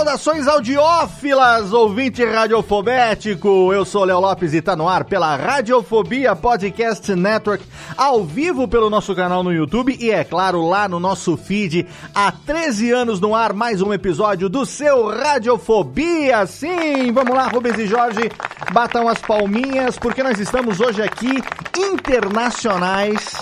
Saudações audiófilas, ouvinte radiofobético. Eu sou Léo Lopes e tá no ar pela Radiofobia Podcast Network, ao vivo pelo nosso canal no YouTube e, é claro, lá no nosso feed. Há 13 anos no ar, mais um episódio do seu Radiofobia. Sim, vamos lá, Rubens e Jorge, batam as palminhas, porque nós estamos hoje aqui internacionais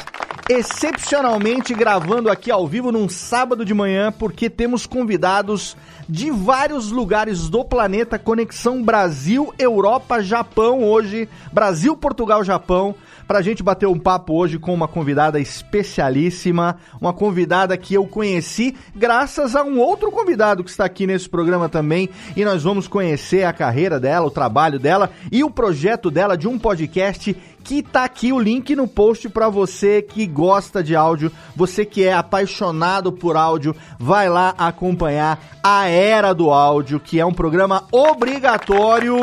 excepcionalmente gravando aqui ao vivo num sábado de manhã, porque temos convidados de vários lugares do planeta, conexão Brasil, Europa, Japão hoje, Brasil, Portugal, Japão, pra gente bater um papo hoje com uma convidada especialíssima, uma convidada que eu conheci graças a um outro convidado que está aqui nesse programa também, e nós vamos conhecer a carreira dela, o trabalho dela e o projeto dela de um podcast que tá aqui o link no post para você que gosta de áudio, você que é apaixonado por áudio, vai lá acompanhar a Era do Áudio, que é um programa obrigatório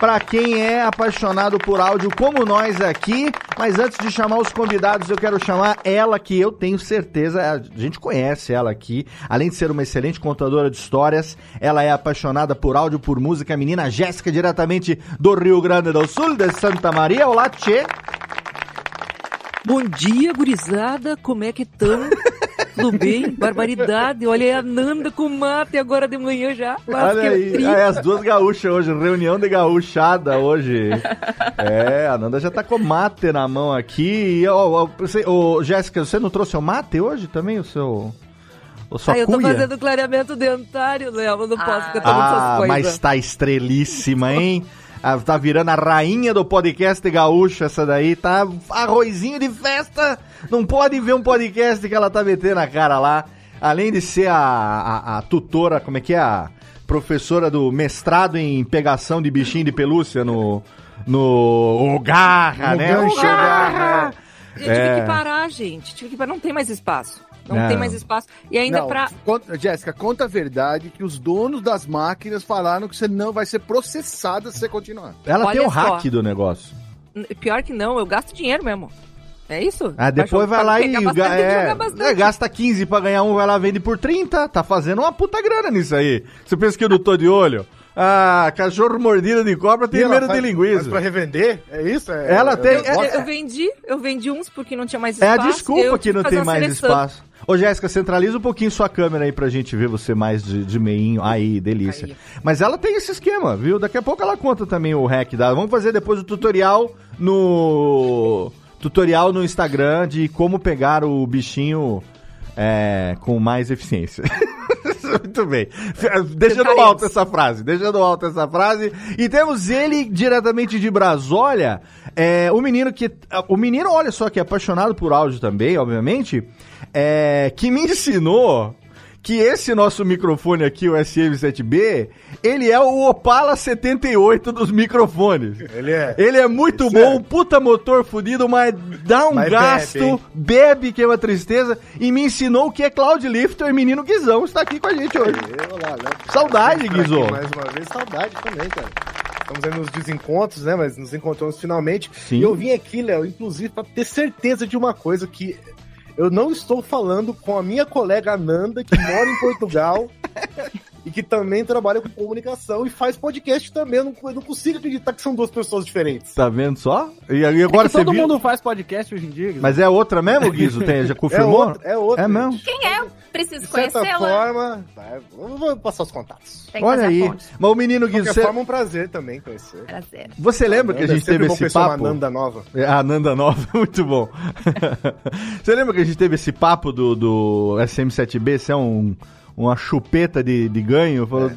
para quem é apaixonado por áudio como nós aqui. Mas antes de chamar os convidados, eu quero chamar ela que eu tenho certeza, a gente conhece ela aqui, além de ser uma excelente contadora de histórias, ela é apaixonada por áudio, por música, a menina Jéssica, diretamente do Rio Grande do Sul, de Santa Maria. Olá, Tchê. Bom dia, gurizada. Como é que estão? Tudo bem? Barbaridade. Olha aí a Nanda com mate agora de manhã já. Mas Olha aí, aí, as duas gaúchas hoje, reunião de gaúchada hoje. É, a Nanda já tá com mate na mão aqui. E, ó, ó, Jéssica, você não trouxe o mate hoje também, o seu... Ah, eu tô fazendo clareamento dentário, Léo. Não posso ficar tomando Ah, essas coisas. mas tá estrelíssima, hein? Ah, tá virando a rainha do podcast gaúcho essa daí, tá arrozinho de festa. Não pode ver um podcast que ela tá metendo a cara lá. Além de ser a, a, a tutora, como é que é? A professora do mestrado em pegação de bichinho de pelúcia no... No... O Garra, No né? gancho, o Garra! Eu tive É. que parar, gente. Tive que parar. Não tem mais espaço. Não, Não. tem mais espaço. E ainda conta- Jéssica, conta a verdade que os donos das máquinas falaram que você não vai ser processada se você continuar. Ela Olha tem o só. hack do negócio. Pior que não, eu gasto dinheiro mesmo. É isso? Ah, depois vai lá e ga- é, jogar bastante. é, gasta 15 pra ganhar um, vai lá vende por 30. Tá fazendo uma puta grana nisso aí. Você pensa que eu não tô de olho? Ah, cachorro mordido de cobra tem medo de linguiça. faz Pra revender? É isso? É- Ela é- tem- é- Eu, é- eu vendi, eu vendi uns porque não tinha mais É a espaço. desculpa que não tem mais espaço. Ô, Jéssica, centraliza um pouquinho sua câmera aí pra gente ver você mais de, de meinho. Aí, delícia. Aí. Mas ela tem esse esquema, viu? Daqui a pouco ela conta também o hack dela. Vamos fazer depois o tutorial no. Tutorial no Instagram de como pegar o bichinho é, com mais eficiência. Muito bem. Deixa no Tentaremos. alto essa frase. Deixa no alto essa frase. E temos ele diretamente de Brasólia. É, o menino que. O menino, olha só, que é apaixonado por áudio também, obviamente. É, que me ensinou que esse nosso microfone aqui, o SM7B, ele é o Opala 78 dos microfones. Ele é. Ele é muito Isso bom, é. puta motor fudido, mas dá um Mas gasto, bebe, bebe, que é uma tristeza, e me ensinou o que é Cloud Lifter, menino Guizão, está aqui com a gente hoje. Olá, Léo. Saudade, Guizô. Mais uma vez, saudade também, cara. Estamos aí nos desencontros, né? Mas nos encontramos finalmente. Sim. E eu vim aqui, Léo, inclusive, pra ter certeza de uma coisa que eu não estou falando com a minha colega Ananda, que mora em Portugal. E que também trabalha com comunicação e faz podcast também. Eu não, eu não consigo acreditar que são duas pessoas diferentes. Tá vendo só? E e agora É que você todo viu. mundo faz podcast hoje em dia. Mas é outra mesmo, Guizo? Tem, já É confirmou? outra, é outra. É mesmo? Quem é? Preciso De certa conhecê-la. forma, vai, eu vou passar os contatos. Tem que Olha fazer a aí. ponte. Mas o menino De Guizo, qualquer você, forma, é um prazer também conhecer. Prazer. você lembra que a Ananda, gente é teve esse papo? Nanda nova. É, A Nanda Nova, muito bom. Você lembra que a gente teve esse papo do, do SM7B? Você é um, uma chupeta de, de ganho? Falou,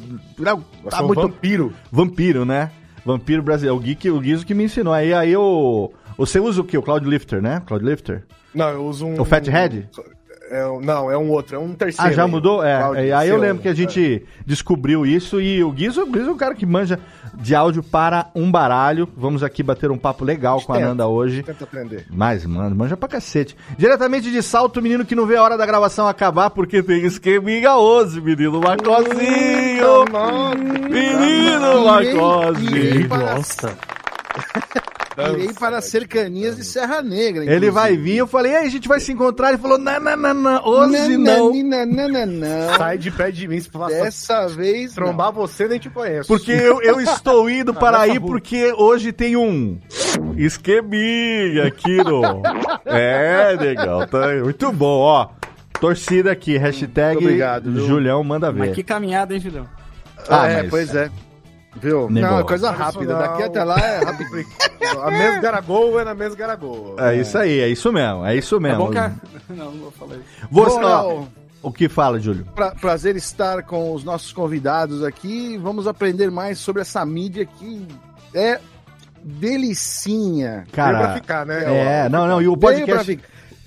tá é um muito vampiro. vampiro, né? Vampiro brasileiro. O, que- o Guizo que me ensinou. Aí, aí eu... Você usa o quê? O Cloud Lifter, né? Cloud Lifter? Não, eu uso um. O Fathead? É, não, é um outro, é um terceiro. Ah, já aí, mudou? É. É, Aí eu lembro que a é. gente descobriu isso e o Guizo, o Guizo é um cara que manja de áudio para um baralho. Vamos aqui bater um papo legal com a Tenta. Nanda hoje. Tenta aprender. Mas, mano, manja pra cacete. Diretamente de salto, menino que não vê a hora da gravação acabar porque tem esqueminha hoje, menino Marcosinho! Menino Irei Marcosinho! irei para as cercanias de Serra Negra. Ele vai inclusive. vir, eu falei, e aí, a gente vai se encontrar. Ele falou, não, não, não, não, hoje não. Não, não, não, não. Sai de pé de mim se falar Dessa vez, não. trombar você, nem te conheço. Porque eu, eu estou indo para aí porque hoje tem um esqueminha aqui no... É, legal, tá muito bom, ó. Torcida aqui, hashtag Muito obrigado, viu? Julião manda ver. Mas que caminhada, hein, Julião? Ah, é, mas- pois é. Viu? Não, é coisa rápida. Daqui até lá é rápido. A mesma garagol é na mesma garagol. É isso aí, é isso mesmo, é isso É mesmo. bom que. Não, não vou falar isso. Você, Bom, o que fala, Júlio? pra- prazer estar com os nossos convidados aqui. Vamos aprender mais sobre essa mídia que é delicinha. Veio pra Cara, ficar, né? é, não, não, e o podcast...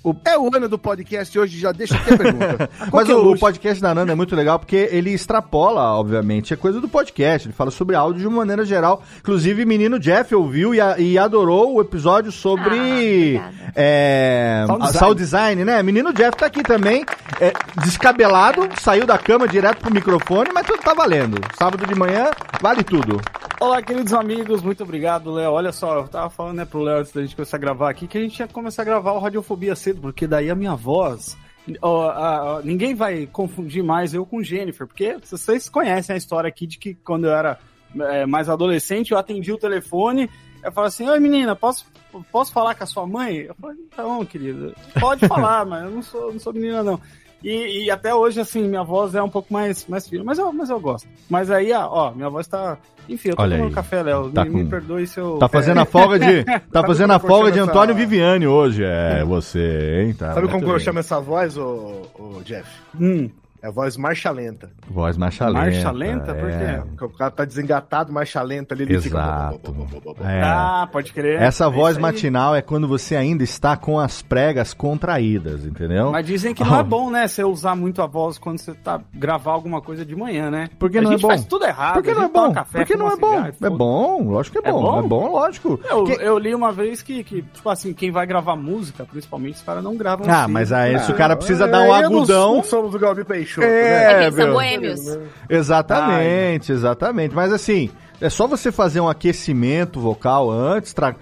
ficar. É o ano do podcast hoje, já deixa a pergunta. Mas é o, o podcast da Nanda é muito legal porque ele extrapola, obviamente, é coisa do podcast. Ele fala sobre áudio de uma maneira geral. Inclusive, menino Jeff ouviu e, a- e adorou o episódio sobre Ah, é, Sound a- design. sound design, né? Menino Jeff tá aqui também, é, descabelado, saiu da cama direto pro microfone, mas tudo tá valendo. Sábado de manhã, vale tudo. Olá, queridos amigos, muito obrigado, Léo. Olha só, eu tava falando né, pro Léo antes da gente começar a gravar aqui que a gente ia começar a gravar o Radiofobia porque daí a minha voz. ó, a- ninguém vai confundir mais eu com Jennifer, porque vocês conhecem a história aqui de que quando eu era é, mais adolescente, eu atendi o telefone, eu falava assim: Oi menina, posso, posso falar com a sua mãe? Eu falei: Não, querida, pode falar, mas eu não sou, não sou menina, não. E, e até hoje, assim, minha voz é um pouco mais, mais fina, mas eu, mas eu gosto. Mas aí, ó, ó, minha voz tá. Enfim, eu tô Olha tomando aí. café, Léo. Tá me, me com- perdoe se eu. Tá fazendo a folga de. Tá Sabe fazendo a folga de Antônio essa- Viviane hoje. É, você, hein? Tá, Sabe como eu bem. chamo essa voz, ô, ô, Jeff? Hum, É a voz marcha lenta. Voz marcha lenta. marcha lenta? Por é. quê? Porque o cara tá desengatado, marcha lenta ali, ele Exato. fica... É. Ah, pode crer. Essa É voz matinal é quando você ainda está com as pregas contraídas, entendeu? Mas dizem que não é bom, né? Você usar muito a voz quando você tá gravar alguma coisa de manhã, né? Por que a não é gente bom? faz tudo errado. Por que a não é bom? Café, Por que não é bom? cigarro, É bom, lógico que é É bom. É bom, lógico. Eu, Que- eu li uma vez que, que, tipo assim, quem vai gravar música, principalmente, os caras não gravam Ah, assim. mas aí se o Ah, cara precisa é, dar um aí eu não- agudão. Não somos o Galbi Peixoto, É, né? É são boêmios. Exatamente, exatamente. Mas assim, é só você fazer um aquecimento vocal antes. Tra...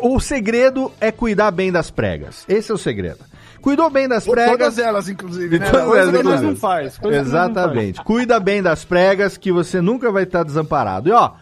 O segredo é cuidar bem das pregas. Esse é o segredo. Cuidou bem das pregas. Todas elas, inclusive. Né? todas elas, inclusive. não faz. nós não Exatamente. Cuida bem das pregas que você nunca vai estar desamparado. E ó,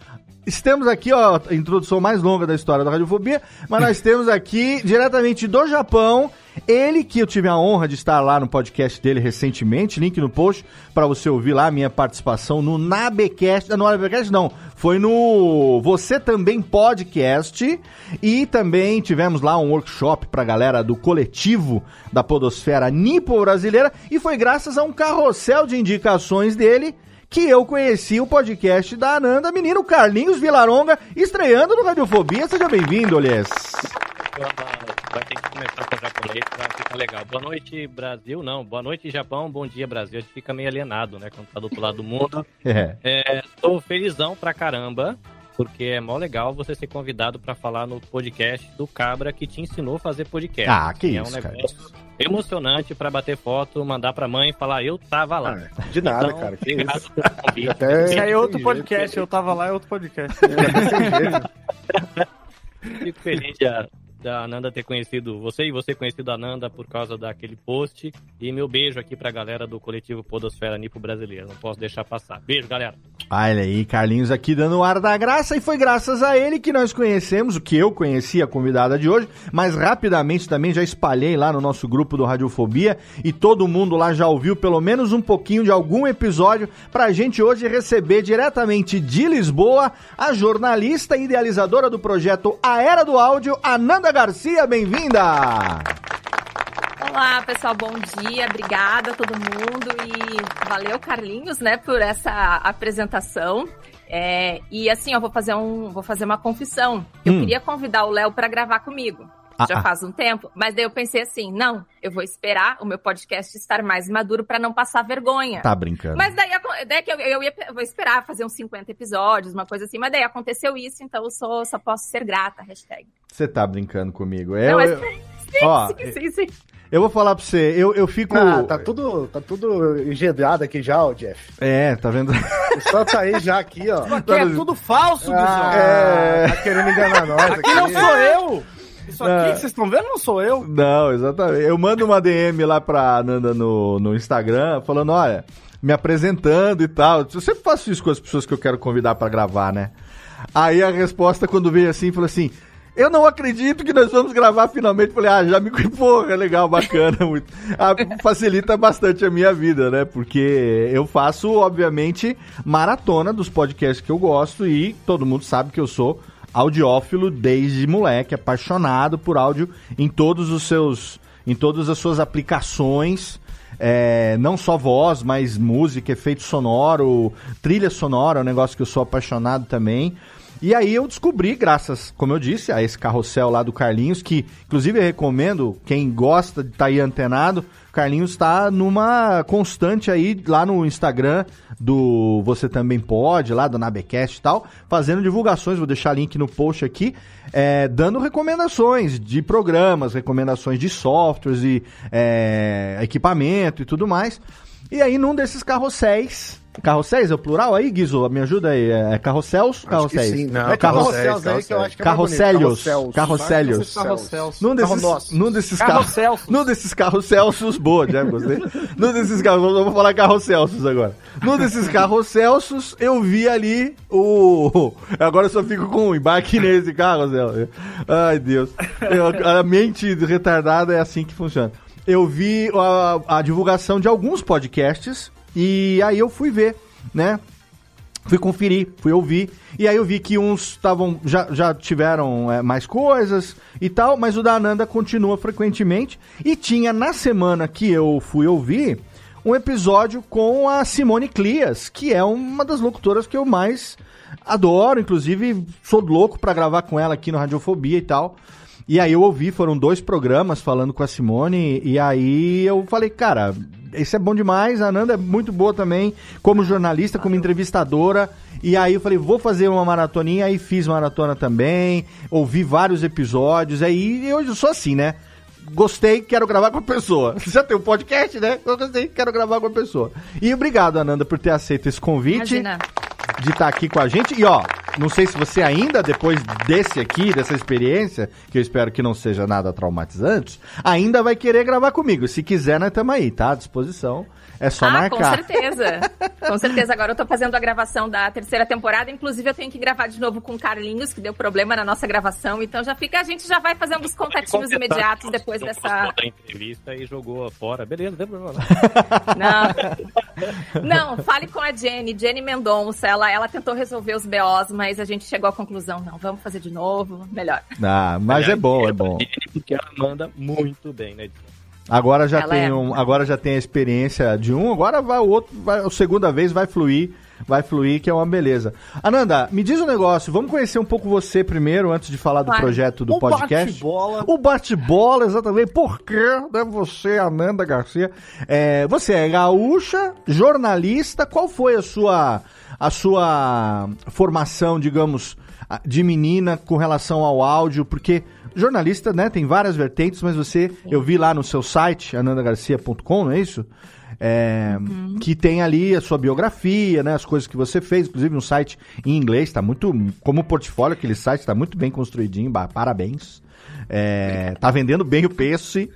estamos aqui, ó, a introdução mais longa da história da Radiofobia, mas nós temos aqui, diretamente do Japão, ele que eu tive a honra de estar lá no podcast dele recentemente, link no post para você ouvir lá a minha participação no Nabecast, no Nabecast não, foi no Você Também Podcast e também tivemos lá um workshop pra galera do coletivo da podosfera nipo brasileira e foi graças a um carrossel de indicações dele que eu conheci o podcast da Ananda Menino Carlinhos Vilaronga estreando no Radiofobia. Seja bem-vindo, Olies. Vai ter que começar com o japonês pra ficar legal. Boa noite, Brasil. Não, boa noite, Japão. Bom dia, Brasil. A gente fica meio alienado, né? Quando tá do outro lado do mundo. É. É, tô felizão pra caramba. porque é mó legal você ser convidado pra falar no podcast do Cabra que te ensinou a fazer podcast. Ah, que é isso, um cara. Emocionante pra bater foto, mandar pra mãe e falar, eu tava lá. Ah, de nada, Então, cara. Que obrigado isso. Até Isso aí é outro podcast, eu tava lá, é outro podcast. Fico feliz da, da Ananda ter conhecido você e você conhecido a Ananda por causa daquele post. E meu beijo aqui pra galera do coletivo Podosfera Nipo Brasileira. Não posso deixar passar. Beijo, galera. Olha aí, Carlinhos aqui dando o ar da graça e foi graças a ele que nós conhecemos, o que eu conheci a convidada de hoje, mas rapidamente também já espalhei lá no nosso grupo do Radiofobia e todo mundo lá já ouviu pelo menos um pouquinho de algum episódio pra gente hoje receber diretamente de Lisboa a jornalista e idealizadora do projeto A Era do Áudio, Ananda Garcia, bem-vinda! Olá, pessoal, bom dia. Obrigada a todo mundo e valeu, Carlinhos, né, por essa apresentação. É, e assim, eu vou fazer um, vou fazer uma confissão. Eu Hum. queria convidar o Léo para gravar comigo. Ah, Já ah. faz um tempo, mas daí eu pensei assim, não, eu vou esperar o meu podcast estar mais maduro para não passar vergonha. Tá brincando. Mas daí, daí que eu, eu ia, eu vou esperar fazer uns 50 episódios, uma coisa assim, mas daí aconteceu isso, então eu sou, só posso ser grata, hashtag. Você tá brincando comigo. Eu, Não, mas- eu, ó, sim, sim, sim. Eu vou falar pra você, eu, eu fico... Ah, tá tudo, tá tudo engendrado aqui já, ó, Jeff. É, tá vendo? O sol tá aí já aqui, ó. Aqui é tudo falso, Ah, É. Tá querendo enganar nós aqui. Aqui não sou eu! Isso aqui Ah. que vocês estão vendo não sou eu. Não, exatamente. Eu mando uma DM lá pra Ananda no, no Instagram, falando, olha, me apresentando e tal. Eu sempre faço isso com as pessoas que eu quero convidar pra gravar, né? Aí a resposta, quando veio assim, falou assim... Eu não acredito que nós vamos gravar finalmente. Falei, ah, já me. Porra, legal, bacana. Muito. Ah, facilita bastante a minha vida, né? Porque eu faço, obviamente, maratona dos podcasts que eu gosto e todo mundo sabe que eu sou audiófilo desde moleque, apaixonado por áudio em todos os seus. em todas as suas aplicações. É, não só voz, mas música, efeito sonoro, trilha sonora, é um negócio que eu sou apaixonado também. E aí eu descobri, graças, como eu disse, a esse carrossel lá do Carlinhos, que inclusive eu recomendo, quem gosta de estar aí antenado, Carlinhos está numa constante aí lá no Instagram do Você Também Pode, lá do Nabecast e tal, fazendo divulgações, vou deixar link no post aqui, é, dando recomendações de programas, recomendações de softwares e é, equipamento e tudo mais. E aí num desses carrosséis, carrosséis é o plural aí, Guizo? Me ajuda aí, é carrosséis? Carrosséis. sim, não, é carrosséis, aí que eu acho que é. Carrossélios. Carrosséus. Num desses, num desses carros, Carrosselsos. num desses carrosselsos, boa, já gostei. num desses carros, eu vou falar carrosselsos agora. Num desses carrosselsos, eu vi ali o. Agora eu só fico com o embarque nesse carrossel. Ai, Deus. Eu- a mente retardada é assim que funciona. Eu vi a, a divulgação de alguns podcasts e aí eu fui ver, né? Fui conferir, fui ouvir, e aí eu vi que uns estavam já, já tiveram é, mais coisas e tal, mas o da Ananda continua frequentemente. E tinha na semana que eu fui ouvir um episódio com a Simone Clias, que é uma das locutoras que eu mais adoro, inclusive sou louco pra gravar com ela aqui no Radiofobia e tal. E aí eu ouvi, foram dois programas falando com a Simone, e aí eu falei, cara, isso é bom demais, a Nanda é muito boa também, como jornalista, como entrevistadora. E aí eu falei, vou fazer uma maratoninha, aí fiz maratona também, ouvi vários episódios, aí eu sou assim, né? Gostei, quero gravar com a pessoa. Você já tem um podcast, né? Gostei, quero gravar com a pessoa. E obrigado, Ananda, por ter aceito esse convite Imagina. de estar aqui com a gente. E ó, não sei se você ainda, depois desse aqui, dessa experiência, que eu espero que não seja nada traumatizante, ainda vai querer gravar comigo. Se quiser, nós estamos aí, tá? À disposição. É só ah, marcar. com certeza. com certeza. Agora eu tô fazendo a gravação da terceira temporada. Inclusive, eu tenho que gravar de novo com o Carlinhos, que deu problema na nossa gravação. Então já fica, a gente já vai fazendo os contatinhos imediatos depois dessa. da entrevista e jogou fora. Beleza, não tem problema. não. Não, fale com a Jenny, Jenny Mendonça. Ela, ela tentou resolver os BOs, mas a gente chegou à conclusão: não, vamos fazer de novo, melhor. Ah, mas é bom, é bom. Porque ela manda muito bem edição. Agora já Ela tem é. um, agora já tem a experiência de um, agora vai o outro, vai, a segunda vez vai fluir, vai fluir, que é uma beleza. Ananda, me diz um negócio, vamos conhecer um pouco você primeiro, antes de falar do Claro. projeto do O podcast. bate-bola. O bate-bola, exatamente. Por quê? Né, você, Ananda Garcia. É, você é gaúcha, jornalista. Qual foi a sua, a sua formação, digamos, de menina com relação ao áudio? Porque jornalista, né, tem várias vertentes, mas você, eu vi lá no seu site, anandagarcia.com, não é isso? É, Que tem ali a sua biografia, né, as coisas que você fez, inclusive um site em inglês, tá muito, como portfólio, aquele site está muito bem construidinho, parabéns. É, tá vendendo bem o peixe.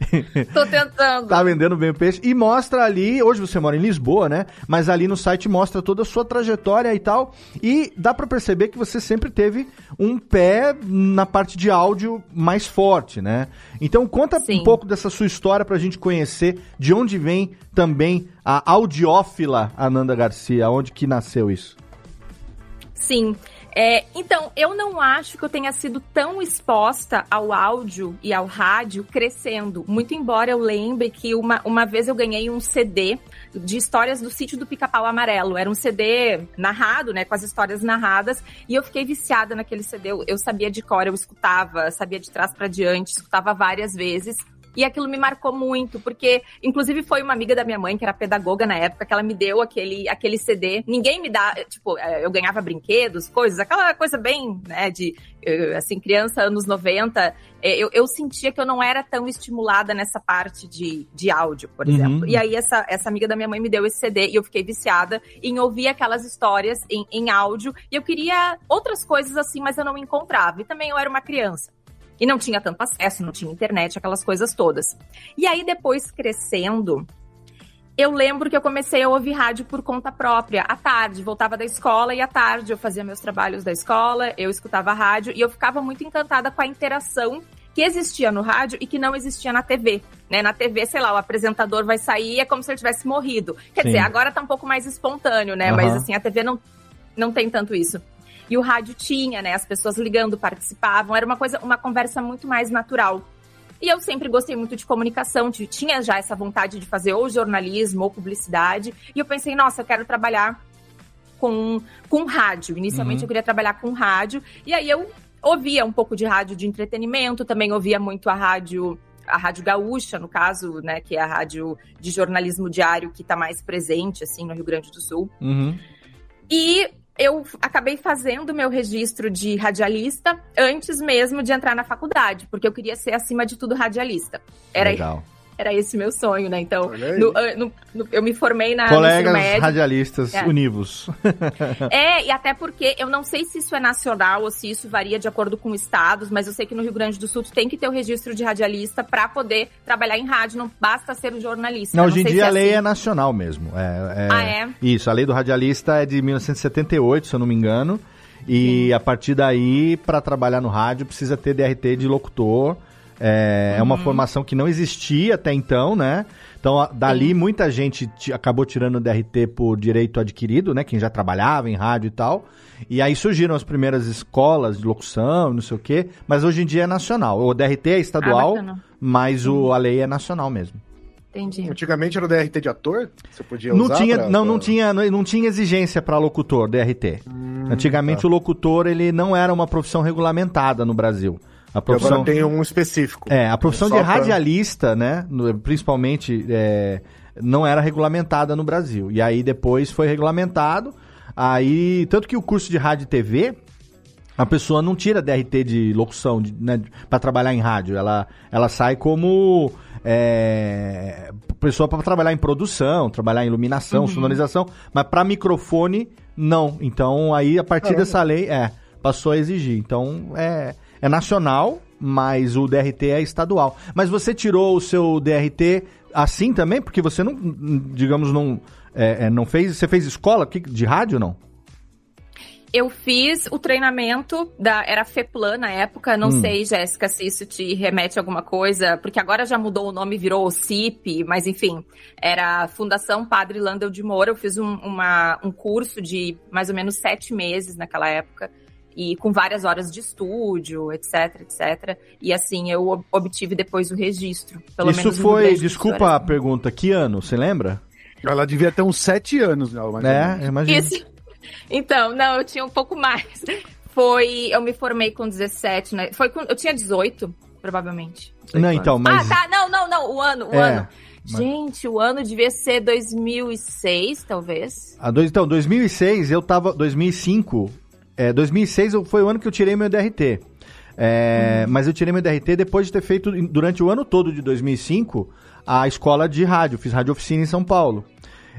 Tô tentando. Tá vendendo bem o peixe. E mostra ali, hoje você mora em Lisboa, né? Mas ali no site mostra toda a sua trajetória e tal. E dá pra perceber que você sempre teve um pé na parte de áudio mais forte, né? Então conta um Sim. pouco dessa sua história pra gente conhecer de onde vem também a audiófila Ananda Garcia, onde que nasceu isso. Sim. É, então, eu não acho que eu tenha sido tão exposta ao áudio e ao rádio crescendo. Muito embora eu lembre que uma, uma vez eu ganhei um CD de histórias do sítio do Pica-Pau Amarelo. Era um CD narrado, né? Com as histórias narradas. E eu fiquei viciada naquele CD. Eu, eu sabia de cor, eu escutava, sabia de trás pra diante, escutava várias vezes. E aquilo me marcou muito, porque, inclusive, foi uma amiga da minha mãe, que era pedagoga na época, que ela me deu aquele, aquele CD. Ninguém me dá, tipo, eh, eu ganhava brinquedos, coisas, aquela coisa bem, né, de, assim, criança, anos 90. Eh, Eu, eu sentia que eu não era tão estimulada nessa parte de, de áudio, por Uhum. exemplo. E aí, essa, essa amiga da minha mãe me deu esse CD e eu fiquei viciada em ouvir aquelas histórias em, em áudio. E eu queria outras coisas assim, mas eu não encontrava. E também eu era uma criança. E não tinha tanto acesso, não tinha internet, aquelas coisas todas. E aí, depois crescendo, eu lembro que eu comecei a ouvir rádio por conta própria, à tarde. Voltava da escola e à tarde eu fazia meus trabalhos da escola, eu escutava rádio e eu ficava muito encantada com a interação que existia no rádio e que não existia na TV. Né? Na TV, sei lá, o apresentador vai sair e é como se ele tivesse morrido. Quer Sim. dizer, agora tá um pouco mais espontâneo, né? Aham. Mas assim, a TV não, não tem tanto isso. E o rádio tinha, né? As pessoas ligando, participavam, era uma coisa, uma conversa muito mais natural. E eu sempre gostei muito de comunicação, de- tinha já essa vontade de fazer ou jornalismo ou publicidade. E eu pensei, nossa, eu quero trabalhar com, com rádio. Inicialmente Uhum. eu queria trabalhar com rádio. E aí eu ouvia um pouco de rádio de entretenimento, também ouvia muito a rádio a Rádio Gaúcha, no caso, né, que é a rádio de jornalismo diário que está mais presente, assim, no Rio Grande do Sul. Uhum. E eu acabei fazendo meu registro de radialista antes mesmo de entrar na faculdade, porque eu queria ser, acima de tudo, radialista. Era, Legal. Era esse meu sonho, né? Então, no- ah, no- no- eu me formei na Colegas médio. radialistas É. univos. É, e até porque eu não sei se isso é nacional ou se isso varia de acordo com estados, mas eu sei que no Rio Grande do Sul tu tem que ter o registro de radialista para poder trabalhar em rádio, não basta ser o jornalista. Não, hoje em sei dia se a lei assim. é nacional mesmo. É, Ah, é? Isso, a lei do radialista é de 1978, se eu não me engano. E a partir daí, para trabalhar no rádio, precisa ter DRT de locutor. É, é uma Uhum. formação que não existia até então, né? Então, dali muita gente acabou tirando o DRT por direito adquirido, né? Quem já trabalhava em rádio e tal. E aí surgiram as primeiras escolas de locução, não sei o quê. Mas hoje em dia é nacional. O DRT é estadual, Ah, mas o, a lei é nacional mesmo. Entendi. Antigamente era o DRT de ator? Você podia Não usar tinha, pra- não, não pra- tinha, não, não tinha exigência para locutor DRT. Antigamente o locutor ele não era uma profissão regulamentada no Brasil. A profissão agora tem um específico. é a profissão Só de pra- radialista, né? no- Principalmente é, não era regulamentada no Brasil. E aí depois foi regulamentado. Aí tanto que o curso de rádio e TV a pessoa não tira DRT de locução né, para trabalhar em rádio. Ela, ela sai como é, pessoa para trabalhar em produção, trabalhar em iluminação, Uhum. sonorização, mas para microfone não. Então aí a partir Caramba. dessa lei é passou a exigir. Então é, é nacional, mas o DRT é estadual. Mas você tirou o seu DRT assim também, porque você não, digamos, não é, é, não fez. Você fez escola de rádio não? Eu fiz o treinamento da. Era FEPLAN na época. Não Hum. sei, Jéssica, se isso te remete a alguma coisa, porque agora já mudou o nome, virou CIP, mas enfim, era Fundação Padre Landel de Moura. Eu fiz um, uma- um curso de mais ou menos sete meses naquela época. E com várias horas de estúdio, etc, etc. E assim, eu ob- obtive depois o registro. Pelo Isso menos foi, desculpa a assim. pergunta, que ano? Você lembra? Ela devia ter uns sete anos, né? ou É, imagina. Isso. Então, não, eu tinha um pouco mais. Foi. Eu me formei com 17, né? Foi com, eu tinha 18, provavelmente. Não, então, mas. Ah, tá. Não, não, não. O ano, o É, ano. Gente, o ano devia ser 2006, talvez. A dois, então, 2006 eu tava. 2005 é, 2006 eu- foi o ano que eu tirei meu DRT. É, Mas eu tirei meu DRT depois de ter feito, durante o ano todo de 2005, a escola de rádio. Fiz rádio oficina em São Paulo.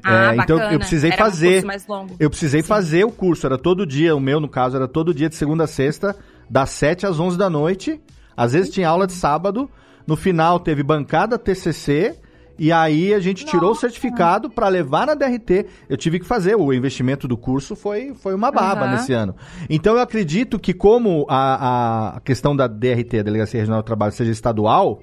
Ah, É, então eu precisei Era um fazer. curso mais longo. Eu precisei fazer o curso, era todo dia, o meu no caso era todo dia de segunda a sexta, das 7 às 11 da noite. Às vezes tinha aula de sábado, no final teve bancada TCC e aí a gente tirou o certificado para levar na DRT. Eu tive que fazer, o investimento do curso foi, foi uma baba Aham. nesse ano. Então eu acredito que como a, a questão da DRT, a Delegacia Regional do Trabalho, seja estadual,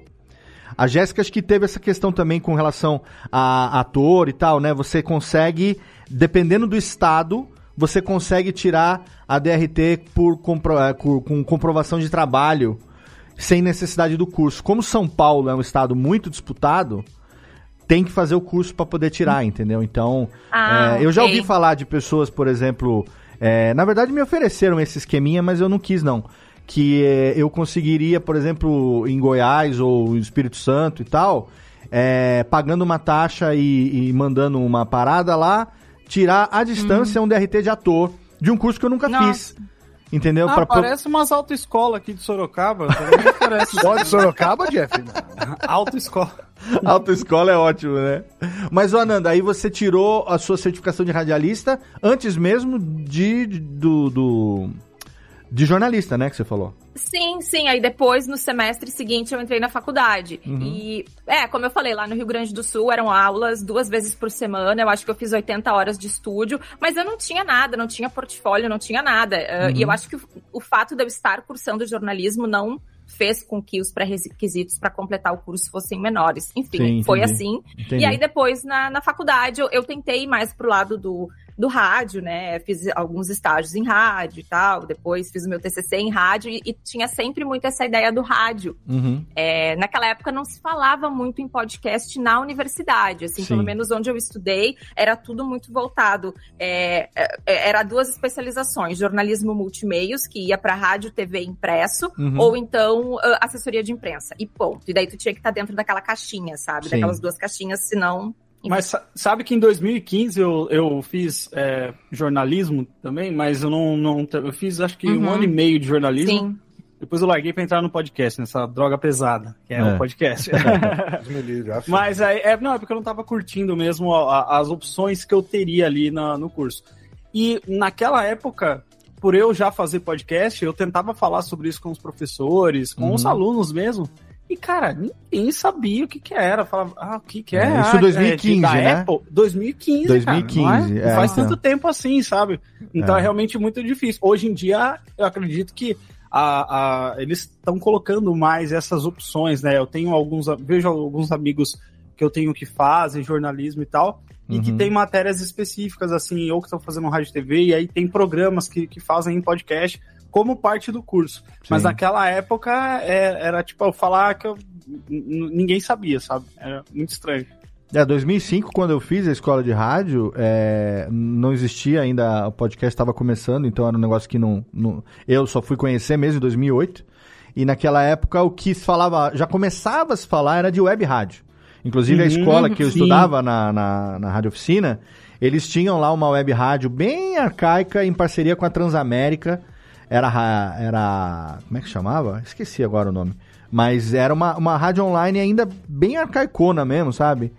a Jéssica acho que teve essa questão também com relação a ator e tal, né? Você consegue, dependendo do estado, você consegue tirar a DRT por compro- eh, com comprovação de trabalho sem necessidade do curso. Como São Paulo é um estado muito disputado, tem que fazer o curso para poder tirar, entendeu? Então, Ah, eh, eu já ouvi falar de pessoas, por exemplo, eh, na verdade me ofereceram esse esqueminha, mas eu não quis não. Que eh, eu conseguiria, por exemplo, em Goiás ou Espírito Santo e tal, eh, pagando uma taxa e, e mandando uma parada lá, tirar à distância um DRT de ator de um curso que eu nunca Nossa. fiz. Entendeu? Ah, Pra- parece umas autoescolas aqui de Sorocaba. Só de Sorocaba, Jeff? Autoescola. Autoescola é ótimo, né? Mas, ô Ananda, aí você tirou a sua certificação de radialista antes mesmo de, de- do, do- de jornalista, né? Que você falou. Sim, sim. Aí depois, no semestre seguinte, eu entrei na faculdade. Uhum. E, é, como eu falei, lá no Rio Grande do Sul eram aulas duas vezes por semana. Eu acho que eu fiz 80 horas de estúdio, mas eu não tinha nada, não tinha portfólio, não tinha nada. Uh, Uhum. E eu acho que o, o fato de eu estar cursando jornalismo não fez com que os pré-requisitos para completar o curso fossem menores. Enfim, Sim, foi assim. Entendi. E aí depois, na, na faculdade, eu, eu tentei mais pro lado do, do rádio, né? Fiz alguns estágios em rádio e tal. Depois fiz o meu TCC em rádio e, e tinha sempre muito essa ideia do rádio. Uhum. É, naquela época não se falava muito em podcast na universidade, assim, Sim. pelo menos onde eu estudei, era tudo muito voltado. É, é, era duas especializações: jornalismo multimeios, que ia para rádio, TV e impresso, Uhum. ou então ah, assessoria de imprensa. E ponto. E daí tu tinha que estar dentro daquela caixinha, sabe? Sim. Daquelas duas caixinhas, senão. Mas sa- sabe que em 2015 eu, eu fiz é, jornalismo também, mas eu não, não. Eu fiz acho que um Uhum. ano e meio de jornalismo. Sim. Depois eu larguei pra entrar no podcast, nessa droga pesada, que é, É. o podcast. Mas aí, é, não, é porque eu não tava curtindo mesmo a- a- as opções que eu teria ali na- no curso. E naquela época, por eu já fazer podcast, eu tentava falar sobre isso com os professores, com Uhum. os alunos mesmo. E, cara, ninguém sabia o que que era. Falava, ah, o que que é? É, isso Ah, 2015, é da né? Apple? 2015, 2015, cara. Não, é? é, Não faz então. tanto tempo assim, sabe? Então É. é, realmente muito difícil. Hoje em dia, eu acredito que a, a- eles estão colocando mais essas opções, né? Eu tenho alguns, vejo alguns amigos que eu tenho que fazem jornalismo e tal, e que Uhum. tem matérias específicas, assim, ou que estão fazendo rádio e TV, e aí tem programas que, que fazem em podcast como parte do curso. Mas Sim. naquela época é- era tipo eu falar que eu- ninguém sabia, sabe? Era muito estranho. É, 2005, quando eu fiz a escola de rádio, é, não existia ainda, o podcast estava começando, então era um negócio que não, não- Eu só fui conhecer mesmo em 2008. E naquela época o que se falava, já começava a se falar era de web rádio. Inclusive a Uhum, escola que eu sim. estudava na, na, na Rádio Oficina, eles tinham lá uma web rádio bem arcaica em parceria com a Transamérica. Era, ra- era como é que chamava? Esqueci agora o nome. Mas era uma, uma rádio online ainda bem arcaicona mesmo, sabe?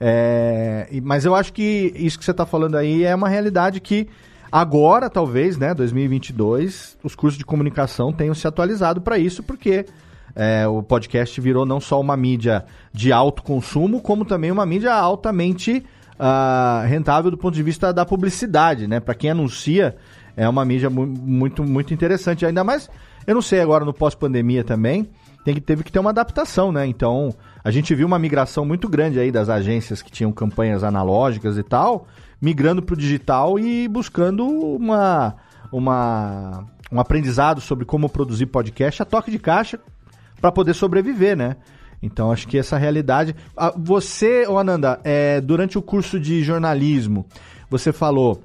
É, mas eu acho que isso que você está falando aí é uma realidade que agora, talvez, né, 2022, os cursos de comunicação tenham se atualizado para isso, porque é, o podcast virou não só uma mídia de alto consumo, como também uma mídia altamente ah, rentável do ponto de vista da publicidade, né? Para quem anuncia, é uma mídia mu- muito, muito interessante. Ainda mais, eu não sei agora no pós-pandemia também, tem que, teve que ter uma adaptação, né? Então, a gente viu uma migração muito grande aí das agências que tinham campanhas analógicas e tal, migrando para o digital e buscando uma, uma, um aprendizado sobre como produzir podcast a toque de caixa para poder sobreviver, né? Então acho que essa realidade. Você, Ananda, é, durante o curso de jornalismo, você falou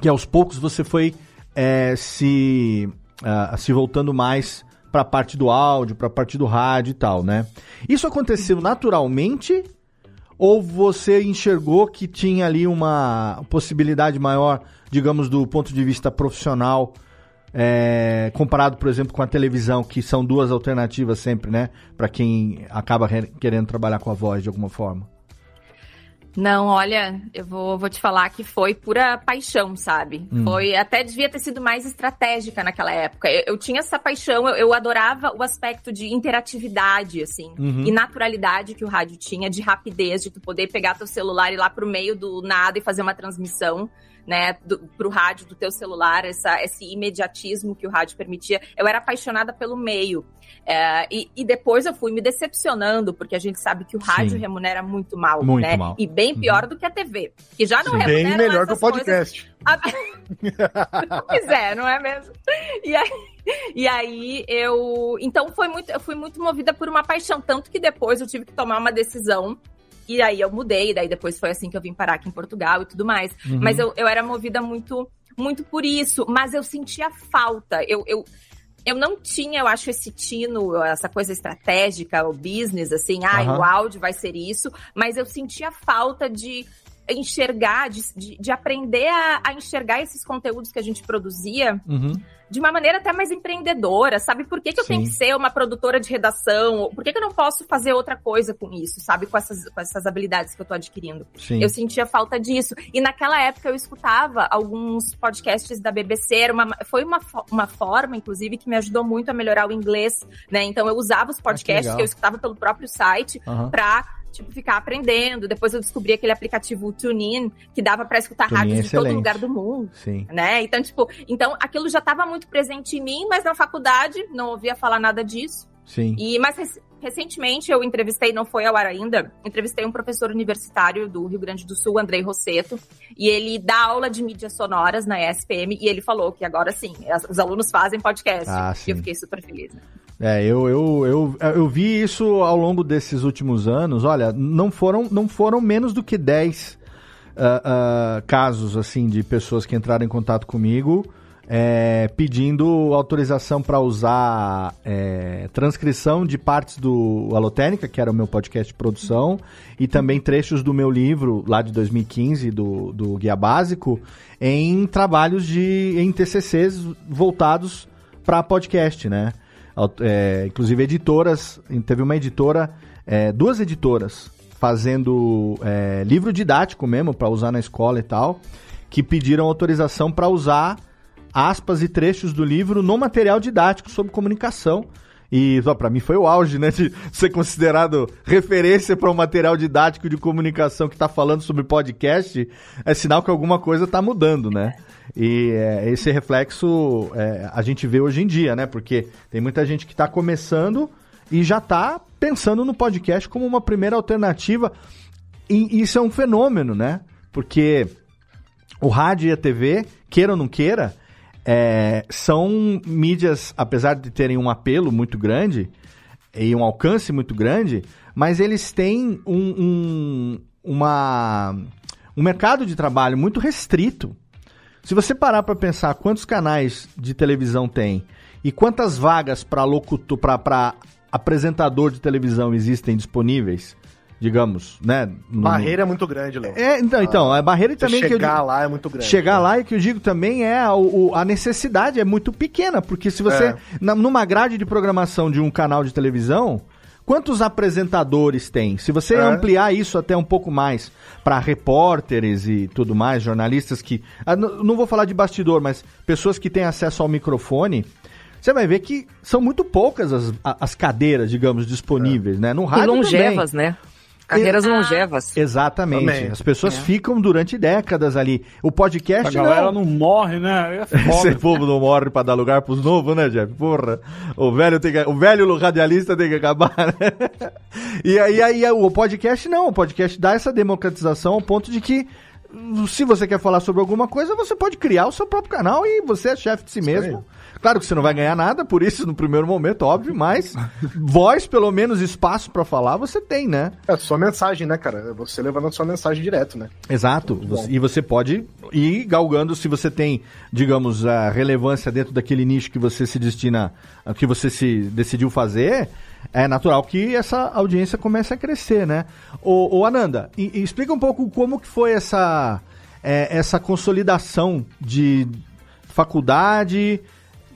que aos poucos você foi é, se, ah, se voltando mais para a parte do áudio, para a parte do rádio e tal, né? Isso aconteceu naturalmente ou você enxergou que tinha ali uma possibilidade maior, digamos, do ponto de vista profissional, é, comparado, por exemplo, com a televisão, que são duas alternativas sempre, né? Pra quem acaba re- querendo trabalhar com a voz de alguma forma. Não, olha, eu vou, vou te falar que foi pura paixão, sabe? Hum. Foi até devia ter sido mais estratégica naquela época. Eu, eu tinha essa paixão, eu, eu adorava o aspecto de interatividade, assim, Uhum. e naturalidade que o rádio tinha, de rapidez, de tu poder pegar teu celular e ir lá pro meio do nada e fazer uma transmissão. Né, do, pro rádio do teu celular, essa, esse imediatismo que o rádio permitia. Eu era apaixonada pelo meio. É, e, e depois eu fui me decepcionando, porque a gente sabe que o rádio Sim. remunera muito mal, Muito né? mal. E bem pior do que a TV. Que já não Sim. remunera Bem melhor que o podcast. Ah, pois é, não é mesmo? E aí, e aí eu. Então foi muito, eu fui muito movida por uma paixão. Tanto que depois eu tive que tomar uma decisão. E aí eu mudei, daí depois foi assim que eu vim parar aqui em Portugal e tudo mais. Uhum. Mas eu, eu era movida muito, muito por isso. Mas eu sentia falta. Eu, eu, eu não tinha, eu acho, esse tino, essa coisa estratégica, o business, assim, ah, Aham. o áudio vai ser isso, mas eu sentia falta de enxergar, de, de, de aprender a, a enxergar esses conteúdos que a gente produzia de uma maneira até mais empreendedora, sabe? Por que, que eu tenho que ser uma produtora de redação? Por que, que eu não posso fazer outra coisa com isso, sabe? Com essas, com essas habilidades que eu tô adquirindo. Sim. Eu sentia falta disso. E naquela época eu escutava alguns podcasts da BBC. Era uma, foi uma, uma forma, inclusive, que me ajudou muito a melhorar o inglês, né? Então eu usava os podcasts legal. que eu escutava pelo próprio site Aham. pra tipo, ficar aprendendo. Depois eu descobri aquele aplicativo TuneIn, que dava pra escutar TuneIn é rádios de todo lugar do mundo Sim. né? Então, tipo, então aquilo já estava muito presente em mim, mas na faculdade não ouvia falar nada disso. Sim. E mas rec- recentemente eu entrevistei, não foi ao ar ainda, entrevistei um professor universitário do Rio Grande do Sul, Andrei Rosseto, e ele dá aula de mídias sonoras na ESPM e ele falou que agora sim, os alunos fazem podcast. Ah, E sim. eu fiquei super feliz. Né? É, eu, eu, eu, eu vi isso ao longo desses últimos anos. Olha, não foram, não foram menos do que 10 ah, ah, casos assim de pessoas que entraram em contato comigo é, pedindo autorização para usar é, transcrição de partes do Alotênica, que era o meu podcast de produção, e também trechos do meu livro lá de 2015, do, do Guia Básico, em trabalhos de em TCCs voltados para podcast, né? É, inclusive editoras, teve uma editora, é, duas editoras fazendo é, livro didático mesmo para usar na escola e tal, que pediram autorização para usar aspas e trechos do livro no material didático sobre comunicação. E para mim foi o auge, né, de ser considerado referência para um material didático de comunicação que está falando sobre podcast, é sinal que alguma coisa está mudando, né? E é, esse reflexo é, a gente vê hoje em dia, né? Porque tem muita gente que está começando e já está pensando no podcast como uma primeira alternativa. E isso é um fenômeno, né? Porque o rádio e a TV, queira ou não queira, é, são mídias, apesar de terem um apelo muito grande e um alcance muito grande, mas eles têm um, um, uma, um mercado de trabalho muito restrito. Se você parar para pensar quantos canais de televisão tem e quantas vagas para locutor, para apresentador de televisão existem disponíveis, digamos, né? no- Barreira é muito grande, Léo. é, então, então, a barreira também que eu chegar lá é muito grande. Chegar lá e que eu digo também é a, o- a necessidade é muito pequena, porque se você É. na- numa grade de programação de um canal de televisão, quantos apresentadores tem? Se você É. ampliar isso até um pouco mais para repórteres e tudo mais, jornalistas que ah, não vou falar de bastidor, mas pessoas que têm acesso ao microfone, você vai ver que são muito poucas as, as cadeiras, digamos, disponíveis, né? No E rádio longevas, também. né? Carreiras longevas. Exatamente. Também. As pessoas É. ficam durante décadas ali. O podcast A galera não. não morre, né? É. Esse povo não morre pra dar lugar pros novos, né, Jeff? Porra. O velho, tem que, o velho radialista tem que acabar, né? E aí, aí o podcast não. O podcast dá essa democratização ao ponto de que se você quer falar sobre alguma coisa, você pode criar o seu próprio canal e você é chefe de si mesmo. Claro que você não vai ganhar nada por isso no primeiro momento, óbvio, mas voz, pelo menos espaço pra falar, você tem, né? É sua mensagem, né, cara? Você levando a sua mensagem direto, né? Exato. Você- e você pode ir galgando se você tem, digamos, a relevância dentro daquele nicho que você se destina, que você se decidiu fazer. É natural que essa audiência comece a crescer, né? Ô, ô Ananda, e- e explica um pouco como que foi essa, é, essa consolidação de faculdade,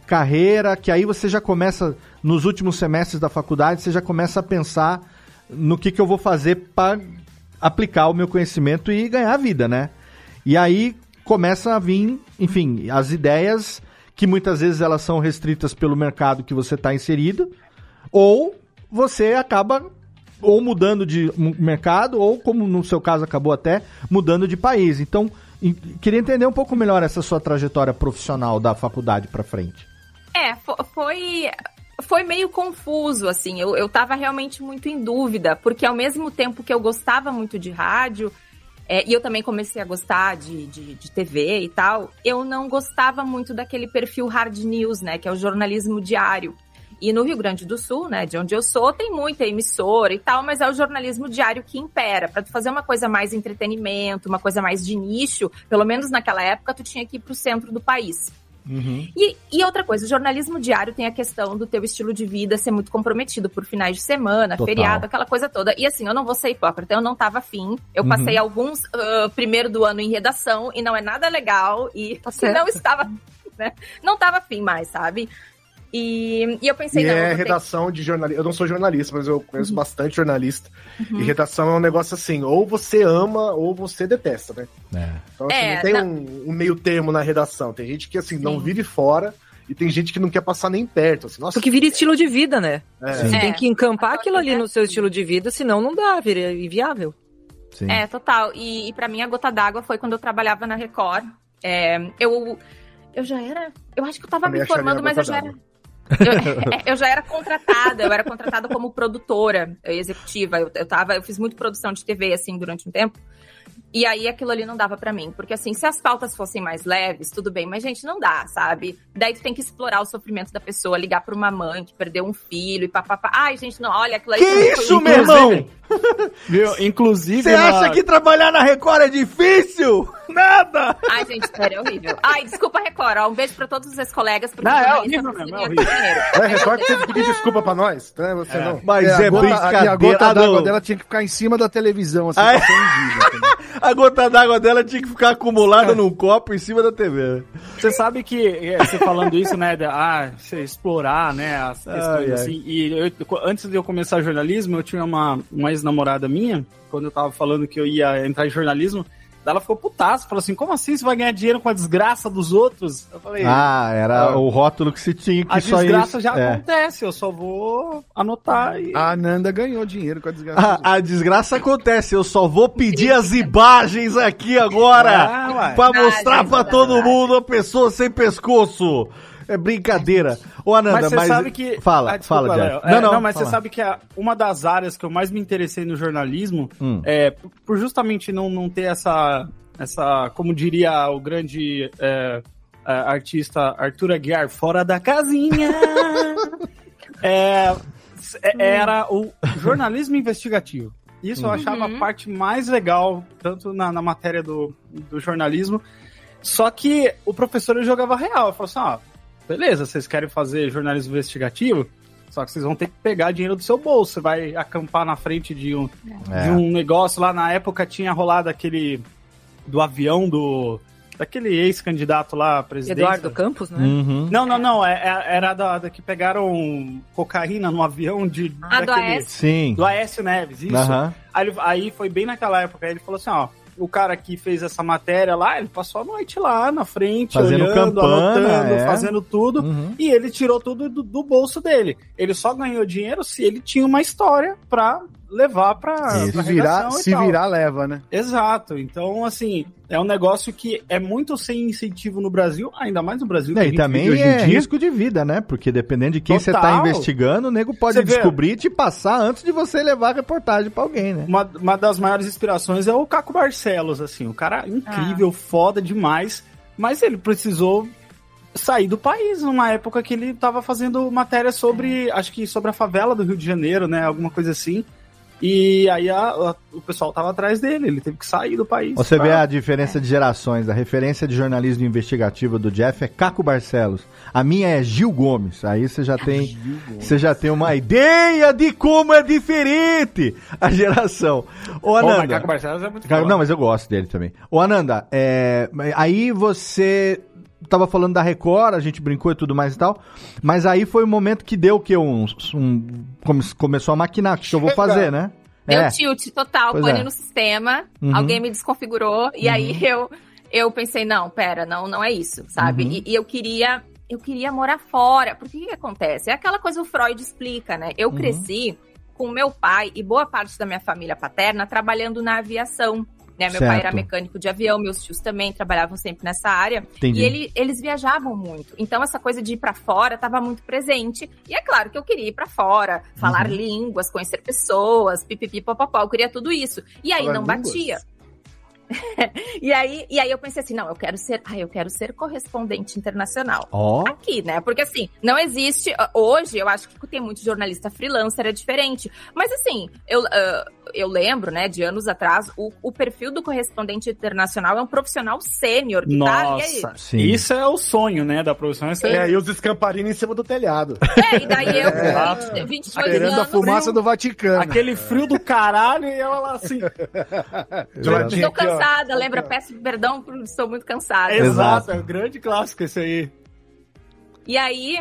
carreira, que aí você já começa, nos últimos semestres da faculdade, você já começa a pensar no que, que eu vou fazer para aplicar o meu conhecimento e ganhar vida, né? E aí começa a vir, enfim, as ideias que muitas vezes elas são restritas pelo mercado que você está inserido, ou você acaba ou mudando de mercado, ou como no seu caso acabou até, mudando de país. Então, queria entender um pouco melhor essa sua trajetória profissional da faculdade para frente. É, fo- foi. Foi meio confuso, assim. Eu, eu tava realmente muito em dúvida, porque ao mesmo tempo que eu gostava muito de rádio, é, e eu também comecei a gostar de, de, de TV e tal, eu não gostava muito daquele perfil hard news, né? Que é o jornalismo diário. E no Rio Grande do Sul, né, de onde eu sou, tem muita emissora e tal, mas é o jornalismo diário que impera. Pra tu fazer uma coisa mais entretenimento, uma coisa mais de nicho, pelo menos naquela época, tu tinha que ir pro centro do país. E, e outra coisa, o jornalismo diário tem a questão do teu estilo de vida ser muito comprometido por finais de semana, Total. feriado, aquela coisa toda. E assim, eu não vou ser hipócrita, eu não tava afim. Eu Uhum. passei alguns ah, primeiro do ano em redação e não é nada legal. E certo. não estava, né? Não tava afim mais, sabe? E, e eu pensei, E não, eu é vou ter- redação de jornalista. Eu não sou jornalista, mas eu conheço bastante jornalista. Uhum. E redação é um negócio assim, ou você ama ou você detesta, né? É. Então assim, É, não tem na- um, um meio termo na redação. Tem gente que assim, não Sim. vive fora e tem gente que não quer passar nem perto. Assim, nossa, Porque vira estilo de vida, né? é. Você É. tem que encampar Agora, aquilo ali no seu estilo de vida, senão não dá, vira inviável. Sim. É, total. E, e para mim a gota d'água foi quando eu trabalhava na Record. É, eu, eu já era. Eu acho que eu tava Também me formando, mas eu já era. Eu, eu já era contratada, eu era contratada como produtora executiva. Eu, eu, tava, eu fiz muito produção de TV, assim, durante um tempo. E aí aquilo ali não dava pra mim. Porque, assim, se as pautas fossem mais leves, tudo bem. Mas, gente, não dá, sabe? Daí tu tem que explorar o sofrimento da pessoa, ligar pra uma mãe que perdeu um filho e papapá. Ai, gente, não, olha, aquilo aí... Que isso, meu irmão? Viu? Inclusive. Você na- acha que trabalhar na Record é difícil? Nada! Ai, gente, sério, é horrível. Ai, desculpa, Record. Ó, um beijo pra todos os ex-colegas. porque Não, é horrível não mesmo, é horrível. dinheiro. É, Record que teve que pedir desculpa pra nós, né? Você não. Mas É, é, a gota, brincadeira. a gota d'água dela tinha que ficar em cima da televisão, assim, é? pra ser? A gota d'água dela tinha que ficar acumulada num copo em cima da TV. Você sabe que, é, você falando isso, né, de, ah, você explorar, né, as questões Ai, ai. assim, e eu- antes de eu começar jornalismo, eu tinha uma, uma ex-namorada minha, quando eu tava falando que eu ia entrar em jornalismo, ela ficou putaça, falou assim, como assim você vai ganhar dinheiro com a desgraça dos outros? Eu falei, Ah, era Ah. o rótulo que se tinha que a só desgraça isso. já é. acontece, eu só vou anotar e... A Nanda ganhou dinheiro com a desgraça. A, a desgraça acontece, eu só vou pedir as imagens aqui agora Ah, Ah, mostrar é todo verdade. mundo a pessoa sem pescoço. É brincadeira. Ô, Ananda, Mas mas. você sabe que. Fala, Ah, desculpa, fala, Léo. É, não, não, não, mas fala. você sabe que a- uma das áreas que eu mais me interessei no jornalismo Hum. é por, justamente não, não ter essa, essa. Como diria o grande é, é, artista Arthur Aguiar, fora da casinha. é, é- era o jornalismo investigativo. Isso eu achava a parte mais legal, tanto na, na matéria do, do jornalismo. Só que o professor jogava real. Falou assim: ó, beleza, vocês querem fazer jornalismo investigativo? Só que vocês vão ter que pegar dinheiro do seu bolso. Você vai acampar na frente de um, É. de um negócio. Lá na época tinha rolado aquele. do avião do. daquele ex-candidato lá, presidente. Eduardo Campos, né? Uhum. Não, não, não. É, é- era da, da que pegaram cocaína no avião de. Ah, do daquele- Aécio. Sim. do Aécio Neves, isso. Aham. Aí, aí foi bem naquela época. Aí ele falou assim: ó, o cara que fez essa matéria lá, ele passou a noite lá na frente, Fazendo olhando, campana, anotando, é. fazendo tudo. Uhum. E ele tirou tudo do, do bolso dele. Ele só ganhou dinheiro se ele tinha uma história pra levar pra, pra Se virar, e se tal. virar, leva, né? Exato. Então, assim, é um negócio que é muito sem incentivo no Brasil, ainda mais no Brasil. É, e também hoje em é dia. risco de vida, né? Porque dependendo de quem você tá Total. investigando, o nego pode descobrir e te passar antes de você levar a reportagem pra alguém, né? Uma, uma das maiores inspirações é o Caco Barcelos, assim, o cara é incrível, foda demais, mas ele precisou sair do país numa época que ele tava fazendo matéria sobre, acho que sobre a favela do Rio de Janeiro, né, alguma coisa assim. E aí a- a- o pessoal tava atrás dele, ele teve que sair do país. Você pra- vê a diferença de gerações. A referência de jornalismo investigativo do Jeff é Caco Barcelos. A minha é Gil Gomes. Aí você já tem, você já tem uma ideia de como é diferente a geração. Ô, Pô, mas Ananda. Caco Barcelos é muito. Não, mas eu gosto dele também. Ô, Ananda, é, aí você tava falando da Record, a gente brincou e tudo mais e tal. Mas aí foi o momento que deu que um, um come- começou a maquinar, o que, que eu vou fazer, né? Deu É. tilt total, Pois pane é. no sistema, Uhum. alguém me desconfigurou, e aí Uhum. eu, eu pensei, não, pera, não, não é isso, sabe? Uhum. E, e eu queria. Eu queria morar fora. Porque o que, que acontece? É aquela coisa que o Freud explica, né? Eu Uhum. cresci com meu pai e boa parte da minha família paterna trabalhando na aviação. Né? Meu pai Certo. era mecânico de avião, meus tios também trabalhavam sempre nessa área. Entendi. E ele- eles viajavam muito. Então, essa coisa de ir pra fora estava muito presente. E é claro que eu queria ir pra fora, falar Uhum. línguas, conhecer pessoas, pipipi, popopó. Eu queria tudo isso. E aí Falar não línguas? batia. e, aí, e aí eu pensei assim, não, eu quero ser, ah, eu quero ser correspondente internacional. Ó. Aqui, né? Porque assim, não existe. ah, Hoje, eu acho que tem muito jornalista freelancer, é diferente. Mas assim, eu, ah, eu lembro, né, de anos atrás, o, o perfil do correspondente internacional é um profisal sênior tá. Nossa, Sim. isso é o sonho, né, da profissão. Isso é, É, e os escamparinos em cima do telhado. É, e daí eu, 20, 22 Esperando a anos, fumaça do Vaticano. aquele frio do caralho e ela lá assim. Aqui, ó. Cansada, lembra? Peço perdão por estou muito cansada. Exato, é um grande clássico esse aí. E aí,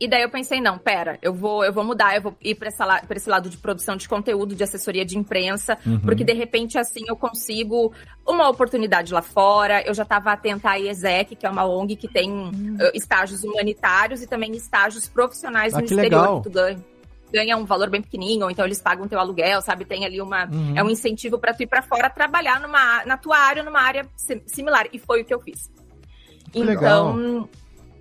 e daí eu pensei, não, pera, eu vou, eu vou mudar, eu vou ir para esse lado de produção de conteúdo, de assessoria de imprensa, Uhum. porque de repente assim eu consigo uma oportunidade lá fora. Eu já estava atenta à IESEC, que é uma ONG que tem eh, estágios humanitários e também estágios profissionais Ah, no que exterior legal. que tu ganha. Ganha um valor bem pequenininho, ou então eles pagam teu aluguel, sabe? Tem ali uma. Uhum. É um incentivo para tu ir para fora trabalhar numa, na tua área, numa área sim- similar. E foi o que eu fiz. Que legal. Então,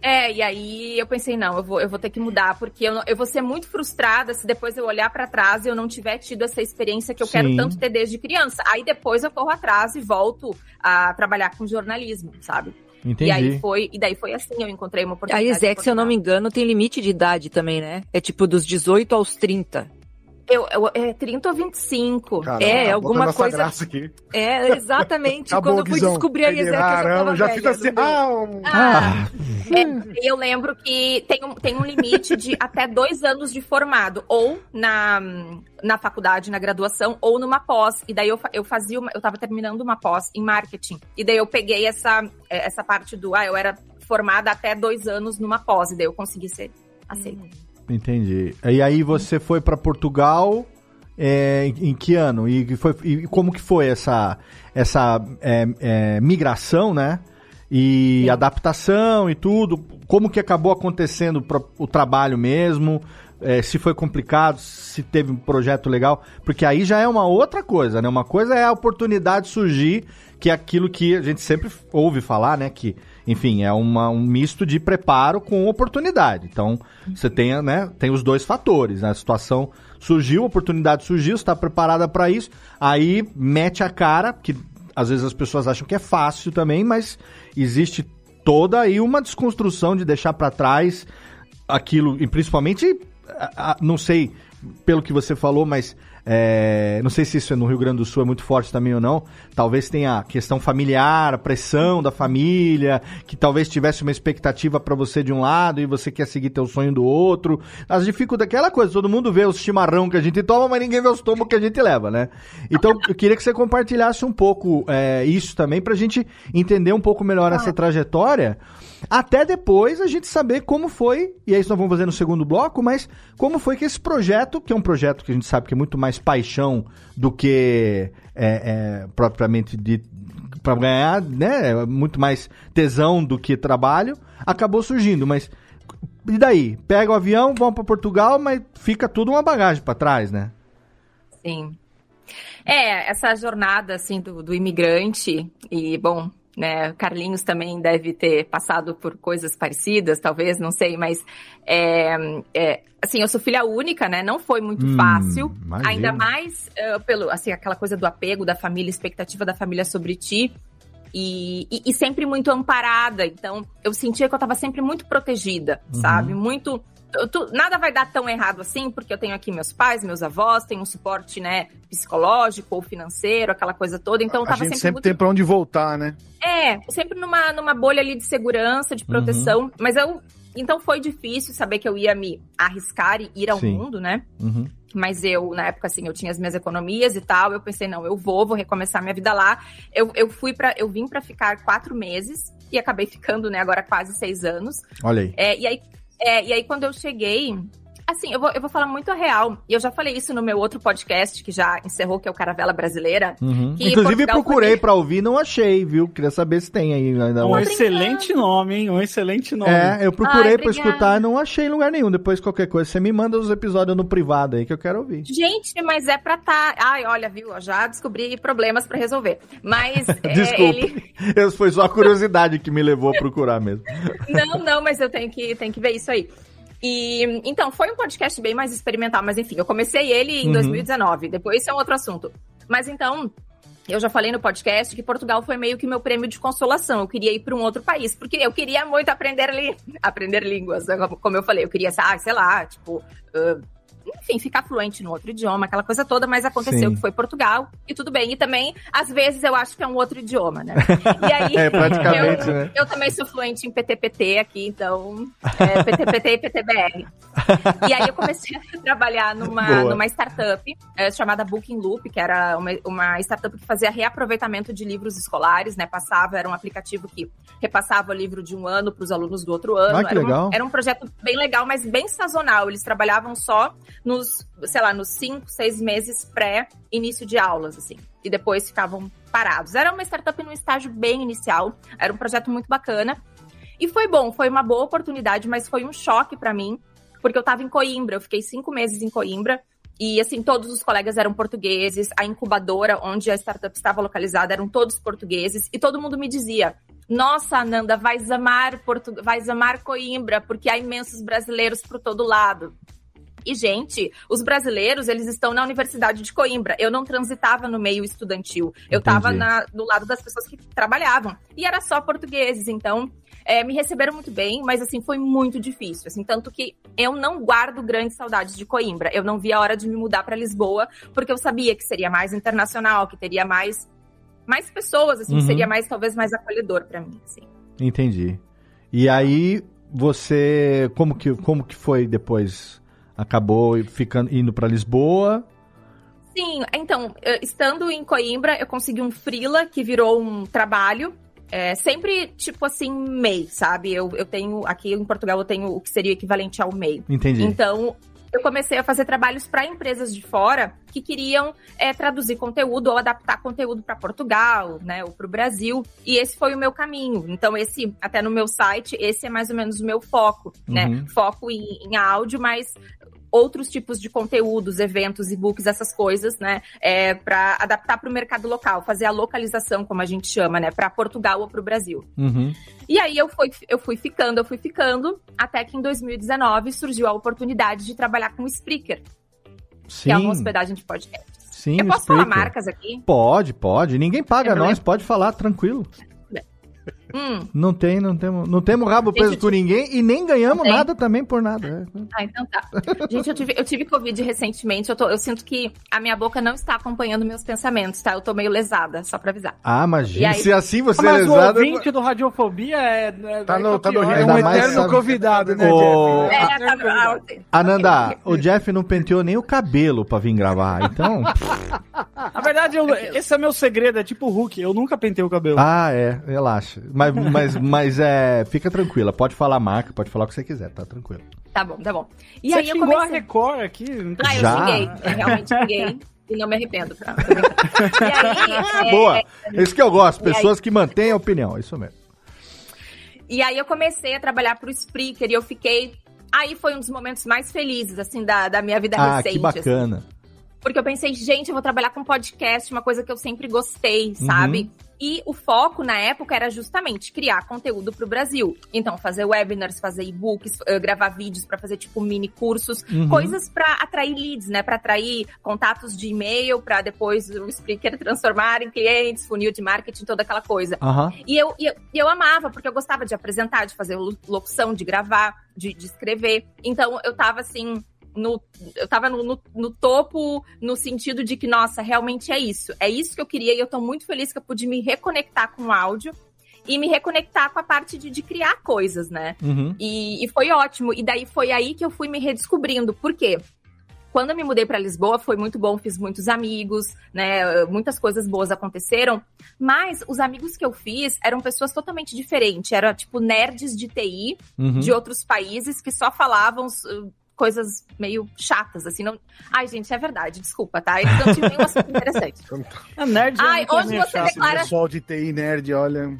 é, e aí eu pensei, não, eu vou, eu vou ter que mudar, porque eu, eu vou ser muito frustrada se depois eu olhar pra trás e eu não tiver tido essa experiência que eu Sim. quero tanto ter desde criança. Aí depois eu corro atrás e volto a trabalhar com jornalismo, sabe? Entendi. E aí foi, e daí foi assim, eu encontrei uma A oportunidade. ESEC, se eu não me engano, tem limite de idade também, né? É tipo dos 18 aos 30. Eu, eu, é 30 ou 25. Caramba, É, alguma nossa coisa- graça aqui. É, exatamente. Acabou, Quando eu fui Guizão. descobrir a ESEC, eu já tava Caramba, já fica assim. Ah, um- Ah, é, eu lembro que tem um, tem um limite de até dois anos de formado, ou na, na faculdade, na graduação, ou numa pós. E daí eu, eu fazia, uma, eu tava terminando uma pós em marketing. E daí eu peguei essa, essa parte do, ah, eu era formada até dois anos numa pós, e daí eu consegui ser aceita. Entendi. E aí você foi pra Portugal é, em, em que ano? E, foi, e como que foi essa, essa é, é, migração, né? E Sim. adaptação e tudo. Como que acabou acontecendo o trabalho mesmo? É, se foi complicado, se teve um projeto legal. Porque aí já é uma outra coisa, né? Uma coisa é a oportunidade surgir, que é aquilo que a gente sempre ouve falar, né? Que, enfim, é uma, um misto de preparo com oportunidade. Então, você tem, né, tem os dois fatores. né? A situação surgiu, a oportunidade surgiu, está preparada para isso, aí mete a cara, que às vezes as pessoas acham que é fácil também, mas existe toda aí uma desconstrução de deixar para trás aquilo, e principalmente, não sei pelo que você falou, mas é, não sei se isso é no Rio Grande do Sul é muito forte também ou não. Talvez tenha a questão familiar, a pressão da família, que talvez tivesse uma expectativa para você de um lado e você quer seguir teu sonho do outro. As dificuldades, aquela coisa, todo mundo vê os chimarrão que a gente toma, mas ninguém vê os tomos que a gente leva, né? Então, eu queria que você compartilhasse um pouco é, isso também pra gente entender um pouco melhor essa trajetória. Até depois a gente saber como foi, e é isso nós vamos fazer no segundo bloco, mas como foi que esse projeto, que é um projeto que a gente sabe que é muito mais paixão do que é, é, propriamente de para ganhar, né? é Muito mais tesão do que trabalho, acabou surgindo. Mas e daí? Pega o avião, vão para Portugal, mas fica tudo uma bagagem para trás, né? Sim. É, essa jornada, assim, do, do imigrante, e, bom, né, Carlinhos também deve ter passado por coisas parecidas, talvez, não sei, mas, é, é, assim, eu sou filha única, né, não foi muito Hum, fácil, imagino. ainda mais eh, pelo, assim, aquela coisa do apego da família, expectativa da família sobre ti, e, e- e sempre muito amparada. Então, eu sentia que eu tava sempre muito protegida, Uhum. sabe? Muito. Tu- nada vai dar tão errado assim, porque eu tenho aqui meus pais, meus avós, tenho um suporte, né, psicológico ou financeiro, aquela coisa toda. Então, eu A tava gente sempre, sempre muito. tem pra onde voltar, né? É, sempre numa, numa bolha ali de segurança, de proteção. Mas eu, Então foi difícil saber que eu ia me arriscar e ir ao Sim. mundo, né? Uhum. Mas eu, na época, assim, eu tinha as minhas economias e tal. Eu pensei, não, eu vou, vou recomeçar minha vida lá. Eu, eu fui para, eu vim para ficar quatro meses e acabei ficando, né, agora quase seis anos. Olha aí. É, e, aí, é, e aí, quando eu cheguei. Assim, eu vou, eu vou falar muito a real. E eu já falei isso no meu outro podcast, que já encerrou, que é o Caravela Brasileira. Uhum. que Inclusive Portugal procurei foi- pra ouvir, não achei, viu? Queria saber se tem aí ainda Um mais. excelente nome, hein? Um excelente nome. É, eu procurei Ai, pra obrigada. escutar e não achei em lugar nenhum. Depois, qualquer coisa, você me manda os episódios no privado aí que eu quero ouvir. Gente, mas é pra tá. Ai, olha, viu? eu Já descobri problemas pra resolver. Mas. é, Desculpa. ele- Foi só a curiosidade que me levou a procurar mesmo. Não, não, mas eu tenho que, tenho que ver isso aí. E então, foi um podcast bem mais experimental, mas enfim, eu comecei ele em Uhum. 2019, depois isso é um outro assunto. Mas então, eu já falei no podcast que Portugal foi meio que meu prêmio de consolação. Eu queria ir para um outro país, porque eu queria muito aprender, li aprender línguas, né? como- eu falei, eu queria, ah, sei lá, tipo, ah, enfim, ficar fluente no outro idioma, aquela coisa toda, mas aconteceu Sim. que foi Portugal e tudo bem. E também, às vezes, eu acho que é um outro idioma, né? E aí, É, praticamente, eu, né? eu também sou fluente em PTPT aqui, então, é, PTPT e PTBR. E aí eu comecei a trabalhar numa, Boa. numa startup é, chamada Booking Loop, que era uma, uma startup que fazia reaproveitamento de livros escolares, né? Passava, era um aplicativo que repassava o livro de um ano para os alunos do outro ano. Ah, que era, legal. Um, era um projeto bem legal, mas bem sazonal. Eles trabalhavam só nos, sei lá, nos cinco, seis meses pré-início de aulas, assim. E depois ficavam parados. Era uma startup num estágio bem inicial. Era um projeto muito bacana. E foi bom, foi uma boa oportunidade, mas foi um choque para mim, porque eu tava em Coimbra, eu fiquei cinco meses em Coimbra. E assim, todos os colegas eram portugueses, a incubadora onde a startup estava localizada eram todos portugueses, e todo mundo me dizia: Nossa, Ananda, vais amar Portu vais amar Coimbra, porque há imensos brasileiros por todo lado. E, gente, os brasileiros, eles estão na Universidade de Coimbra. Eu não transitava no meio estudantil. Eu estava do lado das pessoas que trabalhavam. E era só portugueses. Então, é, me receberam muito bem, mas, assim, foi muito difícil. Assim, tanto que eu não guardo grandes saudades de Coimbra. Eu não vi a hora de me mudar para Lisboa, porque eu sabia que seria mais internacional, que teria mais, mais pessoas, assim, Uhum. que seria mais, talvez, mais acolhedor para mim, assim. Entendi. E aí, você. Como que, como que foi depois? Acabou ficando, indo pra Lisboa. Sim, então, estando em Coimbra, eu consegui um freela que virou um trabalho. É, sempre, tipo assim, MEI, sabe? Eu, eu tenho, aqui em Portugal, eu tenho o que seria equivalente ao MEI. Entendi. Então, eu comecei a fazer trabalhos para empresas de fora que queriam é, traduzir conteúdo ou adaptar conteúdo para Portugal, né, ou para o Brasil. E esse foi o meu caminho. Então, esse, até no meu site, esse é mais ou menos o meu foco, né? Uhum. Foco em, em áudio, mas outros tipos de conteúdos, eventos, e-books, essas coisas, né, é, para adaptar para o mercado local, fazer a localização, como a gente chama, né, para Portugal ou para o Brasil. Uhum. E aí eu fui, eu fui ficando, eu fui ficando, até que em 2019 surgiu a oportunidade de trabalhar com o Spreaker, Sim. que é uma hospedagem de podcast. Sim, eu posso falar Spreaker. marcas aqui? Pode, pode. Ninguém paga Tem nós, pode falar, tranquilo. Hum, Não tem, não temos, não temos rabo Gente, preso com ninguém e nem ganhamos nada também por nada. é. ah, então tá. Gente, eu tive, eu tive Covid recentemente, eu, tô, eu sinto que a minha boca não está acompanhando meus pensamentos, tá? Eu tô meio lesada, só pra avisar. Ah, imagina, aí- se assim você é Mas o lesada... ouvinte do Radiofobia é. é Tá no- é tá no. É um mais eterno sabe- convidado, né, Ô, Jeff? É, tá, ah, ok. Ananda, o Jeff não penteou nem o cabelo pra vir gravar, então... Na verdade, eu- esse é meu segredo, é tipo o Hulk. Eu nunca pentei o cabelo. Ah, é, relaxa. Mas, mas, mas é, fica tranquila, pode falar a marca, pode falar o que você quiser, tá tranquilo. Tá bom, tá bom. E Você aí eu xingou a comecei... Record aqui? Não tem- Ah, eu Já? xinguei. Eu realmente xinguei. E não me arrependo. Tá? E aí, é, Boa, é, isso que eu gosto, E aí? pessoas que mantêm a opinião, isso mesmo. E aí eu comecei a trabalhar pro Spreaker e eu fiquei. Aí foi um dos momentos mais felizes, assim, da, da minha vida Ah, recente. que bacana. assim. porque eu pensei, gente, eu vou trabalhar com podcast, uma coisa que eu sempre gostei, Uhum. E o foco na época era justamente criar conteúdo pro Brasil. Então, fazer webinars, fazer e-books, eh, gravar vídeos pra fazer tipo mini cursos, Uhum. coisas pra atrair leads, né? Pra atrair contatos de e-mail, pra depois o Spreaker transformar em clientes, funil de marketing, toda aquela coisa. Aham. E eu, e eu, eu amava, porque eu gostava de apresentar, de fazer lo- locução, de gravar, de, de escrever. Então eu tava assim. No, eu tava no, no, no topo, no sentido de que, nossa, realmente é isso. É isso que eu queria e eu tô muito feliz que eu pude me reconectar com o áudio. e me reconectar com a parte de, de criar coisas, né? Uhum. E, e foi ótimo. E daí foi aí que eu fui me redescobrindo. Por quê? Quando eu me mudei para Lisboa, foi muito bom, fiz muitos amigos, né? Muitas coisas boas aconteceram. Mas os amigos que eu fiz eram pessoas totalmente diferentes. Era tipo nerds de TI Uhum. de outros países que só falavam coisas meio chatas, assim. Não... Ai, gente, é verdade, desculpa, tá? Eles não tinham nenhum assunto interessante. A nerd Ai, é onde meio você chato. declara- Pessoal de TI nerd, olha. Não,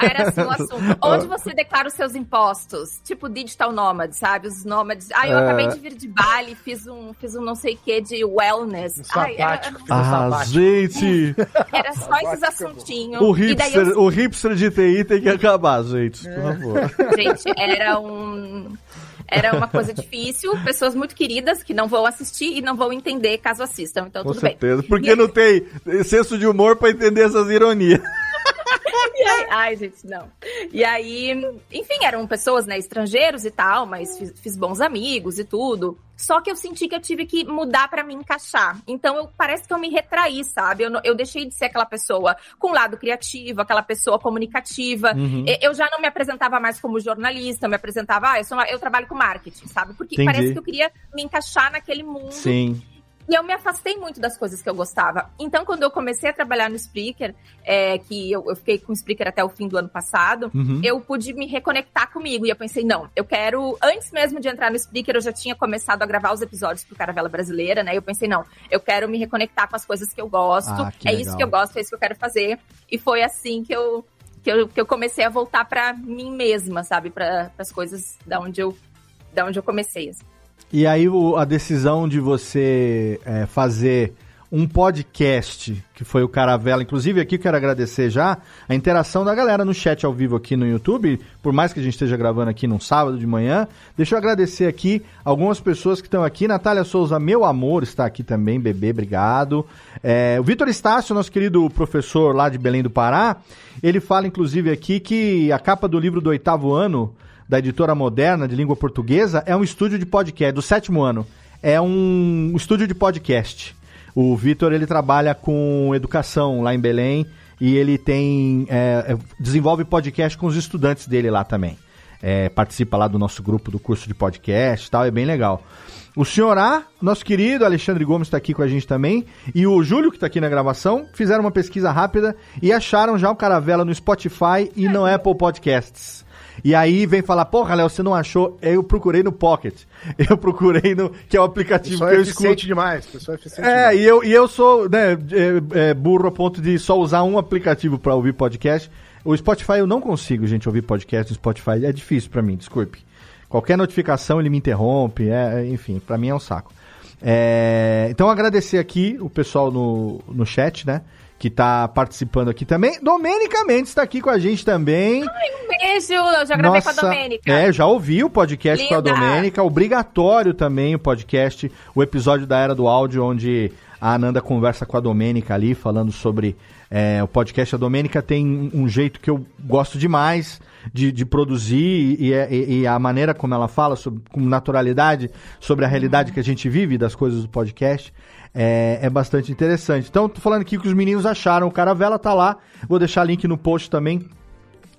era assim o assunto. Onde você declara os seus impostos? Tipo digital nomad, sabe? Os nômades. Ai, eu É. acabei de vir de Bali, fiz um, fiz um não sei o que de wellness. Ai, era, Ah, gente! era só esses assuntinhos. O daí eu hipster, o hipster de TI tem que acabar, gente. Por favor. Gente, era um. Era uma coisa difícil, pessoas muito queridas que não vão assistir e não vão entender caso assistam. Então, Com tudo bem. certeza. Porque não tem senso de humor pra entender essas ironias. E aí- ai, gente, não. E aí, enfim, eram pessoas, né, estrangeiros e tal, mas fiz, fiz bons amigos e tudo. Só que eu senti que eu tive que mudar pra me encaixar. Então, eu, parece que eu me retraí, sabe? Eu, eu deixei de ser aquela pessoa com lado criativo, aquela pessoa comunicativa. Uhum. Eu já não me apresentava mais como jornalista, eu me apresentava, ah, eu, sou uma- eu trabalho com marketing, sabe? Porque Entendi. parece que eu queria me encaixar naquele mundo. Sim. E eu me afastei muito das coisas que eu gostava. Então, quando eu comecei a trabalhar no Spreaker, é, que eu, eu fiquei com o Spreaker até o fim do ano passado, Uhum. eu pude me reconectar comigo. E eu pensei, não, eu quero. Antes mesmo de entrar no Spreaker, eu já tinha começado a gravar os episódios pro Caravela Brasileira, né? Eu pensei, não, eu quero me reconectar com as coisas que eu gosto. Ah, que é legal. isso que eu gosto, é isso que eu quero fazer. E foi assim que eu. Que eu, que eu comecei a voltar pra mim mesma, sabe? Para as coisas da onde eu, da onde eu comecei. assim. E aí o- a decisão de você é, fazer um podcast, que foi o Caravela, inclusive aqui eu quero agradecer já a interação da galera no chat ao vivo aqui no YouTube, por mais que a gente esteja gravando aqui num sábado de manhã, deixa eu agradecer aqui algumas pessoas que estão aqui, Natália Souza, meu amor, está aqui também, bebê, obrigado. É, o Vitor Estácio, nosso querido professor lá de Belém do Pará, ele fala inclusive aqui que a capa do livro do oitavo ano da editora moderna de língua portuguesa é um estúdio de podcast, do sétimo ano. É um estúdio de podcast. O Vitor, ele trabalha com educação lá em Belém e ele tem é, é, desenvolve podcast com os estudantes dele lá também. É, participa lá do nosso grupo do curso de podcast e tal, é bem legal. O senhor A, nosso querido Alexandre Gomes está aqui com a gente também, e o Júlio, que está aqui na gravação, fizeram uma pesquisa rápida e acharam já o Caravela no Spotify e no Apple Podcasts. E aí vem falar, porra, Léo, você não achou? Eu procurei no Pocket. Eu procurei no. que é o aplicativo Pessoal que é eu eficiente escuto. demais. É eficiente É, demais. e eu, e eu sou né, é, é, burro a ponto de só usar um aplicativo para ouvir podcast. O Spotify eu não consigo, gente, ouvir podcast no Spotify. É difícil para mim, desculpe. Qualquer notificação ele me interrompe, é, é, enfim, para mim é um saco. É, então agradecer aqui o pessoal no, no chat, né? Que tá participando aqui também. Domênica Mendes tá aqui com a gente também. Um beijo, eu já gravei com a Domênica. É, já ouvi o podcast com a Linda. Domênica. Obrigatório também o podcast, o episódio da Era do Áudio, onde a Ananda conversa com a Domênica ali, falando sobre é, o podcast. A Domênica tem um jeito que eu gosto demais de, de produzir e, e- e a maneira como ela fala, sobre, com naturalidade, sobre a realidade que a gente vive das coisas do podcast. É, é bastante interessante. Então, tô falando aqui que os meninos acharam. O Caravela tá lá. Vou deixar link no post também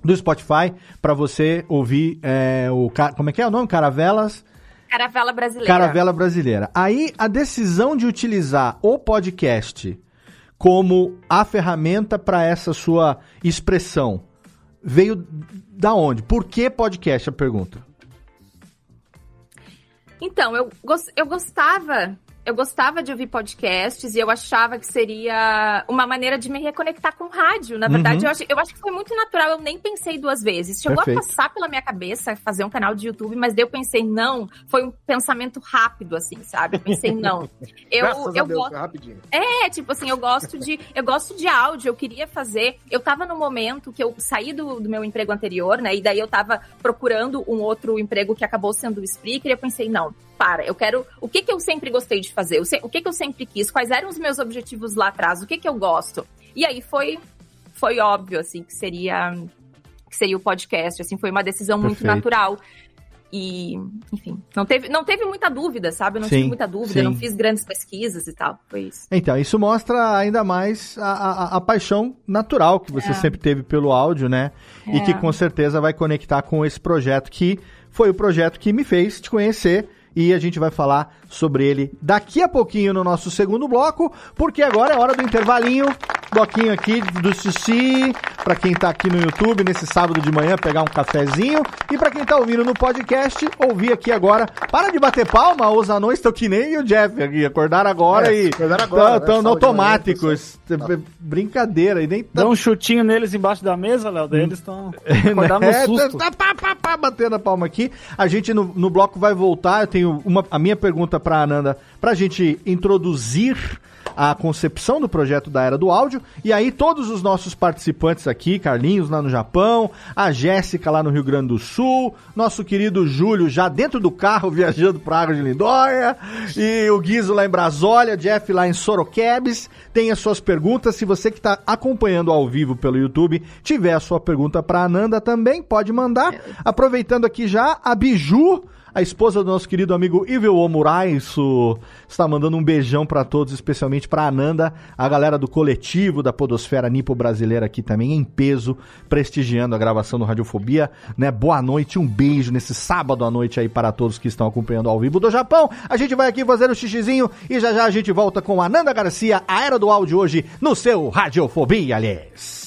do Spotify para você ouvir é, o como é que é o nome Caravelas Caravela Brasileira. Caravela Brasileira. Aí a decisão de utilizar o podcast como a ferramenta para essa sua expressão veio da onde? Por que podcast? A pergunta. Então, eu, eu gostava. Eu gostava de ouvir podcasts e eu achava que seria uma maneira de me reconectar com o rádio. Na verdade, Uhum. eu, acho, eu acho que foi muito natural, eu nem pensei duas vezes. Chegou Perfeito. a passar pela minha cabeça fazer um canal de YouTube, mas daí eu pensei, não, foi um pensamento rápido, assim, sabe? Eu pensei, não. Eu, Graças eu Deus, gosto. rapidinho. É, tipo assim, eu gosto de. Eu gosto de áudio, eu queria fazer. Eu tava no momento que eu saí do, do meu emprego anterior, né? E daí eu tava procurando um outro emprego que acabou sendo o Spreaker, e eu pensei, não, para, eu quero. O que que eu sempre gostei de fazer? O, se- o que que eu sempre quis? Quais eram os meus objetivos lá atrás? O que que eu gosto? E aí foi, foi óbvio, assim, que seria. Que seria o podcast, assim, foi uma decisão muito Perfeito. natural. E, enfim, não teve, não teve muita dúvida, sabe? Eu não Sim, tive muita dúvida, não fiz grandes pesquisas e tal. Foi isso. Então, isso mostra ainda mais a, a- a paixão natural que você É. sempre teve pelo áudio, né? E É. que com certeza vai conectar com esse projeto que foi o projeto que me fez te conhecer. E a gente vai falar sobre ele daqui a pouquinho no nosso segundo bloco, porque agora é hora do intervalinho. Bloquinho aqui do Sushi, pra quem tá aqui no YouTube nesse sábado de manhã pegar um cafezinho. E pra quem tá ouvindo no podcast, ouvir aqui agora. Para de bater palma, os anões estão que nem o Jeff aqui. Acordaram agora É, e acordaram agora, né? estão Sábado de automáticos. Brincadeira, e nem tá Dá um chutinho neles embaixo da mesa, Léo, daí eles estão acordaram no é, susto. tá, pá, pá, pá, batendo a palma aqui. A gente no, no bloco vai voltar. Eu tenho uma, a minha pergunta pra Ananda pra gente introduzir a concepção do projeto da Era do Áudio. E aí, todos os nossos participantes aqui, Carlinhos lá no Japão, a Jéssica lá no Rio Grande do Sul, nosso querido Júlio já dentro do carro viajando pra Água de Lindóia, e o Guizo lá em Brasólia, Jeff lá em Sorocabes. Tem as suas perguntas. Se você que está acompanhando ao vivo pelo YouTube tiver a sua pergunta pra Ananda também, pode mandar. Aproveitando aqui já, a Biju. A esposa do nosso querido amigo Ivel Omuraiso está mandando um beijão pra todos, especialmente pra Ananda, a galera do coletivo da Podosfera Nipo Brasileira aqui também em peso, prestigiando a gravação do Radiofobia, né? Boa noite, um beijo nesse sábado à noite aí para todos que estão acompanhando ao vivo do Japão. A gente vai aqui fazer o xixizinho e já já a gente volta com Ananda Garcia, a Era do Áudio hoje no seu Radiofobia, aliás.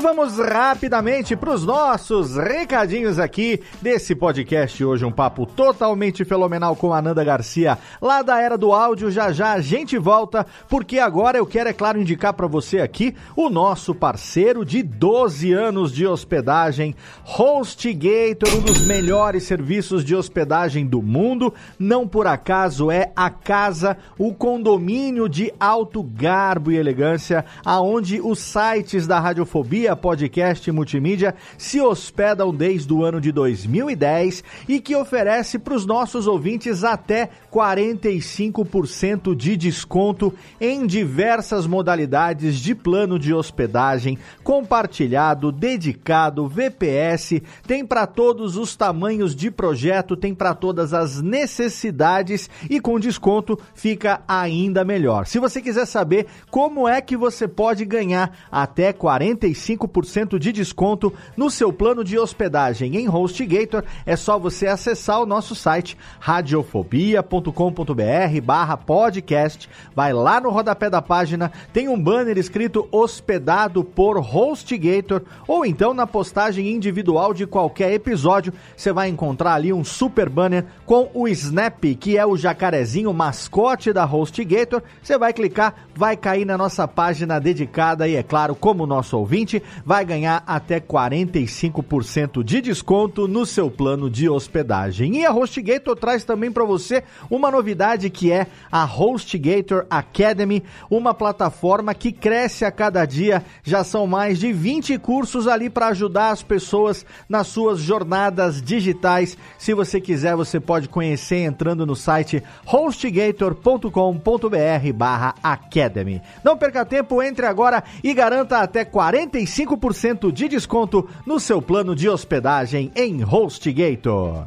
Vamos rapidamente para os nossos recadinhos aqui desse podcast hoje, um papo totalmente fenomenal com a Ananda Garcia, lá da Era do Áudio. Já já a gente volta, porque agora eu quero, é claro, indicar para você aqui o nosso parceiro de 12 anos de hospedagem, HostGator, um dos melhores serviços de hospedagem do mundo. Não por acaso é a casa, o condomínio de alto garbo e elegância, aonde os sites da Radiofobia Podcast Multimídia se hospedam desde o ano de 2010 e que oferece para os nossos ouvintes até 45% de desconto em diversas modalidades de plano de hospedagem, compartilhado, dedicado, VPS, tem para todos os tamanhos de projeto, tem para todas as necessidades e com desconto fica ainda melhor. Se você quiser saber como é que você pode ganhar até 45% de desconto no seu plano de hospedagem. Em HostGator, é só você acessar o nosso site radiofobia.com.br barra podcast, vai lá no rodapé da página, tem um banner escrito hospedado por HostGator ou então na postagem individual de qualquer episódio, você vai encontrar ali um super banner com o Snap, que é o jacarezinho mascote da HostGator, você vai clicar, vai cair na nossa página dedicada e é claro, como nosso ouvinte, vai ganhar até 45% de desconto no seu plano de hospedagem. E a HostGator traz também para você uma novidade que é a HostGator Academy, uma plataforma que cresce a cada dia. Já são mais de 20 cursos ali para ajudar as pessoas nas suas jornadas digitais. Se você quiser, você pode conhecer entrando no site hostgator.com.br barra Academy. Não perca tempo, entre agora e garanta até 45% de desconto no seu plano de hospedagem em HostGator.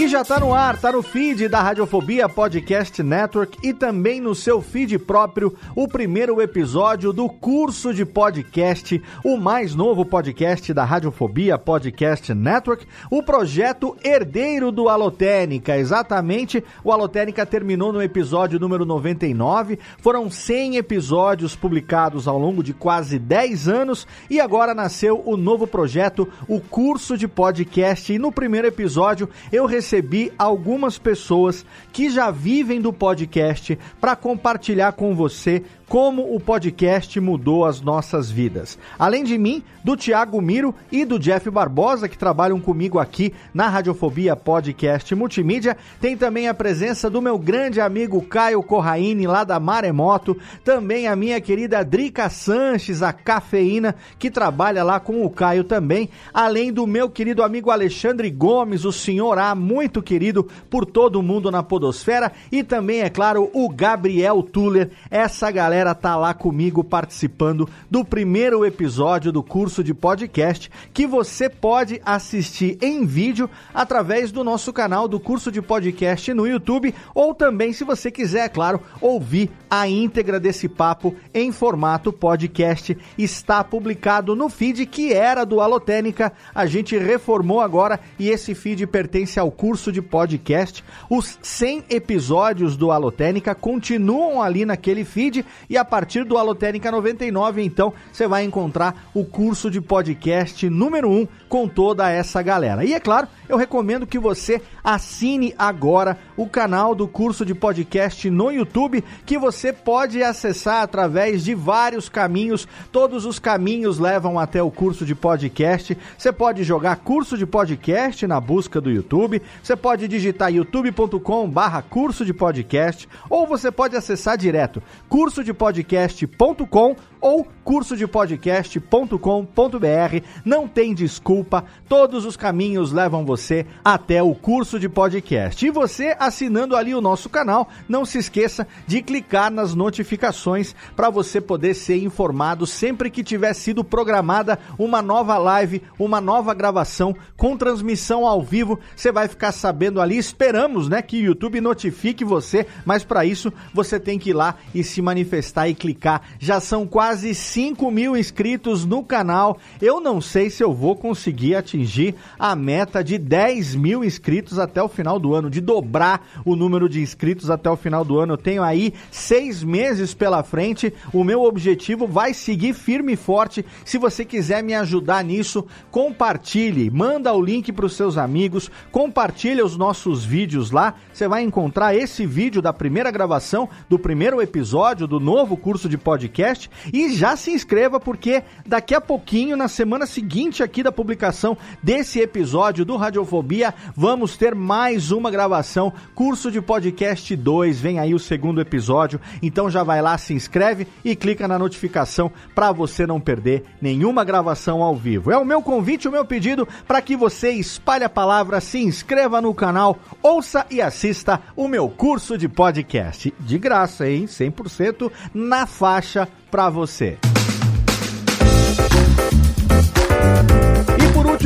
E já tá no ar, tá no feed da Radiofobia Podcast Network e também no seu feed próprio o primeiro episódio do curso de podcast, o mais novo podcast da Radiofobia Podcast Network, o projeto herdeiro do Alotênica. Exatamente, o Alotênica terminou no episódio número 99. Foram 100 episódios publicados ao longo de quase 10 anos e agora nasceu o novo projeto, o curso de podcast. E no primeiro episódio eu recebi algumas pessoas que já vivem do podcast para compartilhar com você como o podcast mudou as nossas vidas. Além de mim, do Thiago Miro e do Jeff Barbosa, que trabalham comigo aqui na Radiofobia Podcast Multimídia, tem também a presença do meu grande amigo Caio Corraine, lá da Maremoto, também a minha querida Drica Sanches, a Cafeína, que trabalha lá com o Caio também, além do meu querido amigo Alexandre Gomes, o senhor A, muito querido por todo mundo na podosfera, e também, é claro, o Gabriel Tuller, essa galera galera tá lá comigo participando do primeiro episódio do curso de podcast que você pode assistir em vídeo através do nosso canal do curso de podcast no YouTube ou também, se você quiser, é claro, ouvir a íntegra desse papo em formato podcast. Está publicado no feed que era do Alotênica. A gente reformou agora e esse feed pertence ao curso de podcast. Os 100 episódios do Alotênica continuam ali naquele feed e a partir do Alotênica 99, então, você vai encontrar o curso de podcast número 1 com toda essa galera. E é claro, eu recomendo que você assine agora o canal do curso de podcast no YouTube, que você pode acessar através de vários caminhos. Todos os caminhos levam até o curso de podcast. Você pode jogar curso de podcast na busca do YouTube. Você pode digitar youtube.com/barra curso de podcast ou você pode acessar direto curso de podcast.com ou cursodepodcast.com.br. Não tem desculpa, todos os caminhos levam você até o curso de podcast. E você assinando ali o nosso canal, não se esqueça de clicar nas notificações para você poder ser informado sempre que tiver sido programada uma nova live, uma nova gravação com transmissão ao vivo. Você vai ficar sabendo ali. Esperamos, né, que o YouTube notifique você, mas para isso você tem que ir lá e se manifestar e clicar. Já são quase 5 mil inscritos no canal. Eu não sei se eu vou conseguir atingir a meta de 10 mil inscritos até o final do ano, de dobrar o número de inscritos até o final do ano. Eu tenho aí seis meses pela frente. O meu objetivo vai seguir firme e forte. Se você quiser me ajudar nisso, compartilhe, manda o link para os seus amigos, compartilhe os nossos vídeos lá. Você vai encontrar esse vídeo da primeira gravação do primeiro episódio do novo curso de podcast e já se inscreva porque daqui a pouquinho, na semana seguinte aqui da publicação desse episódio do Radiofobia, vamos ter mais uma gravação, curso de podcast 2, vem aí o segundo episódio. Então já vai lá, se inscreve e clica na notificação para você não perder nenhuma gravação ao vivo. É o meu convite, o meu pedido para que você espalhe a palavra, se inscreva no canal, ouça e assista o meu curso de podcast de graça, hein? 100% na faixa para você você.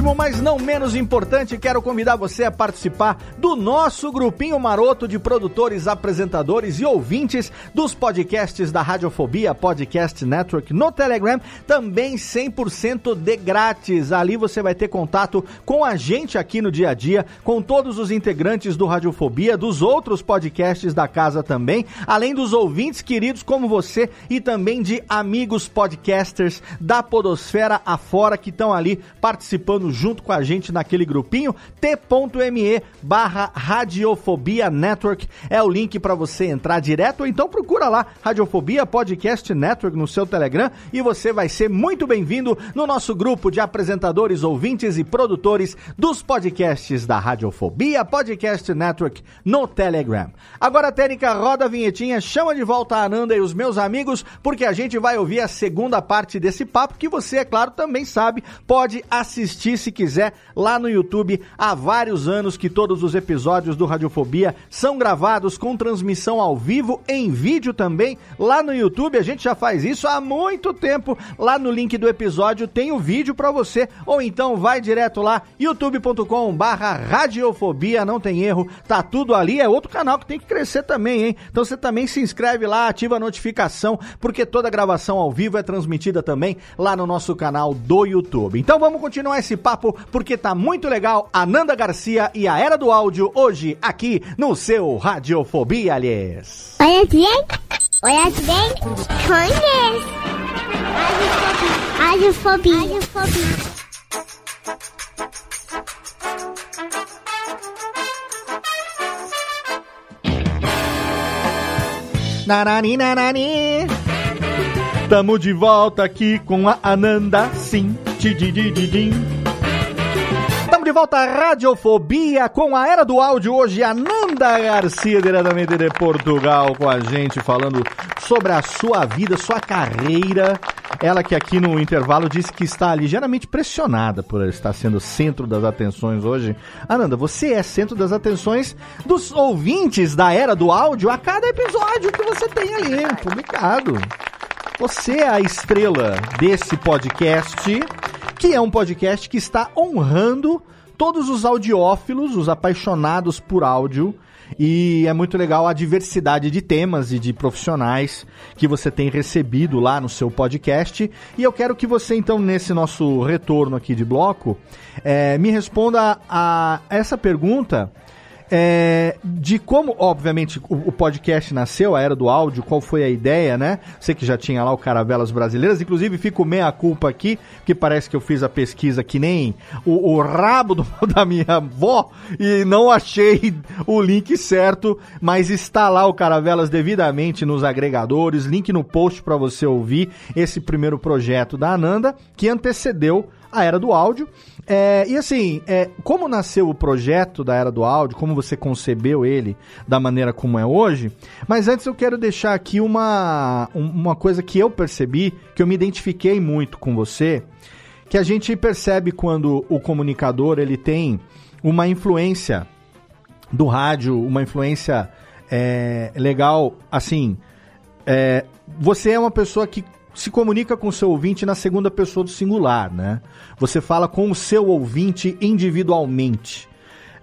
Último, mas não menos importante, quero convidar você a participar do nosso grupinho maroto de produtores, apresentadores e ouvintes dos podcasts da Radiofobia Podcast Network no Telegram, também 100% de grátis. Ali você vai ter contato com a gente aqui no dia a dia, com todos os integrantes do Radiofobia, dos outros podcasts da casa também, além dos ouvintes queridos como você e também de amigos podcasters da Podosfera afora que estão ali participando junto com a gente naquele grupinho, t.me barra Radiofobia Network é o link para você entrar direto, ou então procura lá Radiofobia Podcast Network no seu Telegram e você vai ser muito bem-vindo no nosso grupo de apresentadores, ouvintes e produtores dos podcasts da Radiofobia Podcast Network no Telegram. Agora, Técnica, roda a vinhetinha, chama de volta a Ananda e os meus amigos, porque a gente vai ouvir a segunda parte desse papo que você, é claro, também sabe, pode assistir se quiser, lá no YouTube. Há vários anos que todos os episódios do Radiofobia são gravados com transmissão ao vivo, em vídeo também, lá no YouTube. A gente já faz isso há muito tempo. Lá no link do episódio tem o vídeo para você, ou então vai direto lá, youtube.com barra radiofobia, não tem erro, tá tudo ali. É outro canal que tem que crescer também, hein? Então você também se inscreve lá, ativa a notificação, porque toda gravação ao vivo é transmitida também lá no nosso canal do YouTube. Então vamos continuar esse papo, porque tá muito legal. Ananda Garcia e a Era do Áudio hoje aqui no seu Radiofobia, aliás. Olha bem, olha bem, conhece. Radiofobia, radiofobia. Narani, narani. Tamo de volta aqui com a Ananda, sim. Tididididim. Volta à Radiofobia com a Era do Áudio hoje. Ananda Garcia, diretamente de Portugal, com a gente, falando sobre a sua vida, sua carreira. Ela que aqui no intervalo disse que está ligeiramente pressionada por estar sendo centro das atenções hoje. Ananda, você é centro das atenções dos ouvintes da Era do Áudio a cada episódio que você tem ali publicado. Você é a estrela desse podcast, que é um podcast que está honrando todos os audiófilos, os apaixonados por áudio. E é muito legal a diversidade de temas e de profissionais que você tem recebido lá no seu podcast. E eu quero que você, então, nesse nosso retorno aqui de bloco, eh, me responda a essa pergunta é, de como, obviamente, o, o, podcast nasceu, a era do áudio, qual foi a ideia, né? Você que já tinha lá o Caravelas Brasileiras, inclusive fico meia culpa aqui, que parece que eu fiz a pesquisa que nem o, o rabo do, da minha avó e não achei o link certo, mas está lá o Caravelas devidamente nos agregadores, link no post para você ouvir esse primeiro projeto da Ananda, que antecedeu a era do áudio. É, e assim, é, como nasceu o projeto da Era do Áudio, como você concebeu ele da maneira como é hoje, mas antes eu quero deixar aqui uma, uma coisa que eu percebi, que eu me identifiquei muito com você, que a gente percebe quando o comunicador ele tem uma influência do rádio, uma influência é, legal, assim, é, você é uma pessoa que se comunica com o seu ouvinte na segunda pessoa do singular, né? Você fala com o seu ouvinte individualmente.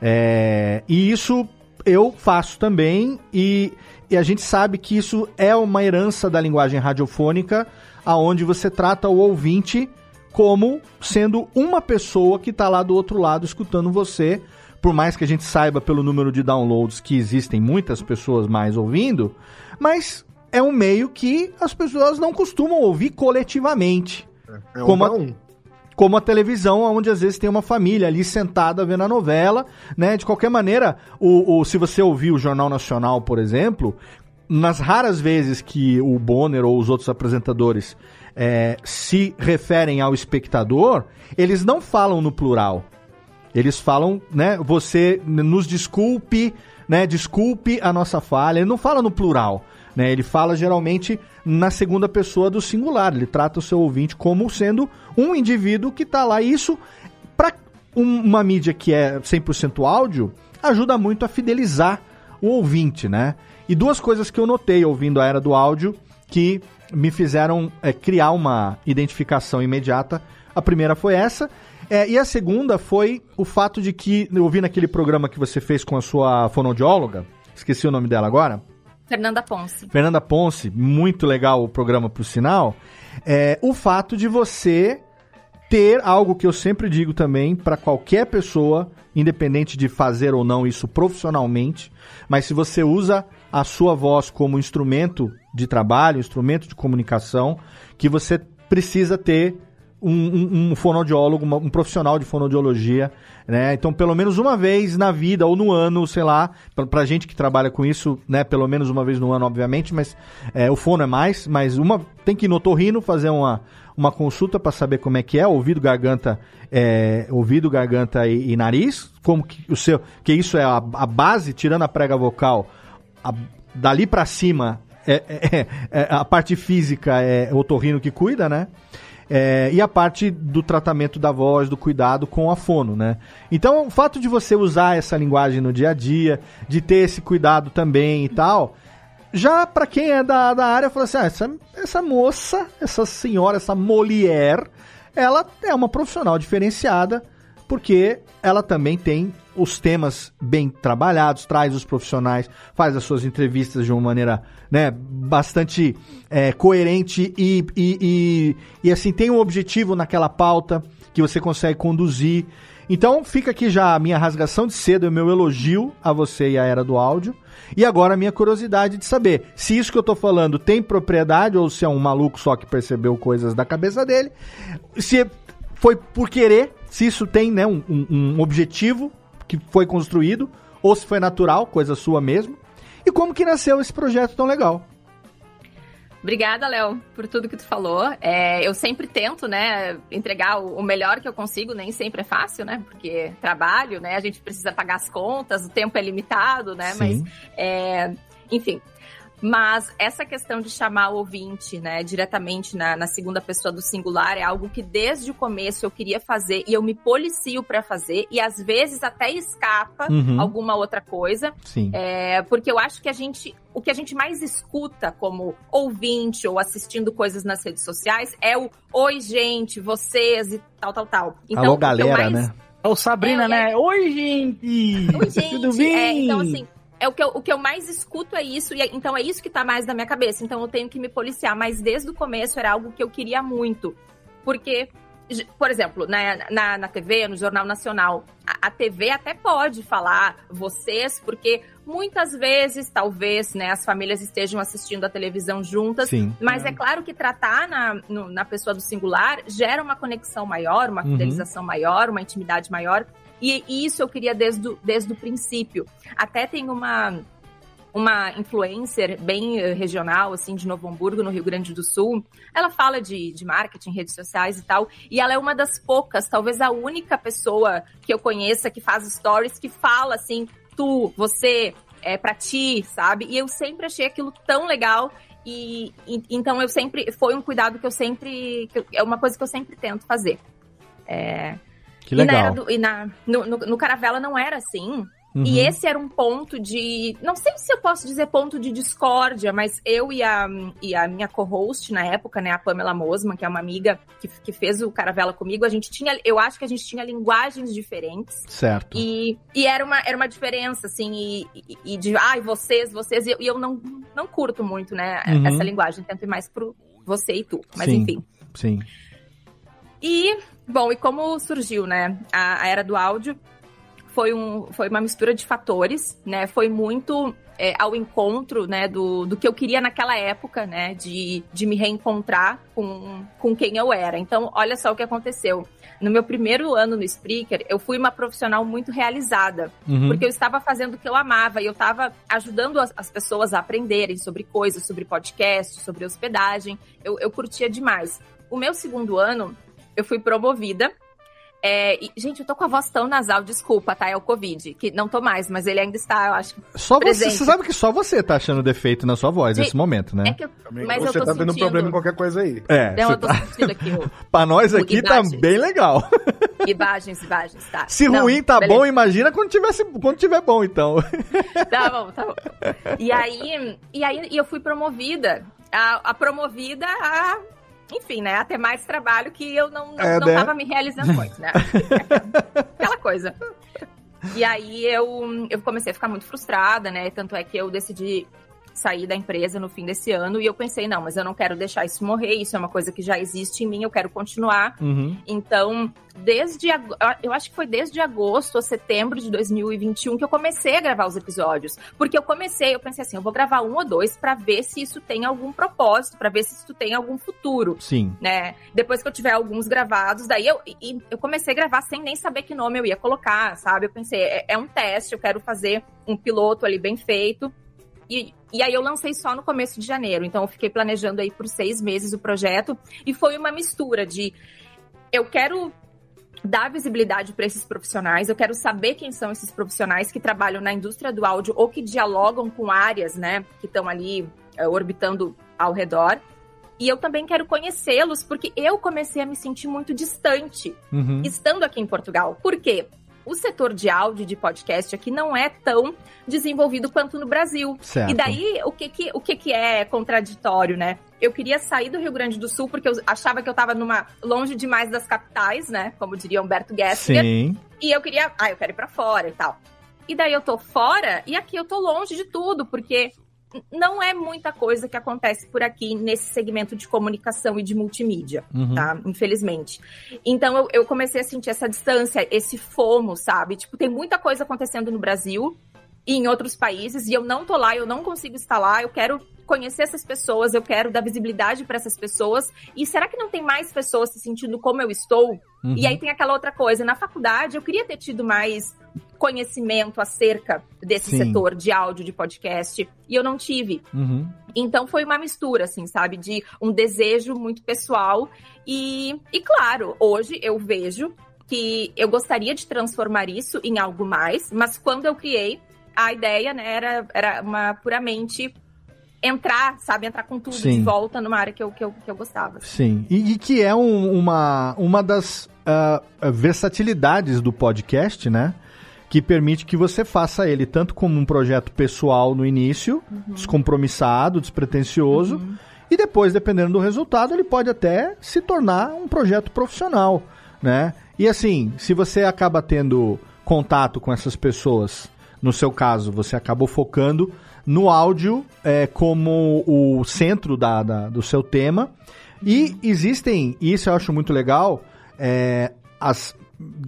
É, e isso eu faço também, e, e, a gente sabe que isso é uma herança da linguagem radiofônica, aonde você trata o ouvinte como sendo uma pessoa que está lá do outro lado escutando você. Por mais que a gente saiba pelo número de downloads que existem muitas pessoas mais ouvindo, mas é um meio que as pessoas não costumam ouvir coletivamente. É um como, a, um. como a televisão, onde às vezes tem uma família ali sentada vendo a novela, né? De qualquer maneira, o, o, se você ouvir o Jornal Nacional, por exemplo, nas raras vezes que o Bonner ou os outros apresentadores é, se referem ao espectador, eles não falam no plural. Eles falam, né? Você nos desculpe, né? Desculpe a nossa falha. Ele não fala no plural. Né? Ele fala geralmente na segunda pessoa do singular. Ele trata o seu ouvinte como sendo um indivíduo que está lá. Isso, para um, uma mídia que é 100% áudio, ajuda muito a fidelizar o ouvinte, né? E duas coisas que eu notei ouvindo a era do áudio que me fizeram é, criar uma identificação imediata. A primeira foi essa. É, e a segunda foi o fato de que, eu vi naquele programa que você fez com a sua fonoaudióloga, esqueci o nome dela agora, Fernanda Ponce. Fernanda Ponce, muito legal o programa por sinal. É, o fato de você ter algo que eu sempre digo também para qualquer pessoa, independente de fazer ou não isso profissionalmente, mas se você usa a sua voz como instrumento de trabalho, instrumento de comunicação, que você precisa ter um, um, um um profissional de fonoaudiologia, né? Então, pelo menos uma vez na vida ou no ano, sei lá, pra, pra gente que trabalha com isso, né? Pelo menos uma vez no ano, obviamente, mas é, o fono é mais, mas uma tem que ir no torrino fazer uma, uma consulta para saber como é que é, ouvido, garganta, é, ouvido, garganta e, e, nariz, como que o seu, que isso é a, a base, tirando a prega vocal, a, dali para cima é, é, é, a parte física é o torrino que cuida, né? É, e a parte do tratamento da voz, do cuidado com a fono, né? Então, o fato de você usar essa linguagem no dia a dia, de ter esse cuidado também e tal, já para quem é da, da área, fala assim: ah, essa, essa moça, essa senhora, essa Molière, ela é uma profissional diferenciada, porque ela também tem os temas bem trabalhados, traz os profissionais, faz as suas entrevistas de uma maneira né, bastante é, coerente e, e, e, e, assim tem um objetivo naquela pauta que você consegue conduzir. Então fica aqui já a minha rasgação de cedo o meu elogio a você e a era do áudio. E agora a minha curiosidade de saber se isso que eu tô falando tem propriedade ou se é um maluco só que percebeu coisas da cabeça dele. Se foi por querer, se isso tem né, um, um objetivo que foi construído, ou se foi natural, coisa sua mesmo. E como que nasceu esse projeto tão legal? Obrigada, Léo, por tudo que tu falou. É, eu sempre tento, né, entregar o, o, melhor que eu consigo, nem sempre é fácil, né, porque trabalho, né, a gente precisa pagar as contas, o tempo é limitado, né, Sim. mas, é, enfim, mas essa questão de chamar o ouvinte, né, diretamente na, na, segunda pessoa do singular é algo que desde o começo eu queria fazer e eu me policio para fazer e às vezes até escapa uhum. alguma outra coisa. Sim. É, porque eu acho que a gente, o que a gente mais escuta como ouvinte ou assistindo coisas nas redes sociais é o oi gente, vocês e tal, tal, tal. Então, Alô galera, mais... né? Ô Sabrina, é, né? É... Oi gente! Oi gente! Tudo bem? É, então assim é o que, eu, o que eu mais escuto é isso, e é, então é isso que tá mais na minha cabeça. Então eu tenho que me policiar, mas desde o começo era algo que eu queria muito. Porque, por exemplo, na, na, na TV, no Jornal Nacional, a, a, TV até pode falar vocês, porque muitas vezes, talvez, né, as famílias estejam assistindo a televisão juntas, Sim. mas é. é claro que tratar na, no, na pessoa do singular gera uma conexão maior, uma uhum. fidelização uhum. maior, uma intimidade maior. E, isso eu queria desde, desde o princípio. Até tem uma uma influencer bem eh, regional, assim, de Novo Hamburgo, no Rio Grande do Sul. Ela fala de, de marketing, redes sociais e tal. E ela é uma das poucas, talvez a única pessoa que eu conheça que faz stories que fala assim, tu, você, é pra ti, sabe? E eu sempre achei aquilo tão legal. E, e então eu sempre. Foi um cuidado que eu sempre. Que eu, é uma coisa que eu sempre tento fazer. É, que legal. E, na, e na, no, no, Caravela não era assim. Uhum. E esse era um ponto de. Não sei se eu posso dizer ponto de discórdia, mas eu e a, e a minha co-host na época, né, a Pamela Mosman, que é uma amiga que, que fez o Caravela comigo, a gente tinha. Eu acho que a gente tinha linguagens diferentes. Certo. E, e era, uma, era uma diferença, assim, e, e, e de. Ai, vocês, vocês. E eu não, não curto muito, né, uhum. essa linguagem. Tento ir mais pro você e tu. Mas sim, enfim. Sim. E Bom, e como surgiu, né, a, a era do áudio? Foi, um, foi uma mistura de fatores, né? Foi muito é, ao encontro, né, do, do que eu queria naquela época, né, de, de me reencontrar com, com quem eu era. Então, olha só o que aconteceu. No meu primeiro ano no Spreaker, eu fui uma profissional muito realizada, uhum. porque eu estava fazendo o que eu amava e eu estava ajudando as, as, pessoas a aprenderem sobre coisas, sobre podcast, sobre hospedagem. Eu, eu curtia demais. O meu segundo ano, eu fui promovida. É, e, gente, eu tô com a voz tão nasal, desculpa, tá? É o Covid, que não tô mais, mas ele ainda está, eu acho. Só presente. você, você sabe que só você tá achando defeito na sua voz nesse momento, né? É que eu, mas você eu tô tá sentindo... tendo problema em qualquer coisa aí. É. Não, eu tô tá... sentindo aqui. O... pra nós aqui tá bem legal. Imagens, imagens, tá. Se não, ruim tá beleza. bom, imagina quando, tivesse, quando tiver bom, então. Tá bom, tá bom. E aí, e aí eu fui promovida. A, a promovida a enfim, né, a ter mais trabalho que eu não, não, é, não né? tava me realizando muito, né? Aquela coisa. E aí eu, eu comecei a ficar muito frustrada, né? Tanto é que eu decidi sair da empresa no fim desse ano e eu pensei, não, mas eu não quero deixar isso morrer, isso é uma coisa que já existe em mim, eu quero continuar. Uhum. Então, desde eu acho que foi desde agosto a setembro de 2021 que eu comecei a gravar os episódios, porque eu comecei, eu pensei assim, eu vou gravar um ou dois para ver se isso tem algum propósito, para ver se isso tem algum futuro. Sim. Né? Depois que eu tiver alguns gravados, daí eu e eu comecei a gravar sem nem saber que nome eu ia colocar, sabe? Eu pensei, é, é um teste, eu quero fazer um piloto ali bem feito. E, e aí eu lancei só no começo de janeiro. Então eu fiquei planejando aí por seis meses o projeto. E foi uma mistura de eu quero dar visibilidade para esses profissionais, eu quero saber quem são esses profissionais que trabalham na indústria do áudio ou que dialogam com áreas, né, que estão ali é, orbitando ao redor. E eu também quero conhecê-los, porque eu comecei a me sentir muito distante Uhum. estando aqui em Portugal. Por quê? O setor de áudio de podcast aqui não é tão desenvolvido quanto no Brasil. Certo. E daí, o que que, o que que é contraditório, né? Eu queria sair do Rio Grande do Sul porque eu achava que eu tava numa longe demais das capitais, né? Como diria Humberto Gessinger. Sim. E eu queria, ah, eu quero ir pra fora e tal. E daí eu tô fora e aqui eu tô longe de tudo, porque não é muita coisa que acontece por aqui nesse segmento de comunicação e de multimídia, Uhum. tá? Infelizmente. Então eu, eu comecei a sentir essa distância, esse fomo, sabe? Tipo, tem muita coisa acontecendo no Brasil e em outros países e eu não tô lá, eu não consigo estar lá, eu quero conhecer essas pessoas, eu quero dar visibilidade para essas pessoas. E será que não tem mais pessoas se sentindo como eu estou? Uhum. E aí tem aquela outra coisa, na faculdade eu queria ter tido mais conhecimento acerca desse Sim. setor de áudio, de podcast, e eu não tive. Uhum. Então foi uma mistura, assim, sabe? De um desejo muito pessoal. E, e claro, hoje eu vejo que eu gostaria de transformar isso em algo mais, mas quando eu criei, a ideia né, era, era uma puramente entrar, sabe? Entrar com tudo Sim. de volta numa área que eu, que eu, que eu gostava. Sim, e, e que é um- uma, uma das ah, versatilidades do podcast, né? Que permite que você faça ele tanto como um projeto pessoal no início, descompromissado, despretensioso, e depois, dependendo do resultado, ele pode até se tornar um projeto profissional, né? E assim, se você acaba tendo contato com essas pessoas, no seu caso, você acabou focando no áudio é, como o centro da, da- do seu tema. E existem, e isso eu acho muito legal, é, as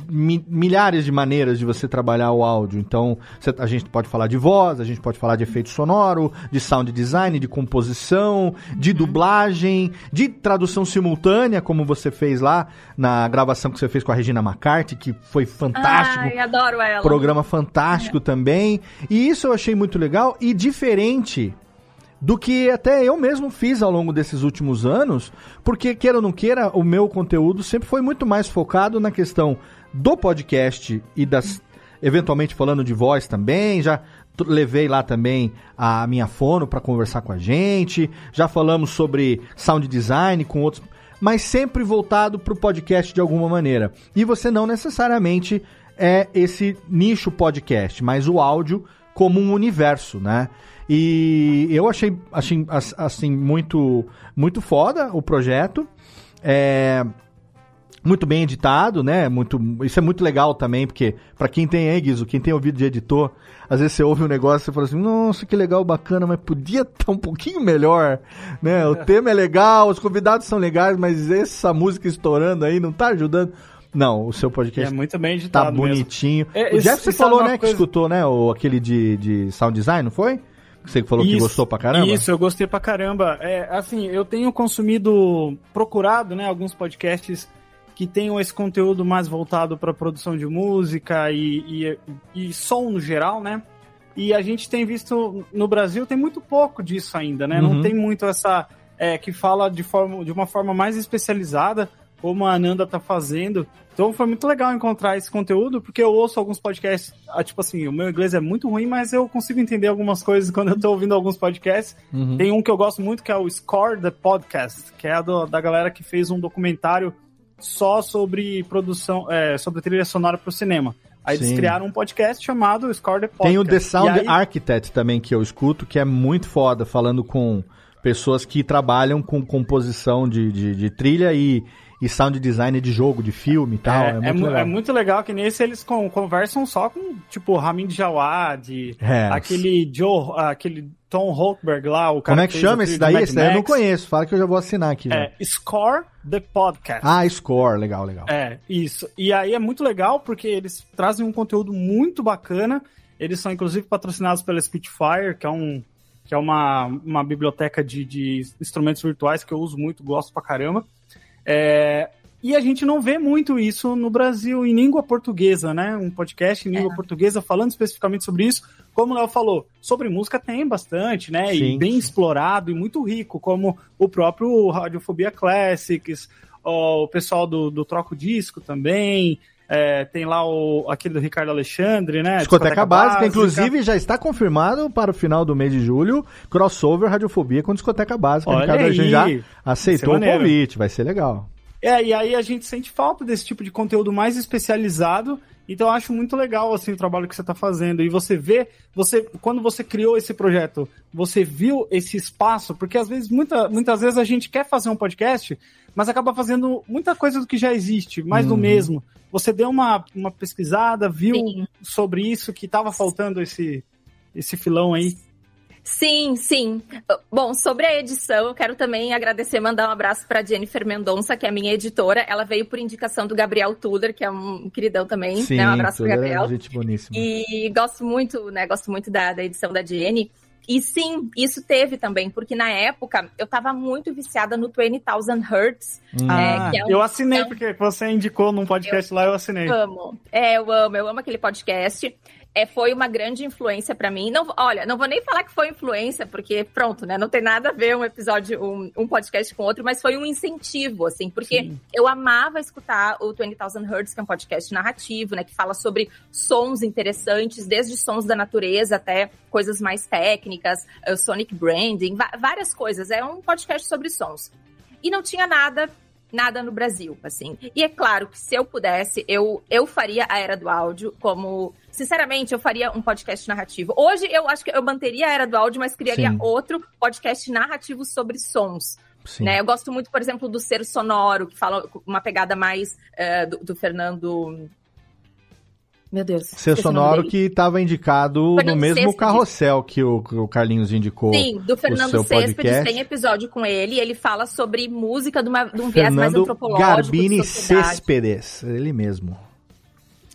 mi- milhares de maneiras de você trabalhar o áudio. Então, você- a gente pode falar de voz, a gente pode falar de efeito sonoro, de sound design, de composição, de dublagem, de tradução simultânea, como você fez lá na gravação que você fez com a Regina McCarthy, que foi fantástico Ai, adoro ela. programa fantástico também. E isso eu achei muito legal e diferente do que até eu mesmo fiz ao longo desses últimos anos, porque queira ou não queira, o meu conteúdo sempre foi muito mais focado na questão do podcast e das eventualmente falando de voz também, já levei lá também a minha fono para conversar com a gente, já falamos sobre sound design com outros, mas sempre voltado para o podcast de alguma maneira. E você não necessariamente é esse nicho podcast, mas o áudio como um universo, né? E eu achei, achei as- assim muito muito foda o projeto. É muito bem editado, né? Muito, isso é muito legal também, porque pra quem tem aí, Guizo, quem tem ouvido de editor, às vezes você ouve um negócio e fala assim, nossa, que legal, bacana, mas podia estar um pouquinho melhor, né? O tema é legal, os convidados são legais, mas essa música estourando aí não tá ajudando. Não, o seu podcast É muito bem tá editado mesmo. bonitinho. É, o Jeff, você falou, né, que coisa- escutou, né, o, aquele de, de sound design, não foi? Você que falou que Isso, gostou pra caramba? Isso, eu gostei pra caramba. É, assim, eu tenho consumido, procurado, né, alguns podcasts que tenham esse conteúdo mais voltado para produção de música e, e, e som no geral, né? E a gente tem visto no Brasil tem muito pouco disso ainda, né? Uhum. Não tem muito essa é, que fala de forma de uma forma mais especializada como a Ananda tá fazendo. Então foi muito legal encontrar esse conteúdo, porque eu ouço alguns podcasts, ah, tipo assim, o meu inglês é muito ruim, mas eu consigo entender algumas coisas quando eu tô ouvindo alguns podcasts. Uhum. Tem um que eu gosto muito que é o Score the Podcast, que é do- da galera que fez um documentário só sobre produção, é, sobre trilha sonora pro cinema. Aí eles Sim. criaram um podcast chamado Score the Podcast. Tem o The Sound aí- Architect também que eu escuto, que é muito foda, falando com pessoas que trabalham com composição de, de, de trilha e, e sound design de jogo, de filme e tal. É, É, é muito mu- legal. é muito legal que nesse eles con- conversam só com, tipo, Ramin Djawad, É. aquele Joe, aquele Tom Holkberg lá, o cara Como é que a chama esse daí? Esse daí eu não conheço. Fala que eu já vou assinar aqui. já. É, Score the Podcast. Ah, Score. Legal, legal. É, isso. E aí é muito legal porque eles trazem um conteúdo muito bacana. Eles são, inclusive, patrocinados pela Spitfire, que é, um, que é uma, uma biblioteca de, de instrumentos virtuais que eu uso muito, gosto pra caramba. É, e a gente não vê muito isso no Brasil em língua portuguesa, né? Um podcast em língua portuguesa falando especificamente sobre isso. Como o Léo falou, sobre música tem bastante, né? Sim, e bem explorado e muito rico, como o próprio Radiofobia Classics, ó, o pessoal do, do Troco Disco também. É, tem lá o, aquele do Ricardo Alexandre, né? Discoteca, Básica, inclusive já está confirmado para o final do mês de julho, crossover Radiofobia com Discoteca Básica. Olha Ricardo Alexandre já aceitou o convite, vai ser legal. É, e aí a gente sente falta desse tipo de conteúdo mais especializado. Então eu acho muito legal assim o trabalho que você está fazendo e você vê, você quando você criou esse projeto, você viu esse espaço, porque às vezes muita, muitas vezes a gente quer fazer um podcast, mas acaba fazendo muita coisa do que já existe, mais do Uhum. mesmo. Você deu uma, uma pesquisada, viu sobre isso que estava faltando esse esse filão aí. Sim, sim. Bom, sobre a edição, eu quero também agradecer, mandar um abraço para Jennifer Mendonça, que é a minha editora. Ela veio por indicação do Gabriel Tuller, que é um queridão também. Sim, né? Um abraço pro Tuller Gabriel. é gente boníssima. E gosto muito, né? Gosto muito da, da edição da Jenny. E sim, isso teve também, porque na época eu tava muito viciada no 20,000 Hertz. Ah, é, é um- eu assinei é um- porque você indicou num podcast lá, eu assinei. Amo. É, eu amo, eu amo aquele podcast. É, foi uma grande influência pra mim. Não, olha, não vou nem falar que foi influência, porque pronto, né? Não tem nada a ver um episódio, um, um podcast com outro, mas foi um incentivo, assim, porque eu amava escutar o 20,000 Hertz, que é um podcast narrativo, né? Que fala sobre sons interessantes, desde sons da natureza até coisas mais técnicas, eh, sonic branding, várias coisas. É um podcast sobre sons. E não tinha nada nada no Brasil, assim. E é claro que se eu pudesse, eu, eu faria a Era do Áudio como... Sinceramente, eu faria um podcast narrativo. Hoje, eu acho que eu manteria a Era do Áudio, mas criaria Sim. outro podcast narrativo sobre sons. Sim. Né? Eu gosto muito, por exemplo, do Ser Sonoro, que fala uma pegada mais eh, do, do Fernando... Meu Deus. Ser sonoro que estava indicado no Fernando mesmo Cespedes. carrossel que o, o Carlinhos indicou. Sim, do Fernando podcast. tem episódio com ele, ele fala sobre música de, uma- de um viés mais Fernando antropológico. Garbini. Céspedes, ele mesmo.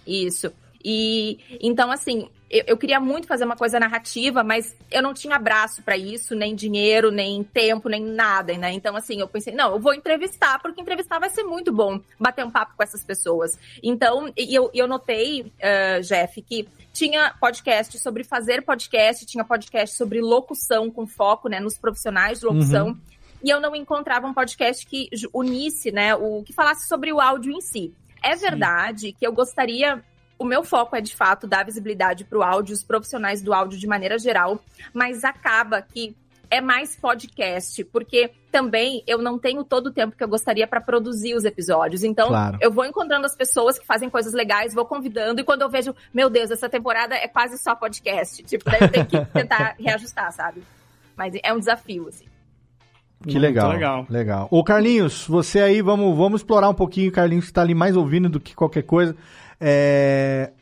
Isso. E então, assim, eu, eu queria muito fazer uma coisa narrativa, mas eu não tinha braço pra isso, nem dinheiro, nem tempo, nem nada, né? Então, assim, eu pensei, não, eu vou entrevistar, porque entrevistar vai ser muito bom, bater um papo com essas pessoas. Então, e eu, eu notei, eh, Jeff, que tinha podcast sobre fazer podcast, tinha podcast sobre locução com foco, né, nos profissionais de locução. Uhum. E eu não encontrava um podcast que unisse, né, o que falasse sobre o áudio em si. É verdade que eu gostaria. O meu foco é de fato dar visibilidade para o áudio, os profissionais do áudio de maneira geral, mas acaba que é mais podcast, porque também eu não tenho todo o tempo que eu gostaria para produzir os episódios. Então, Claro. eu vou encontrando as pessoas que fazem coisas legais, vou convidando, e quando eu vejo, meu Deus, essa temporada é quase só podcast. Tipo, daí eu tenho que tentar reajustar, sabe? Mas é um desafio, assim. Que Muito legal, legal. legal. Ô Carlinhos, você aí, vamos, vamos explorar um pouquinho, Carlinhos, que tá ali mais ouvindo do que qualquer coisa. É,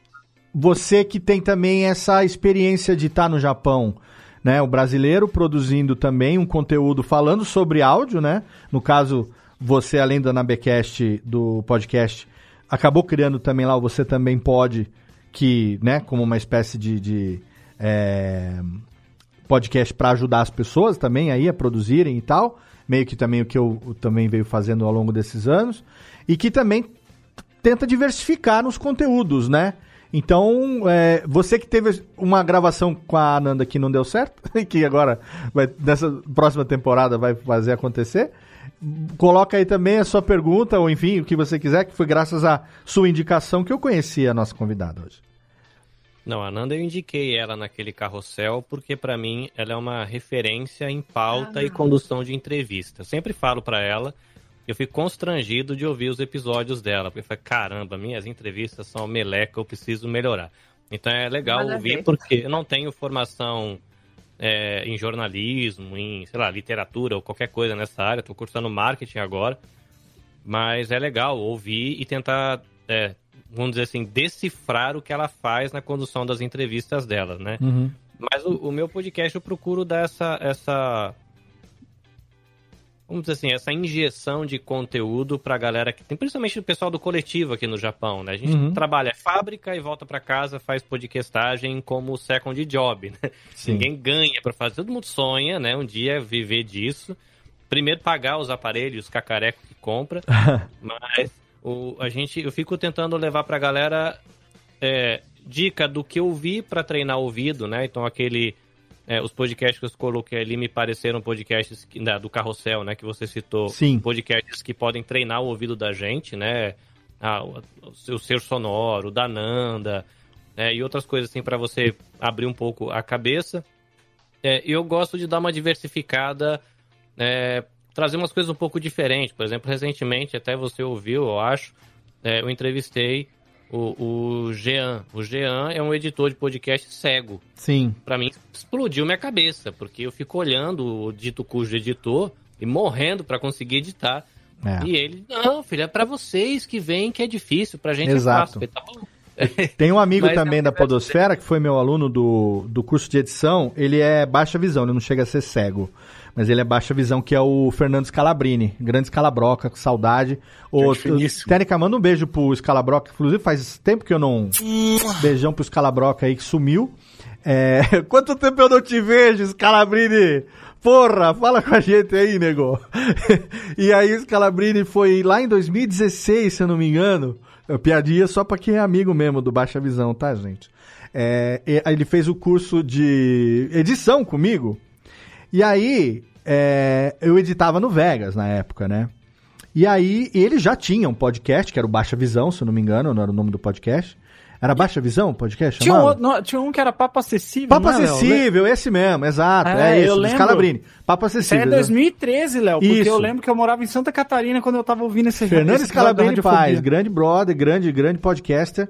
Você que tem também essa experiência de estar no Japão, né? O brasileiro produzindo também um conteúdo falando sobre áudio, né? No caso, você, além da Nabecast, do podcast, acabou criando também lá o Você Também Pode, que, né, como uma espécie de... de, é, podcast para ajudar as pessoas também aí a produzirem e tal, meio que também o que eu também veio fazendo ao longo desses anos, e que também tenta diversificar nos conteúdos, né? Então, é, você que teve uma gravação com a Ananda que não deu certo, e que agora, vai, nessa próxima temporada, vai fazer acontecer, coloca aí também a sua pergunta, ou enfim, o que você quiser, que foi graças à sua indicação que eu conheci a nossa convidada hoje. Não, a Nanda eu indiquei ela naquele carrossel porque pra mim ela é uma referência em pauta e condução de entrevista. Eu sempre falo pra ela, eu fico constrangido de ouvir os episódios dela, porque eu falo, caramba, minhas entrevistas são meleca, eu preciso melhorar. Então é legal Nada a ouvir porque eu não tenho formação é, em jornalismo, em, sei lá, literatura ou qualquer coisa nessa área, tô cursando marketing agora, mas é legal ouvir e tentar, é, vamos dizer assim, decifrar o que ela faz na condução das entrevistas dela, né? Uhum. Mas o, o meu podcast eu procuro dar essa, essa. Vamos dizer assim, essa injeção de conteúdo pra galera que tem, principalmente o pessoal do coletivo aqui no Japão, né? A gente Uhum. trabalha fábrica e volta pra casa, faz podcastagem como second job, né? Ninguém ganha pra fazer, todo mundo sonha, né? Um dia viver disso. Primeiro pagar os aparelhos cacareco que compra, mas o, a gente, eu fico tentando levar pra galera é, dica do que eu vi pra treinar o ouvido, né? Então aquele é, os podcasts que eu coloquei ali me pareceram podcasts que- da- do carrossel, né? Que você citou. Sim. Podcasts que podem treinar o ouvido da gente, né? ah, o, o seu ser sonoro, o da Nanda, né, e outras coisas assim para você abrir um pouco a cabeça. É, eu gosto de dar uma diversificada, é, trazer umas coisas um pouco diferentes. Por exemplo, recentemente, até você ouviu, eu acho, é, eu entrevistei o, o Jean. O Jean é um editor de podcast cego. Sim. Pra mim, explodiu minha cabeça, porque eu fico olhando o dito cujo editor e morrendo para conseguir editar. É. E ele, não, filho, é pra vocês que vêm que é difícil, pra gente Exato. é fácil. Tá. Tem um amigo também é da Podosfera, que foi meu aluno do, do curso de edição. Ele é baixa visão, ele não chega a ser cego. Mas ele é baixa visão, que é o Fernando Scalabrini. Grande Scalabroca, com saudade. O. Tênica, manda um beijo pro Scalabroca. Inclusive, faz tempo que eu não. Beijão pro Scalabroca aí que sumiu. É, Quanto tempo eu não te vejo, Scalabrini? Porra, fala com a gente aí, nego. e aí o Scalabrini foi lá em 2016, se eu não me engano. É, Piadinha só pra quem é amigo mesmo do Baixa Visão, tá, gente? É, ele fez o curso de edição comigo. E aí, é, eu editava no Vegas na época, né? E aí, ele já tinha um podcast, que era o Baixa Visão, se eu não me engano, não era o nome do podcast. Era Baixa Visão o podcast? Tinha um, não, tinha um que era Papo Acessível. Papo não é, Léo? Acessível, esse mesmo, exato. É, É, esse, eu do lembro. Scalabrini. Papo Acessível. é 2013, Léo, porque Isso. eu lembro que eu morava em Santa Catarina quando eu tava ouvindo esse Fernando Scalabrini faz, grande brother, grande, grande podcaster.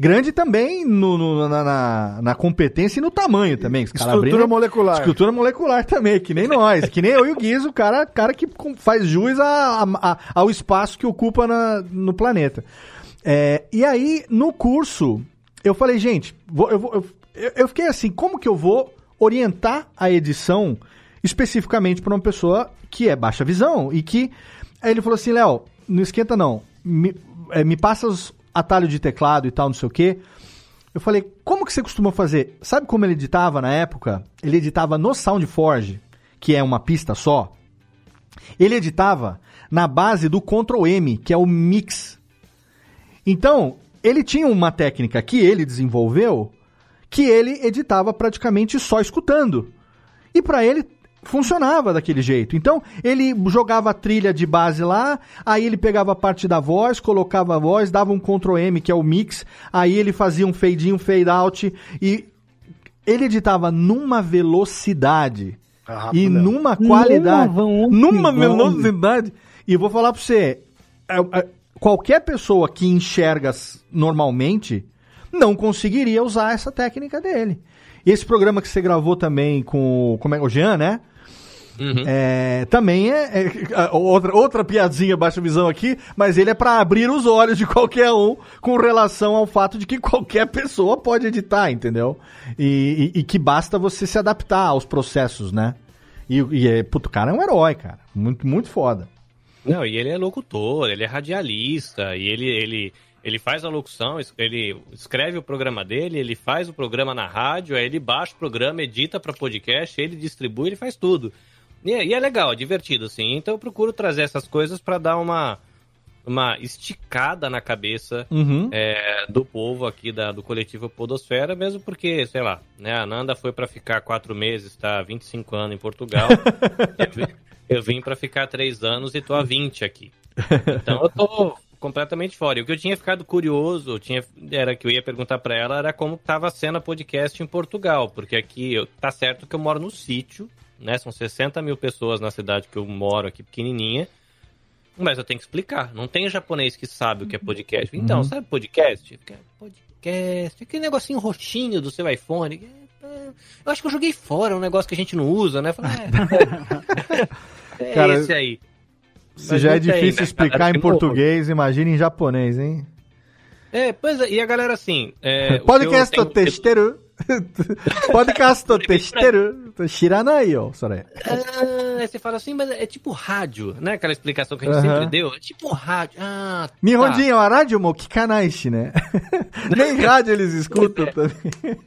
Grande também no, no- na, na- na competência e no tamanho também. Estrutura molecular. Estrutura molecular também, que nem nós. que nem eu e o Guizo, o cara, cara que faz jus a- a- a- ao espaço que ocupa na- no planeta. É, e aí, no curso, eu falei, gente, vou- eu, vou- eu- eu fiquei assim, como que eu vou orientar a edição especificamente para uma pessoa que é baixa visão e que. Aí ele falou assim, Léo, não esquenta não, me, é, me passa os atalhos de teclado e tal, não sei o quê. Eu falei, como que você costuma fazer? Sabe como ele editava na época? Ele editava no SoundForge, que é uma pista só. Ele editava na base do Ctrl M, que é o mix. Então, ele tinha uma técnica que ele desenvolveu que ele editava praticamente só escutando. E para ele funcionava daquele jeito. Então, ele jogava a trilha de base lá, aí ele pegava a parte da voz, colocava a voz, dava um Ctrl M, que é o mix, aí ele fazia um fade in, um fade out e ele editava numa velocidade e numa qualidade, numa velocidade. E vou falar pra você, é, é, qualquer pessoa que enxerga normalmente não conseguiria usar essa técnica dele. Esse programa que você gravou também com como é, o Jean, né? É, também é, é, outra, outra piadinha baixa visão aqui, mas ele é pra abrir os olhos de qualquer um com relação ao fato de que qualquer pessoa pode editar, entendeu? E, e- e que basta você se adaptar aos processos, né? E, e é, puto, o cara é um herói, cara. Muito, muito foda. Não, e ele é locutor, ele é radialista, e ele, ele, ele faz a locução, ele escreve o programa dele, ele faz o programa na rádio, aí ele baixa o programa, edita para podcast, ele distribui, ele faz tudo. E é, e é legal, é divertido, assim. Então eu procuro trazer essas coisas para dar uma, uma esticada na cabeça Uhum. é, do povo aqui da, do coletivo Podosfera, mesmo porque, sei lá, né, a Nanda foi para ficar quatro meses, tá há 25 anos em Portugal. eu, vim- eu vim para ficar três anos e tô há 20 aqui. Então eu tô completamente fora. E o que eu tinha ficado curioso, tinha, era que eu ia perguntar para ela, era como tava a cena podcast em Portugal, porque aqui eu, tá certo que eu moro no sítio, né? São 60 mil pessoas na cidade que eu moro aqui, pequenininha. Mas eu tenho que explicar. Não tem japonês que sabe o que é podcast. Então, Uhum. sabe podcast? Podcast, aquele negocinho roxinho do seu iPhone. É, Eu acho que eu joguei fora, um negócio que a gente não usa, né? Falei, é, é Cara, esse aí. Se Mas já é tem, difícil né, explicar cara? em De novo. português, imagina em japonês, hein? É, pois é, e a galera assim. É, o que Podcast eu tenho- testeiro. Podcast testeiro. Shiranai, ó, sorry. Ah, aí você fala assim, mas é tipo rádio, né? Aquela explicação que a gente sempre deu. É tipo rádio. Ah, tá. Nem rádio eles escutam também.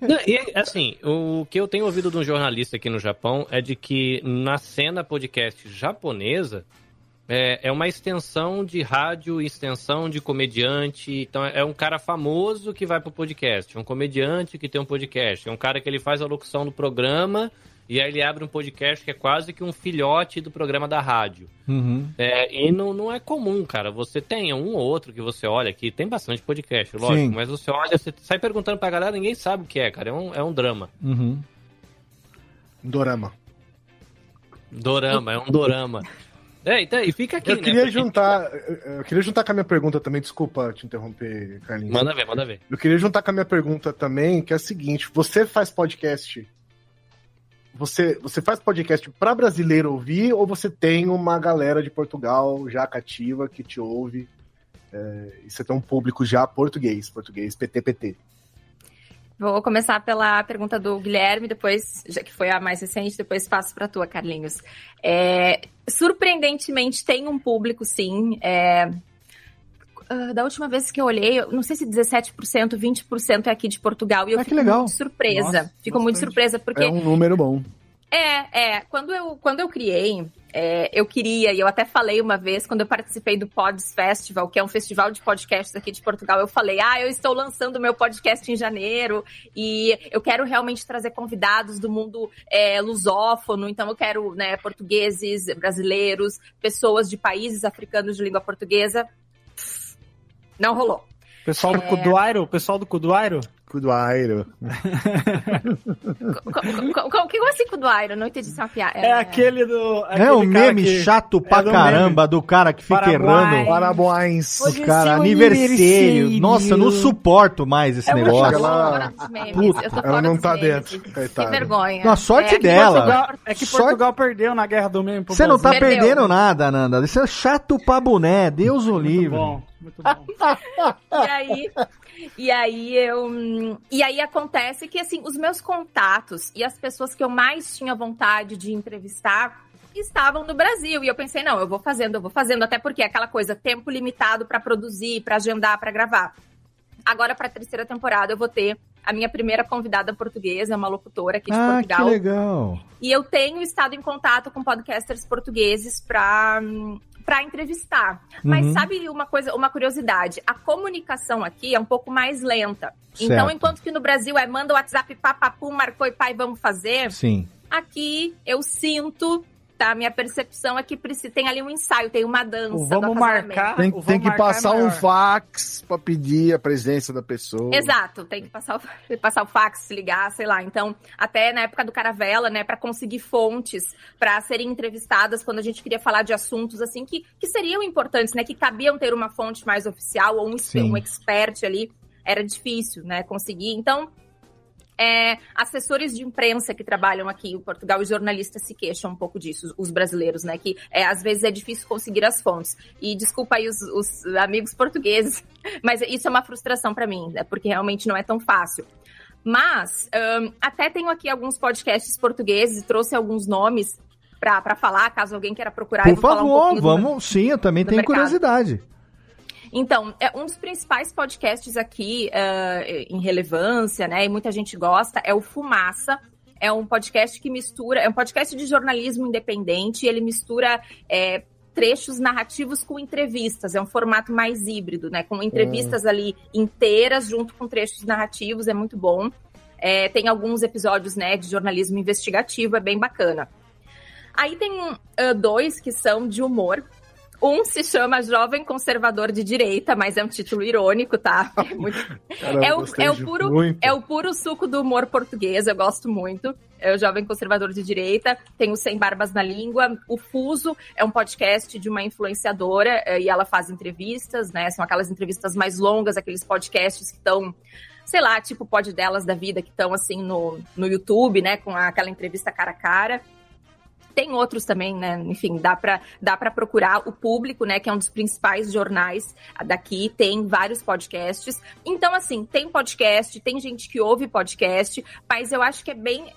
Não, e assim, o que eu tenho ouvido de um jornalista aqui no Japão é de que na cena podcast japonesa é, é uma extensão de rádio, extensão de comediante. Então é um cara famoso que vai pro podcast, um comediante que tem um podcast, é um cara que ele faz a locução do programa E aí ele abre um podcast que é quase que um filhote do programa da rádio. Uhum. É, e não, não é comum, cara. Você tem um ou outro que você olha aqui, tem bastante podcast, lógico, Sim. mas você olha, você sai perguntando pra galera, ninguém sabe o que é, cara. É um, é um drama. Uhum. Dorama. Dorama, é um dorama. É, então, e fica aqui, Eu né? queria Porque- juntar. Eu queria juntar com a minha pergunta também, desculpa te interromper, Carlinhos. Manda ver, manda ver. Eu queria juntar com a minha pergunta também, que é a seguinte: você faz podcast. Você, você faz podcast para brasileiro ouvir ou você tem uma galera de Portugal já cativa que te ouve? é, e você tem um público já português, português PTPT. Vou começar pela pergunta do Guilherme, depois, já que foi a mais recente, depois passo para a tua, Carlinhos. É, surpreendentemente, tem um público, sim. é, ah, da última vez que eu olhei, não sei se 17%, 20% é aqui de Portugal. E eu Ah, que fico legal. muito surpresa. Nossa, fico muito surpresa, porque É um número bom. é, é. Quando eu, quando eu criei, é, eu queria, e eu até falei uma vez, quando eu participei do Pods Festival, que é um festival de podcasts aqui de Portugal, eu falei, ah, eu estou lançando meu podcast em janeiro, e eu quero realmente trazer convidados do mundo é, lusófono, então eu quero, né, portugueses, brasileiros, pessoas de países africanos de língua portuguesa. Não rolou. Pessoal do É. Cuduairo, pessoal do Cuduairo. Cuduairo. Co- co- co- Como assim com o Duairo? Não entendi se é uma piada. É aquele do. É um aquele cara meme que- chato pra é do caramba do cara que fica errando. Parabéns. Os cara, aniversário. Nossa, eu não suporto mais esse É negócio. memes. Puta, eu tô ela não tá dentro, Que vergonha. Na sorte É, que dela. Portugal- é que Sorte- Portugal perdeu na guerra do meme. Você não tá Brasil. perdendo nada, Nanda. Isso é chato pra boné. Deus o livre. bom, muito bom. E aí, e aí eu. hum, E aí acontece que assim, os meus contatos e as pessoas que eu mais tinha vontade de entrevistar estavam no Brasil. E eu pensei, não, eu vou fazendo, eu vou fazendo, até porque é aquela coisa, tempo limitado pra produzir, pra agendar, pra gravar. Agora, pra terceira temporada, eu vou ter a minha primeira convidada portuguesa, uma locutora aqui de Ah, que Portugal. legal. E eu tenho estado em contato com podcasters portugueses para para entrevistar. Mas Uhum. sabe uma coisa, uma curiosidade, a comunicação aqui é um pouco mais lenta. Certo. Então, enquanto que no Brasil é manda o WhatsApp, papapu, marcou e pai, vamos fazer. Sim. Aqui eu sinto, tá? Minha percepção é que precisa, tem ali um ensaio, tem uma dança. Vamos marcar. Tem, tem vamos que marcar é passar um fax pra pedir a presença da pessoa. Exato, tem que passar o, passar o fax, se ligar, sei lá. Então, até na época do Caravela, né, para conseguir fontes para serem entrevistadas quando a gente queria falar de assuntos assim que, que seriam importantes, né, que cabiam ter uma fonte mais oficial ou um, Sim. um expert ali, era difícil, né, conseguir. Então, é, assessores de imprensa que trabalham aqui em Portugal e jornalistas se queixam um pouco disso, os brasileiros, né? Que é, às vezes é difícil conseguir as fontes. E desculpa aí os, os amigos portugueses, mas isso é uma frustração para mim, né? Porque realmente não é tão fácil. Mas ahn, até tenho aqui alguns podcasts portugueses e trouxe alguns nomes para falar, caso alguém queira procurar. Por falar um favor, pouquinho do vamos. Sim, eu também tenho mercado. curiosidade. Então, é um dos principais podcasts aqui ah, em relevância, né? E muita gente gosta, é o Fumaça. É um podcast que mistura, é um podcast de jornalismo independente, e ele mistura é, trechos narrativos com entrevistas. É um formato mais híbrido, né? Com entrevistas ali inteiras junto com trechos narrativos, é muito bom. É, tem alguns episódios, né, de jornalismo investigativo, é bem bacana. Aí tem ah, dois que são de humor. Um se chama Jovem Conservador de Direita, mas é um título irônico, tá? É, muito- Caramba, é o, é o puro, muito. é o puro suco do humor português, eu gosto muito. É o Jovem Conservador de Direita, tem o Sem Barbas na Língua. O Fuso é um podcast de uma influenciadora eh, e ela faz entrevistas, né? São aquelas entrevistas mais longas, aqueles podcasts que estão sei lá, tipo o pod delas da vida, que estão assim no, no YouTube, né, com aquela entrevista cara a cara. Tem outros também, né? Enfim, dá para dá pra procurar o público, né? Que é um dos principais jornais daqui. Tem vários podcasts. Então, assim, tem podcast, tem gente que ouve podcast, mas eu acho que é bem.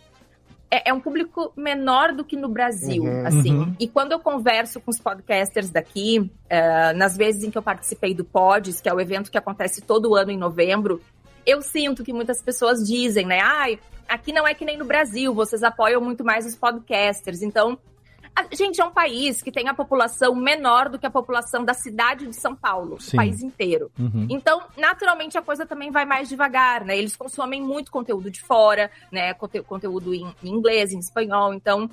É, é um público menor do que no Brasil, Uhum. assim. Uhum. E quando eu converso com os podcasters daqui, eh, nas vezes em que eu participei do Pods, que é o evento que acontece todo ano em novembro, eu sinto que muitas pessoas dizem, né? Ai, aqui não é que nem no Brasil, vocês apoiam muito mais os podcasters. Então, A- gente, é um país que tem a população menor do que a população da cidade de São Paulo, Sim. o país inteiro. Uhum. Então, naturalmente, a coisa também vai mais devagar, né? Eles consomem muito conteúdo de fora, né? Conte- conteúdo em, em inglês, em espanhol, então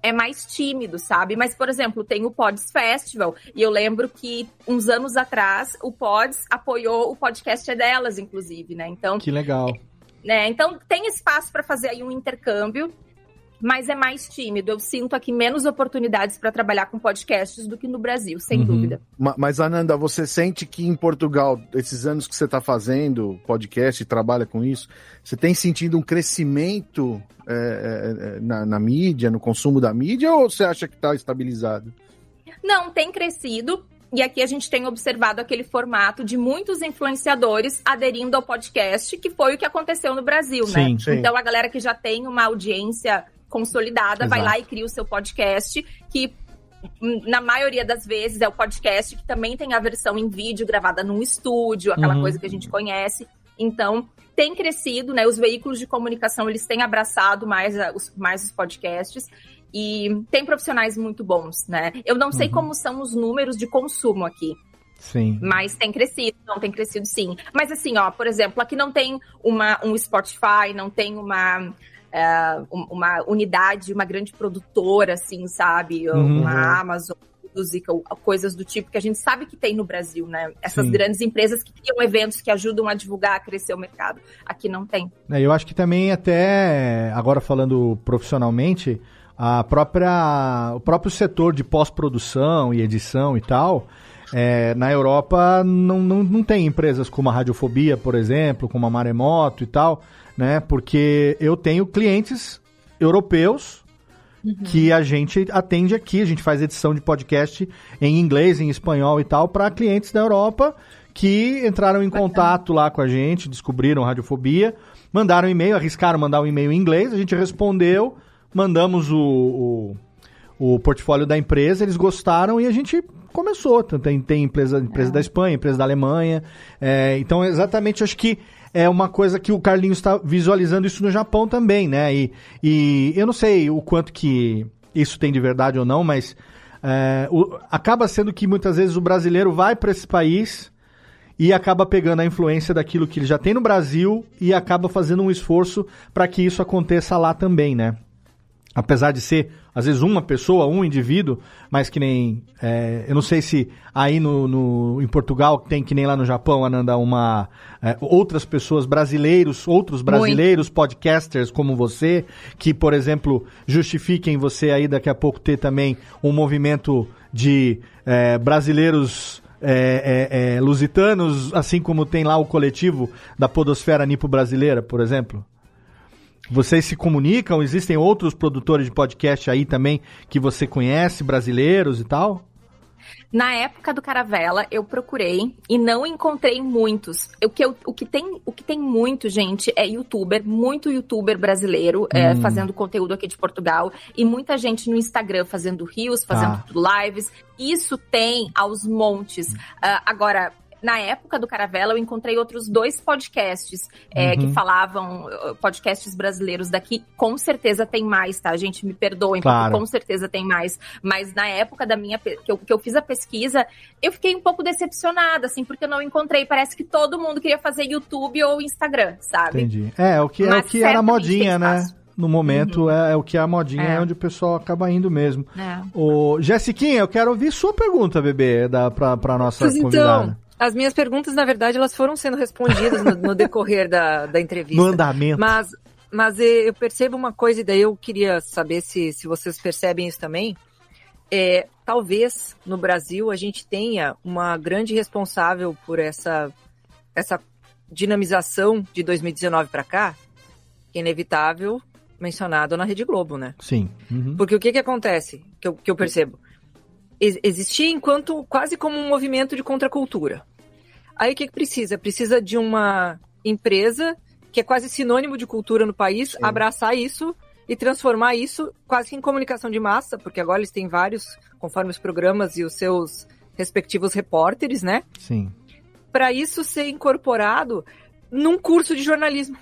é mais tímido, sabe? Mas, por exemplo, tem o Pods Festival, e eu lembro que uns anos atrás o Pods apoiou o podcast é delas, inclusive, né? Então, Que legal. Né? Então tem espaço para fazer aí um intercâmbio, mas é mais tímido. Eu sinto aqui menos oportunidades para trabalhar com podcasts do que no Brasil, sem Uhum. dúvida. Ma- Mas, Ananda, você sente que em Portugal, esses anos que você está fazendo podcast e trabalha com isso, você tem sentido um crescimento é, é, é, na, na mídia, no consumo da mídia, ou você acha que está estabilizado? Não, tem crescido. E aqui a gente tem observado aquele formato de muitos influenciadores aderindo ao podcast, que foi o que aconteceu no Brasil, né? Sim, sim. Então a galera que já tem uma audiência consolidada vai Exato. lá e cria o seu podcast, que hum, na maioria das vezes é o podcast que também tem a versão em vídeo gravada num estúdio, aquela Uhum. coisa que a gente conhece. Então, tem crescido, né? Os veículos de comunicação, eles têm abraçado mais, a- os, mais os podcasts. E tem profissionais muito bons, né? Eu não sei Uhum. como são os números de consumo aqui, Sim. mas tem crescido, não tem crescido sim. Mas assim, ó, por exemplo, aqui não tem uma, um Spotify, não tem uma, um- uma unidade, uma grande produtora, assim, sabe? Uhum. Uma Amazon Music, ou coisas do tipo que a gente sabe que tem no Brasil, né? Essas Sim. grandes empresas que criam eventos que ajudam a divulgar, a crescer o mercado. Aqui não tem. É, Eu acho que também até, agora falando profissionalmente, a própria, o próprio setor de pós-produção e edição e tal, é, na Europa não, não, não tem empresas como a Radiofobia, por exemplo, como a Maremoto e tal, né? Porque eu tenho clientes europeus que a gente atende aqui, a gente faz edição de podcast em inglês, em espanhol e tal, para clientes da Europa que entraram em contato lá com a gente, descobriram Radiofobia, mandaram um e-mail, arriscaram mandar um e-mail em inglês, a gente respondeu, mandamos o, o, o portfólio da empresa, eles gostaram e a gente começou. Tem, tem empresa, empresa da Espanha, empresa da Alemanha. é, então, exatamente, acho que é uma coisa que o Carlinhos está visualizando isso no Japão também, né? E, e eu não sei o quanto que isso tem de verdade ou não, mas é, o- acaba sendo que muitas vezes o brasileiro vai para esse país e acaba pegando a influência daquilo que ele já tem no Brasil e acaba fazendo um esforço para que isso aconteça lá também, né? Apesar de ser, às vezes, uma pessoa, um indivíduo, mas que nem. é, eu não sei se aí no, no- em Portugal tem que nem lá no Japão, Ananda, uma. é, outras pessoas, brasileiros, outros brasileiros, podcasters como você, que, por exemplo, justifiquem você aí daqui a pouco ter também um movimento de é, brasileiros é, é, é, lusitanos, assim como tem lá o coletivo da Podosfera Nipo Brasileira, por exemplo? Vocês se comunicam? Existem outros produtores de podcast aí também que você conhece, brasileiros e tal? Na época do Caravela, eu procurei e não encontrei muitos. O que, eu- o que, tem, o que tem muito, gente, é youtuber, muito youtuber brasileiro é, Hum. fazendo conteúdo aqui de Portugal e muita gente no Instagram fazendo reels, fazendo Tá. lives. Isso tem aos montes. Ah, agora. Na época do Caravela, eu encontrei outros dois podcasts é, Uhum. que falavam, uh, podcasts brasileiros daqui. Com certeza tem mais, tá, gente? Me perdoem, Claro. porque com certeza tem mais. Mas na época da minha que eu, que eu fiz a pesquisa, eu fiquei um pouco decepcionada, assim, porque eu não encontrei. Parece que todo mundo queria fazer YouTube ou Instagram, sabe? Entendi. É, é o que, é o que era modinha, né? No momento é, é o que é a modinha, é. É. onde o pessoal acaba indo mesmo. É. Ô, Jessiquinha, eu quero ouvir sua pergunta, bebê, da, pra, pra nossa Pois convidada. então, as minhas perguntas, na verdade, elas foram sendo respondidas no, no decorrer da, da entrevista. No andamento. Mas, mas eu percebo uma coisa, e daí eu queria saber se, se vocês percebem isso também. É, talvez no Brasil a gente tenha uma grande responsável por essa, essa dinamização de 2019 para cá, que é inevitável, mencionado na Rede Globo, né? Sim. Uhum. Porque o que que acontece, que eu, que eu percebo? Ex- existia enquanto quase como um movimento de contracultura. Aí o que que precisa? Precisa de uma empresa que é quase sinônimo de cultura no país, abraçar isso e transformar isso quase que em comunicação de massa, porque agora eles têm vários, conforme os programas e os seus respectivos repórteres, né? Sim. Para isso ser incorporado num curso de jornalismo.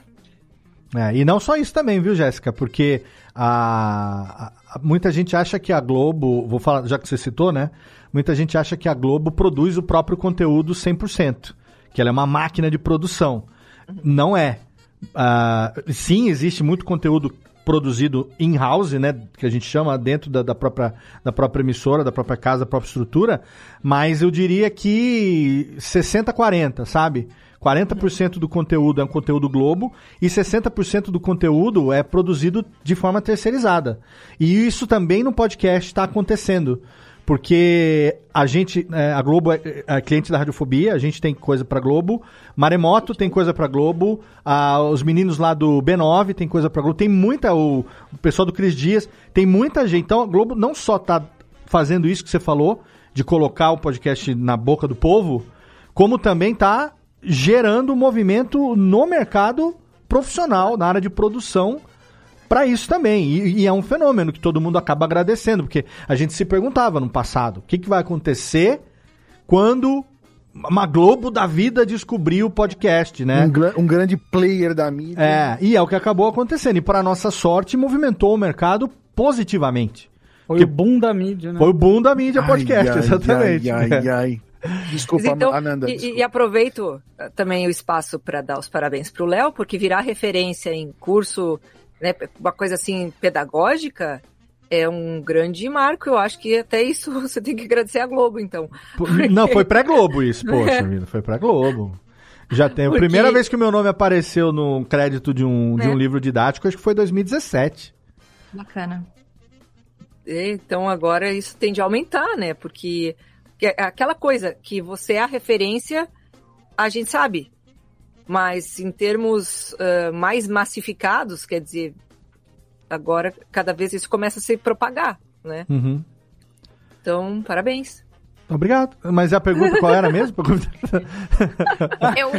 É, e não só isso também, viu, Jéssica? Porque a, a- muita gente acha que a Globo, vou falar, já que você citou, né? Muita gente acha que a Globo produz o próprio conteúdo 100%, que ela é uma máquina de produção. Não é. Ah, sim, existe muito conteúdo produzido in-house, né, que a gente chama dentro da, da própria, da própria emissora, da própria casa, da própria estrutura, mas eu diria que 60-40, sabe? 40% do conteúdo é um conteúdo Globo e 60% do conteúdo é produzido de forma terceirizada. E isso também no podcast está acontecendo. Porque a gente, é, a Globo é, é cliente da Radiofobia, a gente tem coisa pra Globo, Maremoto tem coisa pra Globo, ah, os meninos lá do B9 tem coisa pra Globo, tem muita, o, o pessoal do Cris Dias, tem muita gente. Então a Globo não só tá fazendo isso que você falou, de colocar o podcast na boca do povo, como também tá gerando movimento no mercado profissional, na área de produção, para isso também. E, e é um fenômeno que todo mundo acaba agradecendo, porque a gente se perguntava no passado: o que, que vai acontecer quando uma Globo da vida descobrir o podcast, né? Um, um grande player da mídia. É, e é o que acabou acontecendo. E para nossa sorte, movimentou o mercado positivamente. Foi o boom da mídia, né? Foi o boom da mídia podcast, ai, exatamente. ai, ai, ai. Desculpa, então, Ananda. e- e, aproveito eh, também o espaço para dar os parabéns para o Léo, porque virar referência em curso, né, uma coisa assim pedagógica, é um grande marco. Eu acho que até isso você tem que agradecer a Globo, então. Pô, Não, foi pré-Globo isso, poxa vida, foi pré-Globo. Já tem. A Porque- primeira vez que o meu nome apareceu no crédito de um, de um É. livro didático, acho que foi 2017. Bacana. É, Então agora isso tende a aumentar, né? Porque que é aquela coisa que você é a referência, a gente sabe. Mas em termos ah, mais massificados, quer dizer, agora cada vez isso começa a se propagar, né? Uhum. Então, parabéns. Obrigado. Mas a pergunta qual era mesmo? Eu.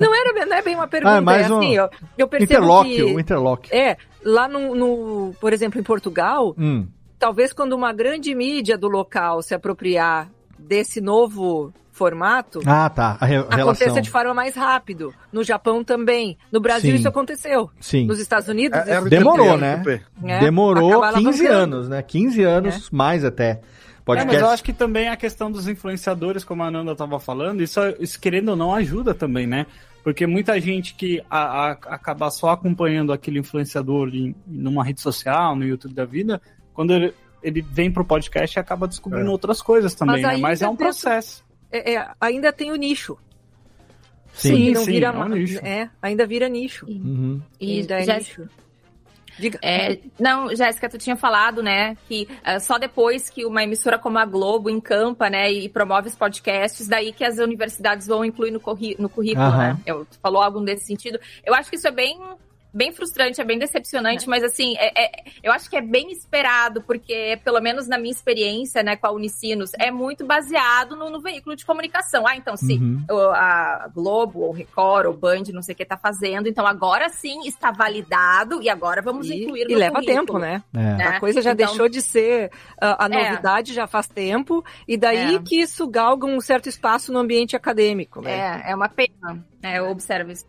Não era não é bem uma pergunta, Ah, mais é um assim, ó, eu percebo interlock, que o interlock. é lá no, no- por exemplo, em Portugal, Hum. talvez quando uma grande mídia do local se apropriar desse novo formato, Ah, tá. A re- aconteça relação. de forma mais rápido. No Japão também. No Brasil Sim. isso aconteceu. Sim. Nos Estados Unidos É- isso Demorou, né? É, Demorou acaba 15 alavancando. anos, né? 15 anos, mais até. É, Podcast. mas eu acho que também a questão dos influenciadores, como a Ananda estava falando, isso, isso querendo ou não ajuda também, né? Porque muita gente que a, a- acaba só acompanhando aquele influenciador em, numa rede social, no YouTube da vida, quando ele, ele vem pro podcast acaba descobrindo É. outras coisas também, Mas né? Mas é um processo. É, é, ainda tem o nicho. Sim. Sim, não sim, vira é um nicho. é, ainda vira nicho. Uhum. E ainda é nicho. Diga. É, não, Jéssica, tu tinha falado, né, que ah, só depois que uma emissora como a Globo encampa, né, e promove os podcasts, daí que as universidades vão incluir no, curri- no currículo, Aham. né? Eu, tu falou algo nesse sentido. Eu acho que isso é bem bem frustrante, é bem decepcionante, mas assim, é- é- eu acho que é bem esperado, porque, pelo menos na minha experiência, né, com a Unicinos, é muito baseado no, no veículo de comunicação. Ah, então, se Uhum. o- a Globo, ou Record, ou Band, não sei o que tá fazendo, então agora sim está validado e agora vamos E, incluir e no leva currículo. tempo, né? É. né? A coisa já Então- deixou de ser ah, a É. novidade já faz tempo, e daí É. que isso galga um certo espaço no ambiente acadêmico, né? É, é uma pena. É, eu observo isso.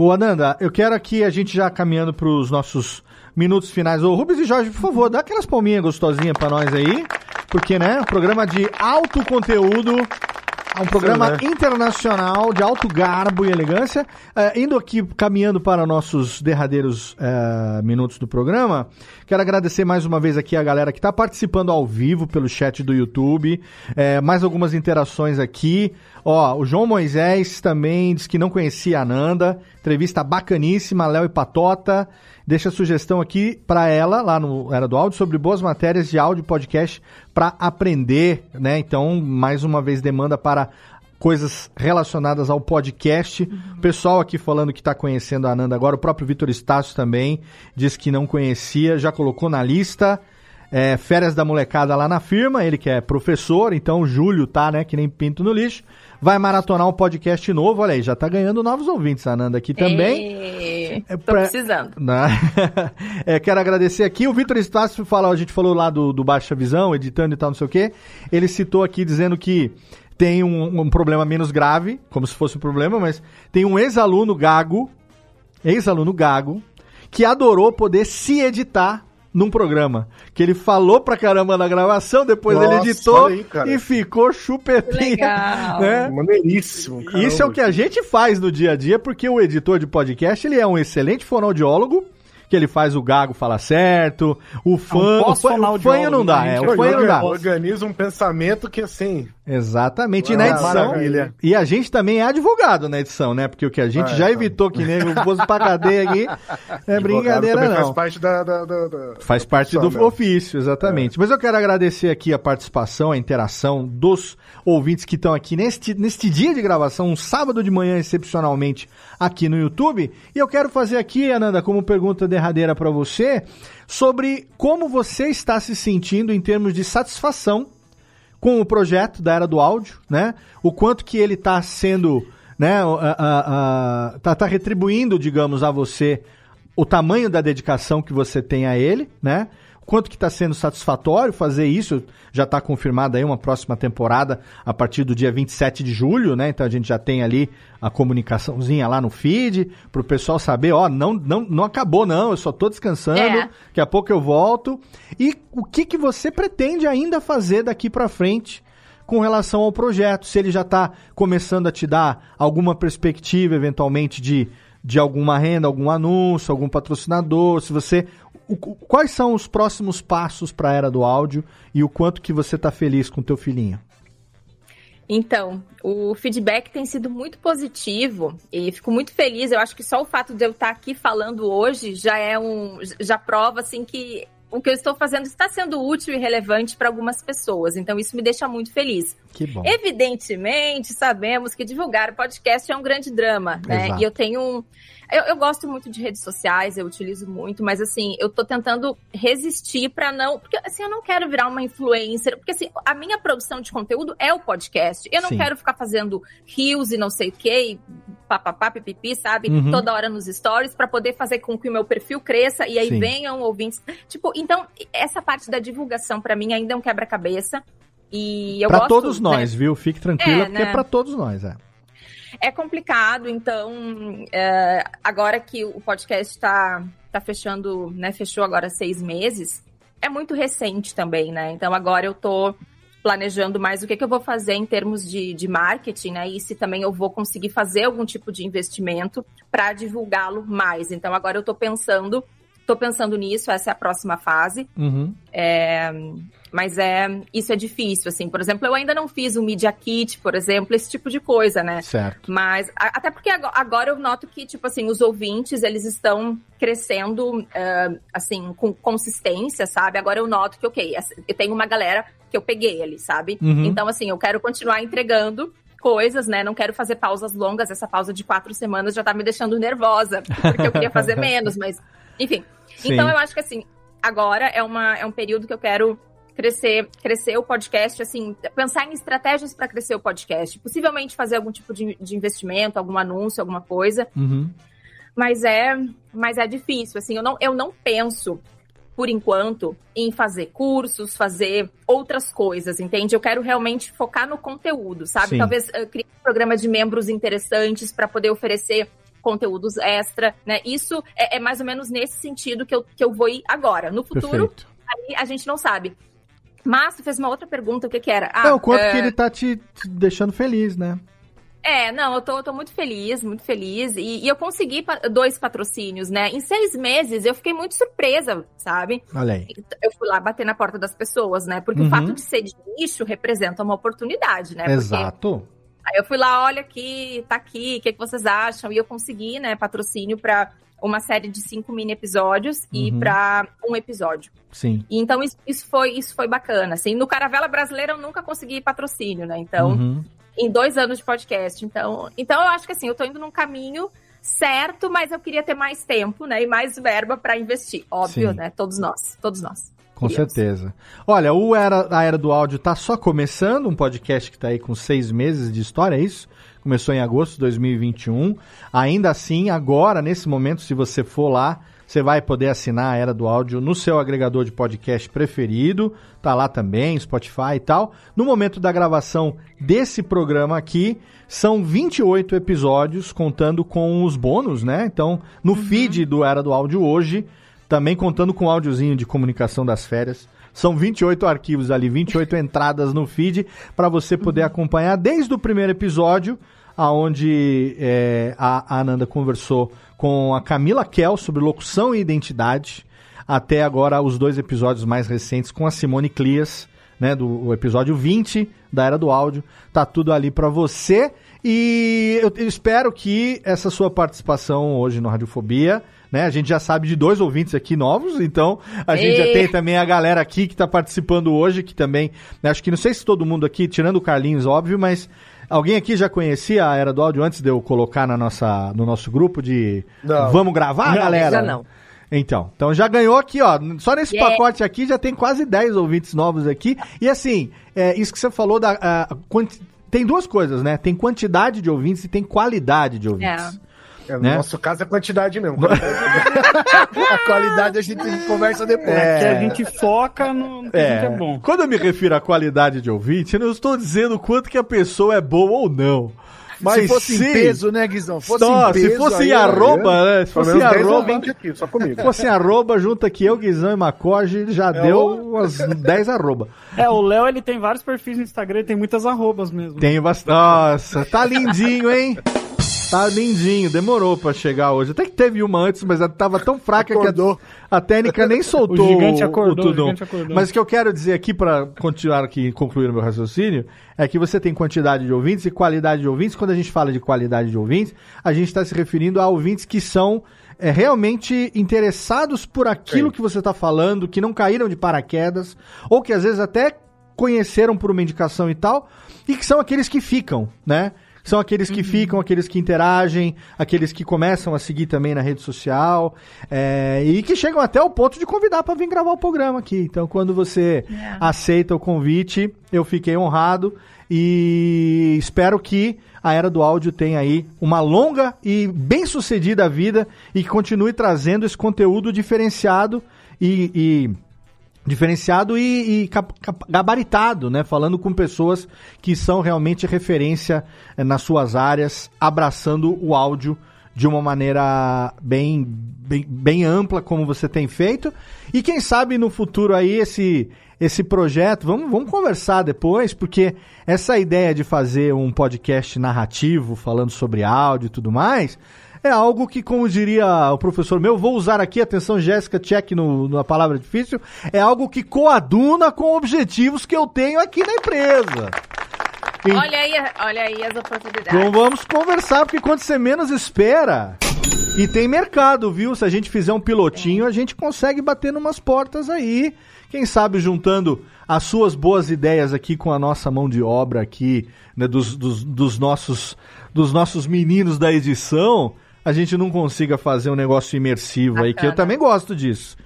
Ô, Ananda, eu quero aqui, a gente já caminhando para os nossos minutos finais. Ô, Rubens e Jorge, por favor, dá aquelas palminhas gostosinhas para nós aí. Porque, né, programa de alto conteúdo, um programa né? internacional de alto garbo e elegância. É, indo aqui, caminhando para nossos derradeiros é, minutos do programa, quero agradecer mais uma vez aqui a galera que está participando ao vivo pelo chat do YouTube. É, mais algumas interações aqui. Ó, o João Moisés também diz que não conhecia a Nanda. Entrevista bacaníssima, Léo e Patota. Deixa a sugestão aqui para ela, lá no Era do Áudio, sobre boas matérias de áudio e podcast para aprender, né? Então, mais uma vez, demanda para coisas relacionadas ao podcast. O pessoal aqui falando que está conhecendo a Ananda agora, o próprio Vitor Estácio também disse que não conhecia, já colocou na lista. É, férias da molecada lá na firma, ele que é professor, então o Júlio tá, né, que nem pinto no lixo. Vai maratonar um podcast novo, olha aí, já tá ganhando novos ouvintes, a Ananda aqui também. E... É Tô pra- precisando. Né? É, quero agradecer aqui. O Vitor Estácio fala, a gente falou lá do, do Baixa Visão, editando e tal, não sei o quê. Ele citou aqui dizendo que tem um, um problema menos grave, como se fosse um problema, mas tem um ex-aluno gago, ex-aluno gago, que adorou poder se editar num programa. Que ele falou pra caramba na gravação, depois Nossa, ele editou aí, e ficou chupetinha. Legal. Né? Maneiríssimo. caramba. Isso é o que a gente faz no dia a dia, porque o editor de podcast ele é um excelente fonoaudiólogo, que ele faz o gago falar certo, o fã, o fã, o fanho não dá, né, é, o fanho não dá. Organiza um pensamento que assim. Exatamente, e na edição, maravilha. e a gente também é advogado na edição, né? Porque o que a gente Ah, já é, evitou que nego fosse pra cadeia aqui, é brincadeira não. Faz parte da. da, da- da- Faz parte do né? ofício, exatamente. Mas eu quero agradecer aqui a participação, a interação dos ouvintes que estão aqui neste, neste dia de gravação, um sábado de manhã, excepcionalmente, aqui no YouTube. E eu quero fazer aqui, Ananda, como pergunta derradeira para você, sobre como você está se sentindo em termos de satisfação com o projeto da Era do Áudio, né? O quanto que ele está sendo, né? a- a- tá, tá retribuindo, digamos, a você o tamanho da dedicação que você tem a ele, né? Quanto que está sendo satisfatório fazer isso? Já está confirmada aí uma próxima temporada a partir do dia 27 de julho, né? Então a gente já tem ali a comunicaçãozinha lá no feed para o pessoal saber, ó, não, não, não acabou não, eu só tô descansando, É. daqui a pouco eu volto. E o que que você pretende ainda fazer daqui para frente? com relação ao projeto, se ele já está começando a te dar alguma perspectiva, eventualmente, de, de alguma renda, algum anúncio, algum patrocinador, se você. O- quais são os próximos passos para a era do áudio e o quanto que você está feliz com o teu filhinho? Então, o feedback tem sido muito positivo e fico muito feliz. Eu acho que só o fato de eu estar aqui falando hoje já é um já prova assim que o que eu estou fazendo está sendo útil e relevante para algumas pessoas. Então isso me deixa muito feliz. Que bom. Evidentemente, sabemos que divulgar podcast é um grande drama, né? Exato. E eu tenho um. Eu, eu gosto muito de redes sociais, eu utilizo muito, mas assim, eu tô tentando resistir pra não. Porque assim, eu não quero virar uma influencer. Porque assim, a minha produção de conteúdo é o podcast. Eu não Sim. quero ficar fazendo rios e não sei o quê, papapá, pipipi, sabe? Uhum. Toda hora nos stories, pra poder fazer com que o meu perfil cresça e aí Sim. venham ouvintes. Tipo, então, essa parte da divulgação pra mim ainda é um quebra-cabeça. E eu Para gosto, todos né, nós, viu? Fique tranquila, É, porque é né? para todos nós, é. É complicado, então é, agora que o podcast está tá fechando, né? Fechou agora seis meses, é muito recente também, né? Então agora eu tô planejando mais o que, que eu vou fazer em termos de, de marketing, né? E se também eu vou conseguir fazer algum tipo de investimento para divulgá-lo mais. Então agora eu tô pensando, tô pensando nisso, essa é a próxima fase. Uhum. É, mas é isso é difícil, assim. Por exemplo, eu ainda não fiz um Media Kit, por exemplo, esse tipo de coisa, né? Certo. Mas até porque ago- agora eu noto que, tipo assim, os ouvintes, eles estão crescendo, é, assim, com consistência, sabe? Agora eu noto que, ok, eu tenho uma galera que eu peguei ali, sabe? Uhum. Então, assim, eu quero continuar entregando coisas, né? Não quero fazer pausas longas. Essa pausa de quatro semanas já tá me deixando nervosa, porque eu queria fazer menos, mas... Enfim. Sim. Então, eu acho que, assim, agora é, uma, é um período que eu quero crescer, crescer o podcast, assim, pensar em estratégias para crescer o podcast. Possivelmente fazer algum tipo de, de investimento, algum anúncio, alguma coisa. Uhum. Mas é, mas é difícil, assim, eu não, eu não penso, por enquanto, em fazer cursos, fazer outras coisas, entende? Eu quero realmente focar no conteúdo, sabe? Sim. Talvez eh, criar um programa de membros interessantes para poder oferecer conteúdos extra, né? Isso é, é mais ou menos nesse sentido que eu, que eu vou ir agora. No futuro, Perfeito. aí a gente não sabe. Mas tu fez uma outra pergunta, o que que era? é o quanto que ele tá te, te deixando feliz, né? é, não, eu tô, eu tô muito feliz, muito feliz. E, e eu consegui pa- dois patrocínios, né? Em seis meses eu fiquei muito surpresa, sabe? Olha aí. Eu fui lá bater na porta das pessoas, né? Porque Uhum. o fato de ser de nicho representa uma oportunidade, né? Porque Exato. Aí eu fui lá, olha aqui, tá aqui, o que, que vocês acham? E eu consegui, né, patrocínio pra uma série de cinco mini episódios e Uhum. pra um episódio. Sim. E então isso, isso foi isso foi bacana. Assim, no Caravela Brasileira eu nunca consegui patrocínio, né? Então, Uhum. em dois anos de podcast. Então, então eu acho que assim, eu tô indo num caminho certo, mas eu queria ter mais tempo, né? E mais verba pra investir. Óbvio, Sim. né? Todos nós, todos nós. Com certeza. Olha, o era, a Era do Áudio tá só começando, um podcast que tá aí com seis meses de história, é isso? Começou em agosto de 2021. Ainda assim, agora, nesse momento, se você for lá, Você vai poder assinar a Era do Áudio no seu agregador de podcast preferido. Tá lá também, Spotify e tal. No momento da gravação desse programa aqui, são 28 episódios, contando com os bônus, né? Então, no feed do Era do Áudio hoje, também contando com o áudiozinho de comunicação das férias. São 28 arquivos ali, 28 entradas no feed para você poder acompanhar desde o primeiro episódio, aonde é, a, a Ananda conversou com a Camila Kell sobre locução e identidade, até agora os dois episódios mais recentes com a Simone Clias, né, do episódio 20 da Era do Áudio. Tá tudo ali para você e eu, eu espero que essa sua participação hoje no Radiofobia né? A gente já sabe de dois ouvintes aqui novos, então a gente já tem também a galera aqui que está participando hoje, que também, né, acho que não sei se todo mundo aqui, tirando o Carlinhos, óbvio, mas alguém aqui já conhecia a Era do Áudio antes de eu colocar na nossa, no nosso grupo de Não. Vamos gravar, Não, galera? ainda não. Então, então já ganhou aqui, ó. Só nesse Yeah. pacote aqui já tem quase 10 ouvintes novos aqui. E assim, é, isso que você falou da. a quanti- Tem duas coisas, né? Tem quantidade de ouvintes e tem qualidade de ouvintes. É, no Né? nosso caso é quantidade mesmo. a qualidade a gente conversa depois. É que a gente foca no no que a gente é bom. Quando eu me refiro à qualidade de ouvinte, eu não estou dizendo o quanto que a pessoa é boa ou não. Mas se fosse sim, em peso, né, Guizão? Fosse Nossa, em peso, se fosse aí, em ó, arroba, né? Se fosse em menos 10 arroba, ouvintes aqui, só comigo. se fosse em arroba, junto aqui eu, Guizão e Macoge, já É deu o- umas 10 arroba. É, o Léo ele tem vários perfis no Instagram e tem muitas arrobas mesmo. Tenho bastante. Nossa, tá lindinho, hein? Tá lindinho, demorou pra chegar hoje. Até que teve uma antes, mas ela tava tão fraca Acordou. que a, a técnica nem soltou O gigante o- acordou, o o tudum. gigante acordou. Mas o que eu quero dizer aqui pra continuar aqui e concluir o meu raciocínio é que você tem quantidade de ouvintes e qualidade de ouvintes. Quando a gente fala de qualidade de ouvintes, a gente está se referindo a ouvintes que são é, realmente interessados por aquilo que você está falando, que não caíram de paraquedas, ou que às vezes até conheceram por uma indicação e tal, e que são aqueles que ficam, né? São aqueles que ficam, aqueles que interagem, aqueles que começam a seguir também na rede social, é, e que chegam até o ponto de convidar para vir gravar o programa aqui. Então, quando você aceita o convite, eu fiquei honrado e espero que a Era do Áudio tenha aí uma longa e bem sucedida vida e que continue trazendo esse conteúdo diferenciado e- e diferenciado e, e cap- cap- gabaritado, né? Falando com pessoas que são realmente referência eh, nas suas áreas, abraçando o áudio de uma maneira bem, bem, bem ampla, como você tem feito. E quem sabe no futuro aí esse, esse projeto, vamos, vamos conversar depois, porque essa ideia de fazer um podcast narrativo falando sobre áudio e tudo mais, é algo que, como diria o professor meu, vou usar aqui, atenção Jéssica, check no, na palavra difícil, é algo que coaduna com objetivos que eu tenho aqui na empresa. E- Olha aí, olha aí as oportunidades. então vamos conversar, porque quando você menos espera. E tem mercado, viu? Se a gente fizer um pilotinho, a gente consegue bater numas portas aí. Quem sabe juntando as suas boas ideias aqui com a nossa mão de obra aqui, né, dos, dos, dos nossos, dos nossos meninos da edição, a gente não consiga fazer um negócio imersivo aí, que eu Bacana. também gosto disso.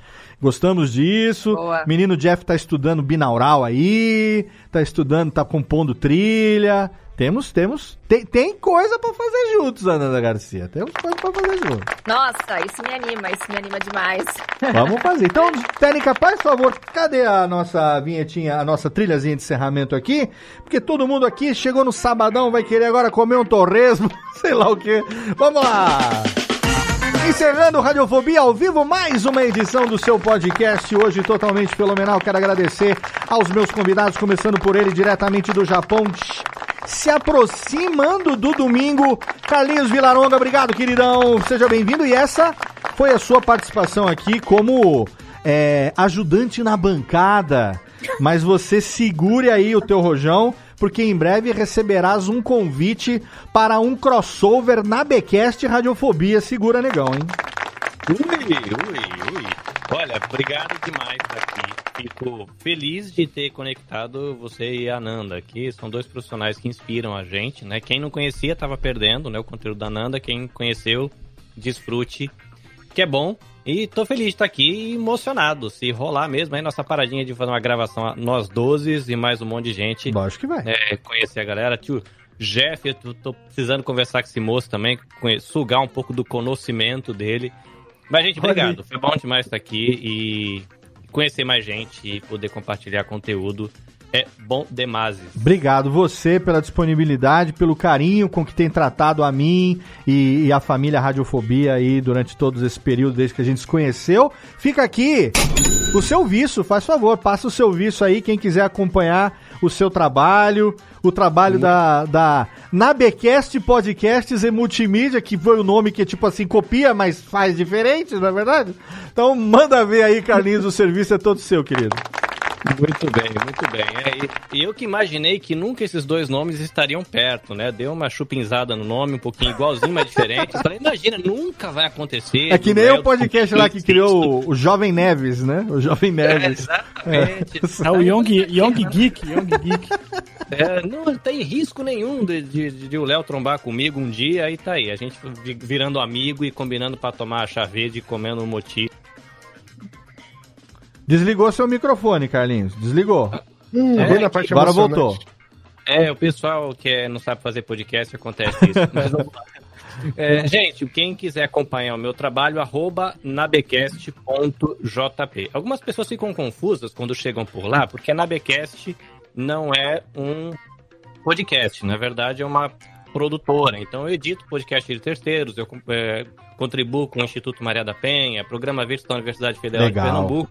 Gostamos disso. Boa. Menino Jeff tá estudando binaural aí, tá estudando, tá compondo trilha. Temos, temos, tem, tem coisa pra fazer juntos, Ananda Garcia. Temos coisa pra fazer juntos. Nossa, isso me anima, isso me anima demais. Vamos fazer. Então, técnica, faz favor, cadê a nossa vinhetinha, a nossa trilhazinha de encerramento aqui? Porque todo mundo aqui chegou no sabadão, vai querer agora comer um torresmo, sei lá o quê. Vamos lá! Encerrando Radiofobia ao vivo, mais uma edição do seu podcast, hoje totalmente fenomenal. Quero agradecer aos meus convidados, começando por ele diretamente do Japão, se aproximando do domingo. Carlinhos Vilaronga, obrigado, queridão. Seja bem-vindo. E essa foi a sua participação aqui como é, ajudante na bancada. Mas você segure aí o teu rojão, porque em breve receberás um convite para um crossover na Becast Radiofobia. Segura, negão, hein? Ui, ui, ui. Olha, obrigado demais aqui. Fico feliz de ter conectado você e a Nanda aqui. São dois profissionais que inspiram a gente, né? Quem não conhecia estava perdendo, né? O conteúdo da Nanda. Quem conheceu, desfrute, que é bom. E tô feliz de estar aqui e emocionado. Se rolar mesmo, aí nossa paradinha de fazer uma gravação, nós 12 e mais um monte de gente. Lógico que vai. É, conhecer a galera. Tio, Jeff, eu tô- precisando conversar com esse moço também, sugar um pouco do conhecimento dele. Mas, gente, obrigado. Foi bom demais estar aqui e conhecer mais gente e poder compartilhar conteúdo. É bom demais. Obrigado você pela disponibilidade, pelo carinho com que tem tratado a mim e, e a família Radiofobia aí durante todo esse período desde que a gente se conheceu. Fica aqui o seu visto, faz favor, passa o seu visto aí, quem quiser acompanhar o seu trabalho, o trabalho da, da Nabecast Podcasts e Multimídia, que foi o nome que, tipo assim, copia, mas faz diferente, não é verdade? Então manda ver aí, Carlinhos, o serviço é todo seu, querido. Muito bem, muito bem. É, e, e eu que imaginei que nunca esses dois nomes estariam perto, né? Deu uma chupinzada no nome, um pouquinho igualzinho, mas diferente. Falei, imagina, nunca vai acontecer. É que nem o podcast lá que criou o, o Jovem Neves, né? O Jovem Neves. exatamente. É o Young, Young Geek, Young Geek. É, não tem risco nenhum de, de, de o Léo trombar comigo um dia, aí tá aí. A gente vi- virando amigo e combinando pra tomar chá verde e comendo um moti. Desligou seu microfone, Carlinhos. Desligou. Hum, É, bem na parte Agora voltou. É, o pessoal que é- não sabe fazer podcast acontece isso. Mas vamos lá. É, gente, quem quiser acompanhar o meu trabalho, arroba nabecast.jp. Algumas pessoas ficam confusas quando chegam por lá, porque a Nabecast não é um podcast, na verdade é uma produtora. Então eu edito podcast de terceiros, eu é, contribuo com o Instituto Maria da Penha, Programa Verde da Universidade Federal Legal. de Pernambuco.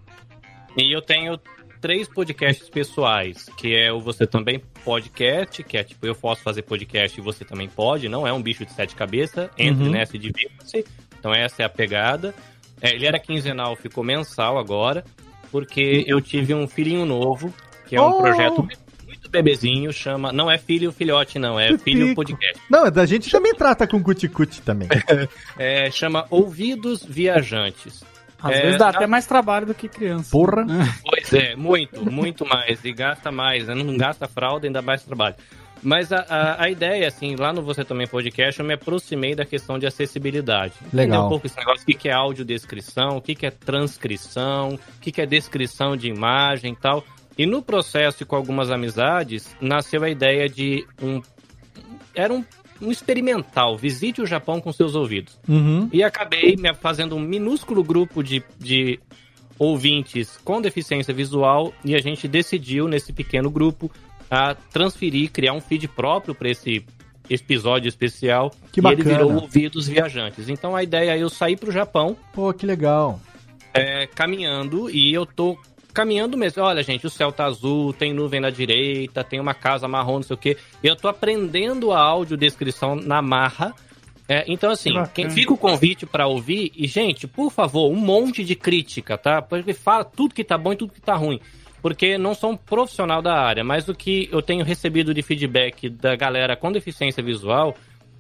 E eu tenho três podcasts pessoais, que é o Você Também Podcast, que é tipo, eu posso fazer podcast e você também pode, não é um bicho de sete cabeças, entre Uhum. nessa e divirta-se. Então essa é a pegada. É, ele era quinzenal, ficou mensal agora, porque eu tive um filhinho novo, que é um Oh! projeto muito bebezinho, chama. Não é filho filhote, não, é filho podcast. Não, a gente também trata com cuticute também. É, chama Ouvidos Viajantes. Às É, vezes dá na- até mais trabalho do que criança. Porra. Pois é, muito, muito mais. E gasta mais, né? Não gasta fralda, ainda mais trabalho. Mas a, a, a ideia, assim, lá no Você Também Podcast, eu me aproximei da questão de acessibilidade. Entender Legal. um pouco esse negócio, o que que é audiodescrição, o que que é transcrição, o que que é descrição de imagem e tal. E no processo, e com algumas amizades, nasceu a ideia de um... Era um, um experimental, visite o Japão com seus ouvidos. Uhum. E acabei me fazendo um minúsculo grupo de, de ouvintes com deficiência visual e a gente decidiu, nesse pequeno grupo, a transferir, criar um feed próprio para esse episódio especial. Que e ele bacana. virou Ouvidos Viajantes. Então a ideia é eu sair para o Japão Pô, que legal. é, caminhando e eu tô caminhando mesmo. Olha, gente, o céu tá azul, tem nuvem na direita, tem uma casa marrom, não sei o quê. Eu tô aprendendo a audiodescrição na marra. É, então, assim, quem fica o convite pra ouvir, e, gente, por favor, um monte de crítica, tá? Porque fala tudo que tá bom e tudo que tá ruim. Porque não sou um profissional da área, mas o que eu tenho recebido de feedback da galera com deficiência visual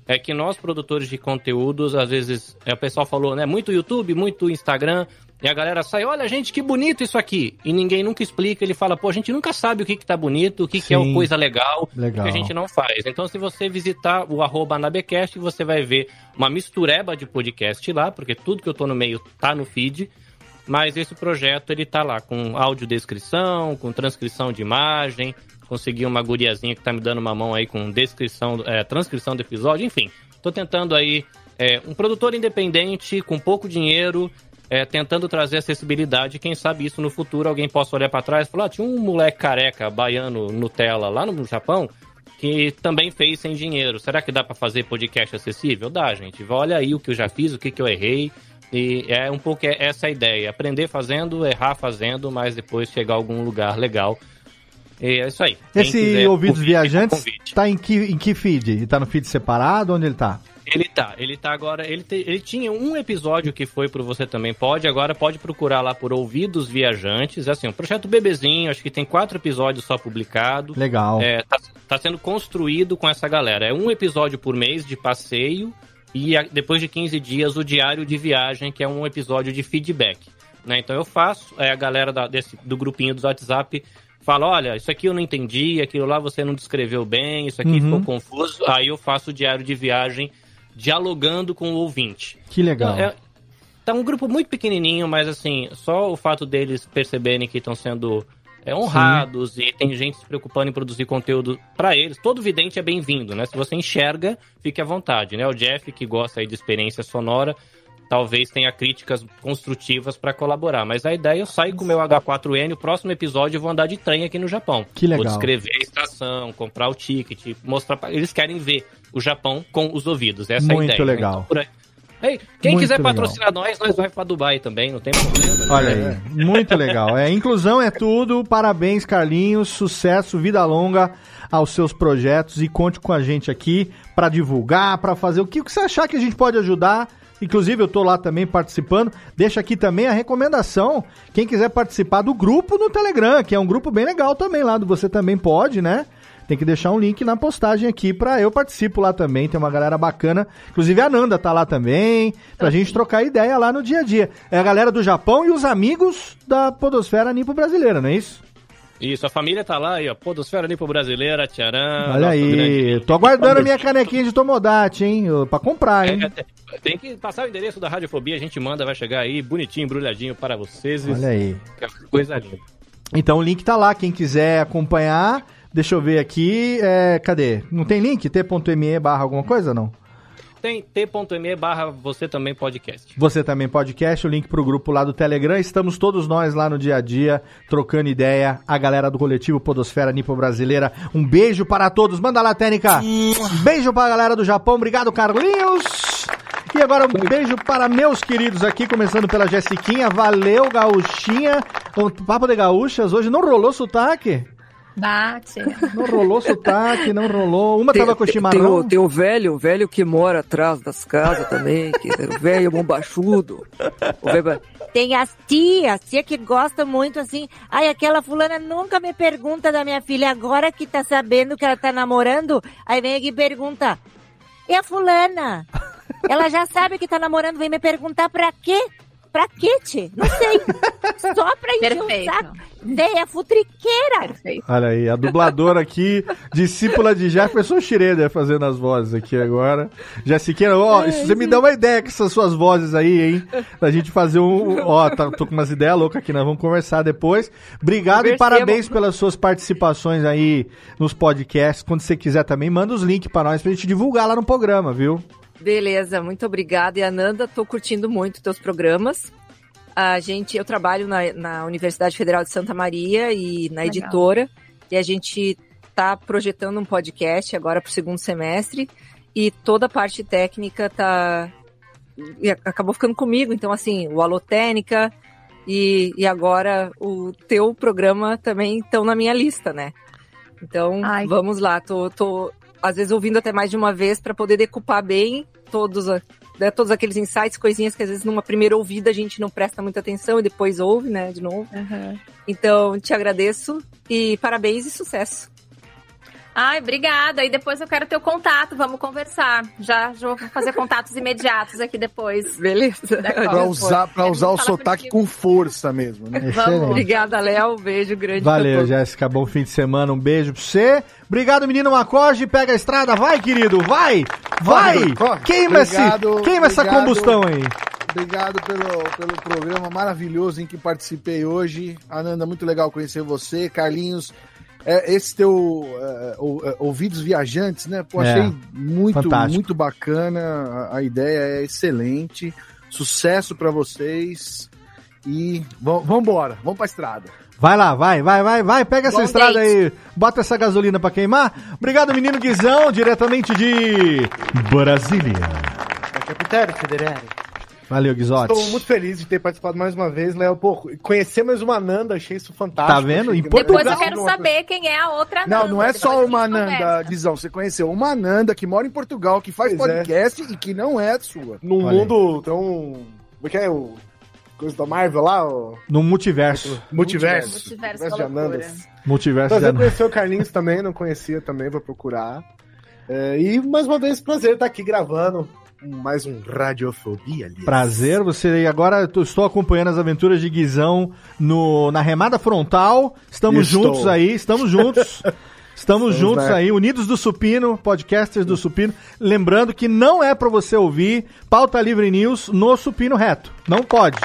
é que nós, produtores de conteúdos, às vezes, é, o pessoal falou, né? Muito YouTube, muito Instagram, e a galera sai, olha, gente, que bonito isso aqui. E ninguém nunca explica, ele fala, pô, a gente nunca sabe o que, que tá bonito, o que, que é coisa legal, Legal. que a gente não faz. Então, se você visitar o arroba Anabecast, você vai ver uma mistureba de podcast lá, porque tudo que eu tô no meio tá no feed. Mas esse projeto, ele tá lá com audiodescrição, com transcrição de imagem, consegui uma guriazinha que tá me dando uma mão aí com descrição, é, transcrição do episódio, enfim. Tô tentando aí é, um produtor independente, com pouco dinheiro, é, tentando trazer acessibilidade. Quem sabe isso no futuro alguém possa olhar para trás e falar: ah, tinha um moleque careca baiano Nutella lá no Japão que também fez sem dinheiro. Será que dá para fazer podcast acessível? Dá, gente. Olha aí o que eu já fiz, o que, que eu errei. E é um pouco essa a ideia. Aprender fazendo, errar fazendo, mas depois chegar a algum lugar legal. E é isso aí. Quem Esse quiser Ouvidos Viajantes convite. tá em que, em que feed? Ele tá no feed separado? Onde ele tá? Ele tá, ele tá agora. Ele, te- ele tinha um episódio que foi pro Você Também Pode, agora pode procurar lá por Ouvidos Viajantes. Assim, um projeto bebezinho, acho que tem quatro episódios só publicados. Legal. É, tá, tá sendo construído com essa galera. É um episódio por mês de passeio e a- depois de 15 dias o diário de viagem, que é um episódio de feedback. né? Então eu faço, é, a galera da- desse, do grupinho do WhatsApp fala, olha, isso aqui eu não entendi, aquilo lá você não descreveu bem, isso aqui Uhum. ficou confuso. Aí eu faço o diário de viagem dialogando com o ouvinte. Que legal. É, tá um grupo muito pequenininho, mas assim, só o fato deles perceberem que estão sendo é, honrados e tem gente se preocupando em produzir conteúdo para eles. Todo vidente é bem-vindo, né? Se você enxerga, fique à vontade, né? O Jeff, que gosta aí de experiência sonora, talvez tenha críticas construtivas para colaborar. Mas a ideia é eu sair com o meu H4N, o próximo episódio eu vou andar de trem aqui no Japão. Que legal. Vou descrever a estação, comprar o ticket, mostrar pra... Eles querem ver o Japão com os ouvidos. Essa é a Muito ideia. né? legal. Então, por aí. Ei, quem Muito quiser legal. patrocinar nós, nós vai pra Dubai também, não tem problema. né? Olha aí, muito legal. É, inclusão é tudo. Parabéns, Carlinhos. Sucesso, vida longa aos seus projetos e conte com a gente aqui pra divulgar, pra fazer o que você achar que a gente pode ajudar. Inclusive, eu tô lá também participando. Deixa aqui também a recomendação. Quem quiser participar do grupo no Telegram, que é um grupo bem legal também lá do Você Também Pode, né? Tem que deixar um link na postagem aqui pra eu participo lá também. Tem uma galera bacana. Inclusive a Nanda tá lá também. Pra gente trocar ideia lá no dia a dia. É a galera do Japão e os amigos da Podosfera Nipo Brasileira, não é isso? Isso, a família tá lá aí, ó. Podosfera Nipo Brasileira, Tcharam. Olha nosso grande- aí. Tô aguardando a minha canequinha de Tomodachi, hein? Pra comprar, hein? É, tem- Tem que passar o endereço da Radiofobia, a gente manda, vai chegar aí, bonitinho, embrulhadinho para vocês. Olha aí. Que Coisa linda. Então o link tá lá, quem quiser acompanhar, deixa eu ver aqui, é, cadê? Não tem link? t.me barra alguma coisa, não? Tem t.me barra você também podcast. Você também podcast, o link pro grupo lá do Telegram, estamos todos nós lá no dia a dia, trocando ideia, a galera do coletivo Podosfera Nipo Brasileira, um beijo para todos, manda lá, Técnica! Um beijo pra galera do Japão, obrigado Carlinhos! E agora um beijo para meus queridos aqui, começando pela Jessiquinha, valeu Gaúchinha, o Papo de Gaúchas, hoje não rolou sotaque? Bate. Não rolou sotaque, não rolou. Uma tava com Tem, chimarrão. o, tem o velho, o velho que mora atrás das casas também, que é o velho bombachudo. O velho- Tem as tias, tia que gostam muito assim. Ai, aquela fulana nunca me pergunta da minha filha, agora que tá sabendo que ela tá namorando, aí vem aqui e pergunta. E a fulana? Ela já sabe que tá namorando, vem me perguntar pra quê? Pra quê, tchê? Não sei. Só pra encher o saco. Véia futriqueira. Perfeito. Olha aí, a dubladora aqui, discípula de Jefferson Schroeder fazendo as vozes aqui agora. Jessiquinha, ó, isso você me dá uma ideia com essas suas vozes aí, hein? Da gente fazer um. Ó, tá, tô com umas ideias loucas aqui, nós vamos conversar depois. Obrigado e Conversemos. parabéns pelas suas participações aí nos podcasts. Quando você quiser também, manda os links pra nós pra gente divulgar lá no programa, viu? Beleza, muito obrigada. E Ananda, tô curtindo muito teus programas. A gente, eu trabalho na, na Universidade Federal de Santa Maria e na Legal. editora, e a gente tá projetando um podcast agora pro segundo semestre, e toda a parte técnica tá e acabou ficando comigo, então assim, o Alotênica e, e agora o teu programa também estão na minha lista, né? Então, Ai. vamos lá, tô, tô às vezes ouvindo até mais de uma vez para poder decupar bem todos, a- né, todos aqueles insights, coisinhas que às vezes numa primeira ouvida a gente não presta muita atenção e depois ouve, né, de novo. Então, te agradeço e parabéns e sucesso. Ai, obrigada. E depois eu quero teu contato, vamos conversar. Já, já vou fazer contatos imediatos aqui depois. Beleza. Pra usar, pra usar o sotaque com força mesmo, né? Excelente. Obrigada, Léo. Beijo grande Valeu. Jéssica. Bom fim de semana. Um beijo pra você. Obrigado, menino Macorde. Pega a estrada. Vai, querido. Vai. Vai. Corre, corre. Queima, esse, Obrigado, queima essa combustão aí. Obrigado pelo, pelo programa maravilhoso em que participei hoje. Ananda, muito legal conhecer você. Carlinhos, é, esse teu é, ou- é, Ouvidos Viajantes, né? Pô, É, achei muito, fantástico. muito bacana. A, a ideia é excelente. Sucesso pra vocês. E vamos embora, vamos pra estrada. Vai lá, vai, vai, vai, vai. Pega essa Bom estrada date. aí. Bota essa gasolina pra queimar. Obrigado, menino Guizão, diretamente de Brasília. Capitão Federale. Valeu, Guizotti. Estou muito feliz de ter participado mais uma vez, Léo. Pô, conhecer mais uma Nanda, achei isso fantástico. Tá vendo? Em que- Depois eu Portugal. quero saber quem é a outra Não, Nanda. não é Depois a só uma Nanda. Guizão. Você conheceu uma Nanda que mora em Portugal, que faz Pois é. podcast e que não é sua. Num Olha mundo tão. Como é que é o. Coisa da Marvel lá? O No multiverso. multiverso. Multiverso de da loucura. Anandas. Multiverso Prazer de... conhecer o Carlinhos também, não conhecia também, vou procurar. É, e mais uma vez, prazer estar aqui gravando mais um Radiofobia ali. Prazer, você agora eu estou acompanhando as aventuras de Guizão no, na remada frontal. Estamos Estou. juntos aí, estamos juntos. Estamos Estamos juntos aí, unidos do Supino, podcasters do Supino. Lembrando que não é pra você ouvir Pauta Livre News no Supino reto. Não pode.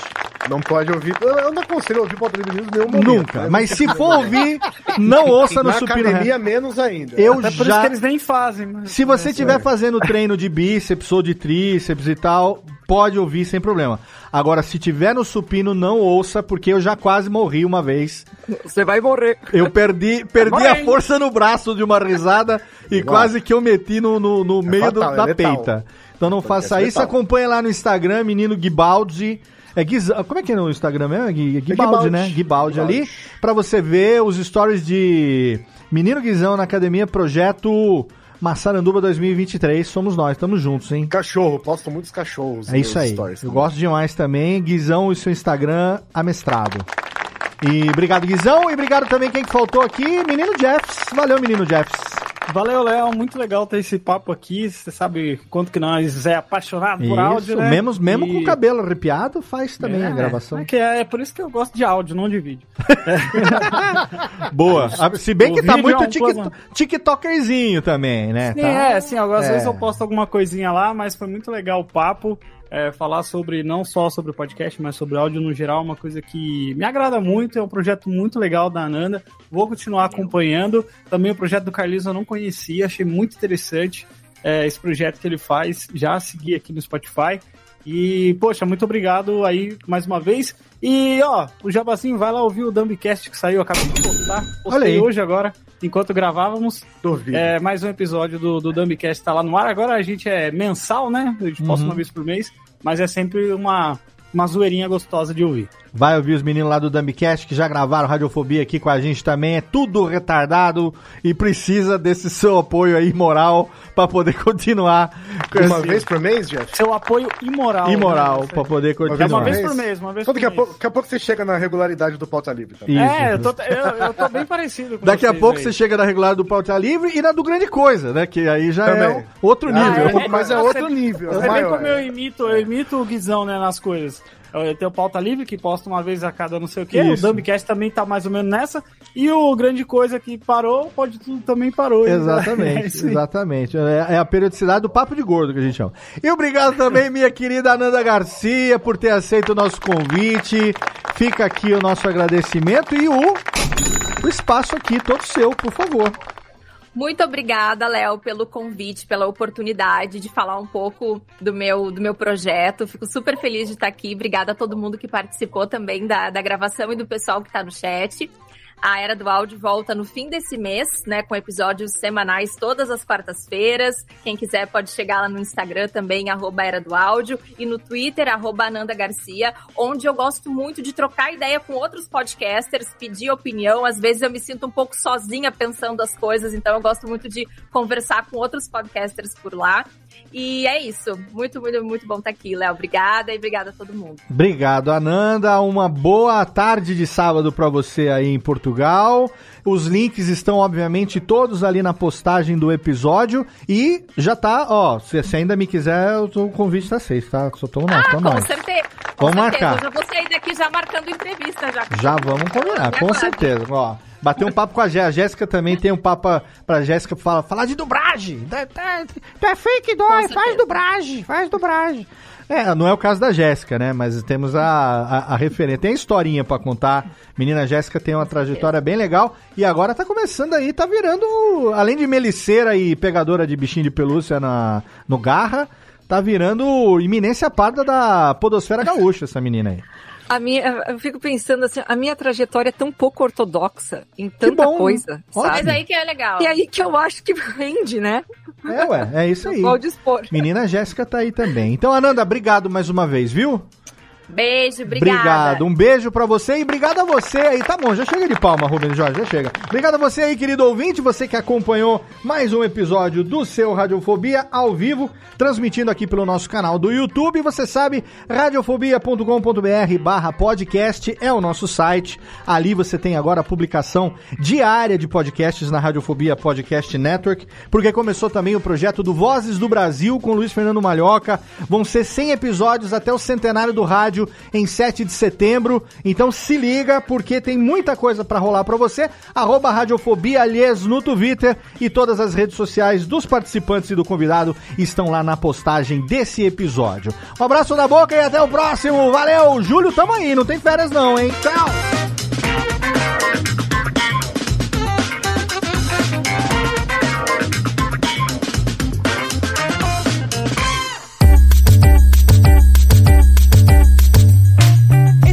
Não pode ouvir. Eu não aconselho ouvir Pauta Livre News nenhum momento. Nunca. né? Mas se for ouvir, não ouça no Na Supino academia, reto. menos ainda. Eu Até por isso já. que eles nem fazem. Mas... Se você É, estiver sério. fazendo treino de bíceps ou de tríceps e tal, pode ouvir sem problema. Agora, se tiver no supino, não ouça, porque eu já quase morri uma vez. Você vai morrer. Eu perdi, perdi a força no braço de uma risada e Igual. quase que eu meti no, no, no meio do- fatal, é da letal. peita. Então não Podcast faça isso. letal. Acompanhe lá no Instagram, menino Guibaldi. É Guiz... Como é que é no Instagram mesmo? É Gui- Guibaldi, Guibaldi. né? Guibaldi ali. Guibaldi. Pra você ver os stories de Menino Guizão na Academia Projeto Massaranduba 2023. Somos nós, estamos juntos, hein? Cachorro, posto muitos cachorros. É isso aí. Eu também. gosto demais também. Guizão e seu Instagram amestrado. E obrigado, Guizão. E obrigado também quem que faltou aqui, menino Jeffs. Valeu, menino Jeffs. Valeu, Léo. Muito legal ter esse papo aqui. Você sabe quanto que nós é apaixonado por áudio, Isso, né? mesmo, mesmo E- com o cabelo arrepiado, faz também É, a gravação. É, que é, é por isso que eu gosto de áudio, não de vídeo. Boa. Ah, Se bem O que tá vídeo é muito um tiktokerzinho também, né? Sim, Tá- é, sim, às É. vezes eu posto alguma coisinha lá, mas foi muito legal o papo. É, falar sobre, não só sobre o podcast, mas sobre áudio no geral, uma coisa que me agrada muito, é um projeto muito legal da Ananda. Vou continuar acompanhando. Também o projeto do Carlinhos eu não conhecia, achei muito interessante é, esse projeto que ele faz. Já segui aqui no Spotify. E, poxa, muito obrigado aí mais uma vez. E, ó, o Jabazinho vai lá ouvir o Dumbcast que saiu, acabei de postar. Postei hoje agora, enquanto gravávamos. Duvido. É, mais um episódio do, do Dumbcast tá lá no ar. Agora a gente é mensal, né? A gente posta Uhum. uma vez por mês, mas é sempre uma, uma zoeirinha gostosa de ouvir. Vai ouvir os meninos lá do Dumbcast que já gravaram Radiofobia aqui com a gente também. É tudo retardado e precisa desse seu apoio aí moral pra poder continuar com Uma esse- vez por mês, Jeff? Seu apoio imoral. imoral né? pra poder É continuar. uma vez por mês, uma vez Então por daqui a, mês. pouco, daqui a pouco você chega na regularidade do pauta livre. Tá? Isso. É, eu tô, eu, eu tô bem parecido com Daqui a vocês pouco aí. você chega na regular do Pauta Livre e na do Grande Coisa, né? Que aí já é Também. o- outro Ah, nível. é, mas é outro nível. Você é vê maior. como eu imito, eu imito o Guizão, né, nas coisas. Eu tenho Pauta Livre, que posta uma vez a cada não sei o quê. Isso. O Dumbcast também tá mais ou menos nessa. E o Grande Coisa que parou, pode tudo também parou. É Exatamente, isso aí. exatamente. É, é a periodicidade do papo de gordo que a gente chama. E obrigado também, minha querida Ananda Garcia, por ter aceito o nosso convite. Fica aqui o nosso agradecimento e o, o espaço aqui, todo seu, por favor. Muito obrigada, Léo, pelo convite, pela oportunidade de falar um pouco do meu, do meu projeto. Fico super feliz de estar aqui. Obrigada a todo mundo que participou também da, da gravação e do pessoal que está no chat. A Era do Áudio volta no fim desse mês, né, com episódios semanais todas as quartas-feiras. Quem quiser pode chegar lá no Instagram também, arroba Era do Áudio, e no Twitter, arroba Ananda Garcia, onde eu gosto muito de trocar ideia com outros podcasters, pedir opinião. Às vezes eu me sinto um pouco sozinha pensando as coisas, então eu gosto muito de conversar com outros podcasters por lá. E é isso. Muito, muito, muito bom estar aqui, Léo. Obrigada e obrigada a todo mundo. Obrigado, Ananda. Uma boa tarde de sábado para você aí em Portugal. Os links estão, obviamente, todos ali na postagem do episódio. E já tá, ó, se você ainda me quiser, o convite tá aceito, tá? Só tamo nós, Ah, tamo com nós. certeza. Com Vamos certeza. marcar. Eu já vou sair daqui já marcando entrevista já. Já vamos combinar, com certeza. Ó, bater um papo com a Jéssica. A Jéssica também tem um papo pra- Jéssica falar, falar de dublagem. Tá, tá, tá fake dói, faz dublagem, faz dublagem. É, não é o caso da Jéssica, né? Mas temos a, a, a referência. Tem a historinha pra contar. Menina Jéssica tem uma trajetória bem legal. E agora tá começando aí, tá virando, além de meliceira e pegadora de bichinho de pelúcia na, no garra, tá virando iminência parda da podosfera gaúcha, essa menina aí. A minha, eu fico pensando assim, a minha trajetória é tão pouco ortodoxa em tanta bom, coisa, ótimo. Mas sabe? aí que é legal. E aí que eu acho que rende, né? É, ué, é isso aí. Pode expor. Menina Jéssica tá aí também. Então, Ananda, obrigado mais uma vez, viu? Beijo, obrigada. Obrigado. Um beijo pra você e obrigado a você aí. Tá bom, já chega de palma, Rubens Jorge, já chega. Obrigado a você aí, querido ouvinte, você que acompanhou mais um episódio do seu Radiofobia ao vivo, transmitindo aqui pelo nosso canal do YouTube. Você sabe, radiofobia.com.br barra podcast é o nosso site. Ali você tem agora a publicação diária de podcasts na Radiofobia Podcast Network, porque começou também o projeto do Vozes do Brasil com Luiz Fernando Malhoca. Vão ser 100 episódios até o centenário do rádio em 7 de setembro. Então se liga, porque tem muita coisa pra rolar pra você. Arroba Radiofobia, no Twitter e todas as redes sociais dos participantes e do convidado estão lá na postagem desse episódio. Um abraço na boca e até o próximo. Valeu, Júlio, tamo aí, não tem férias não, hein? Tchau!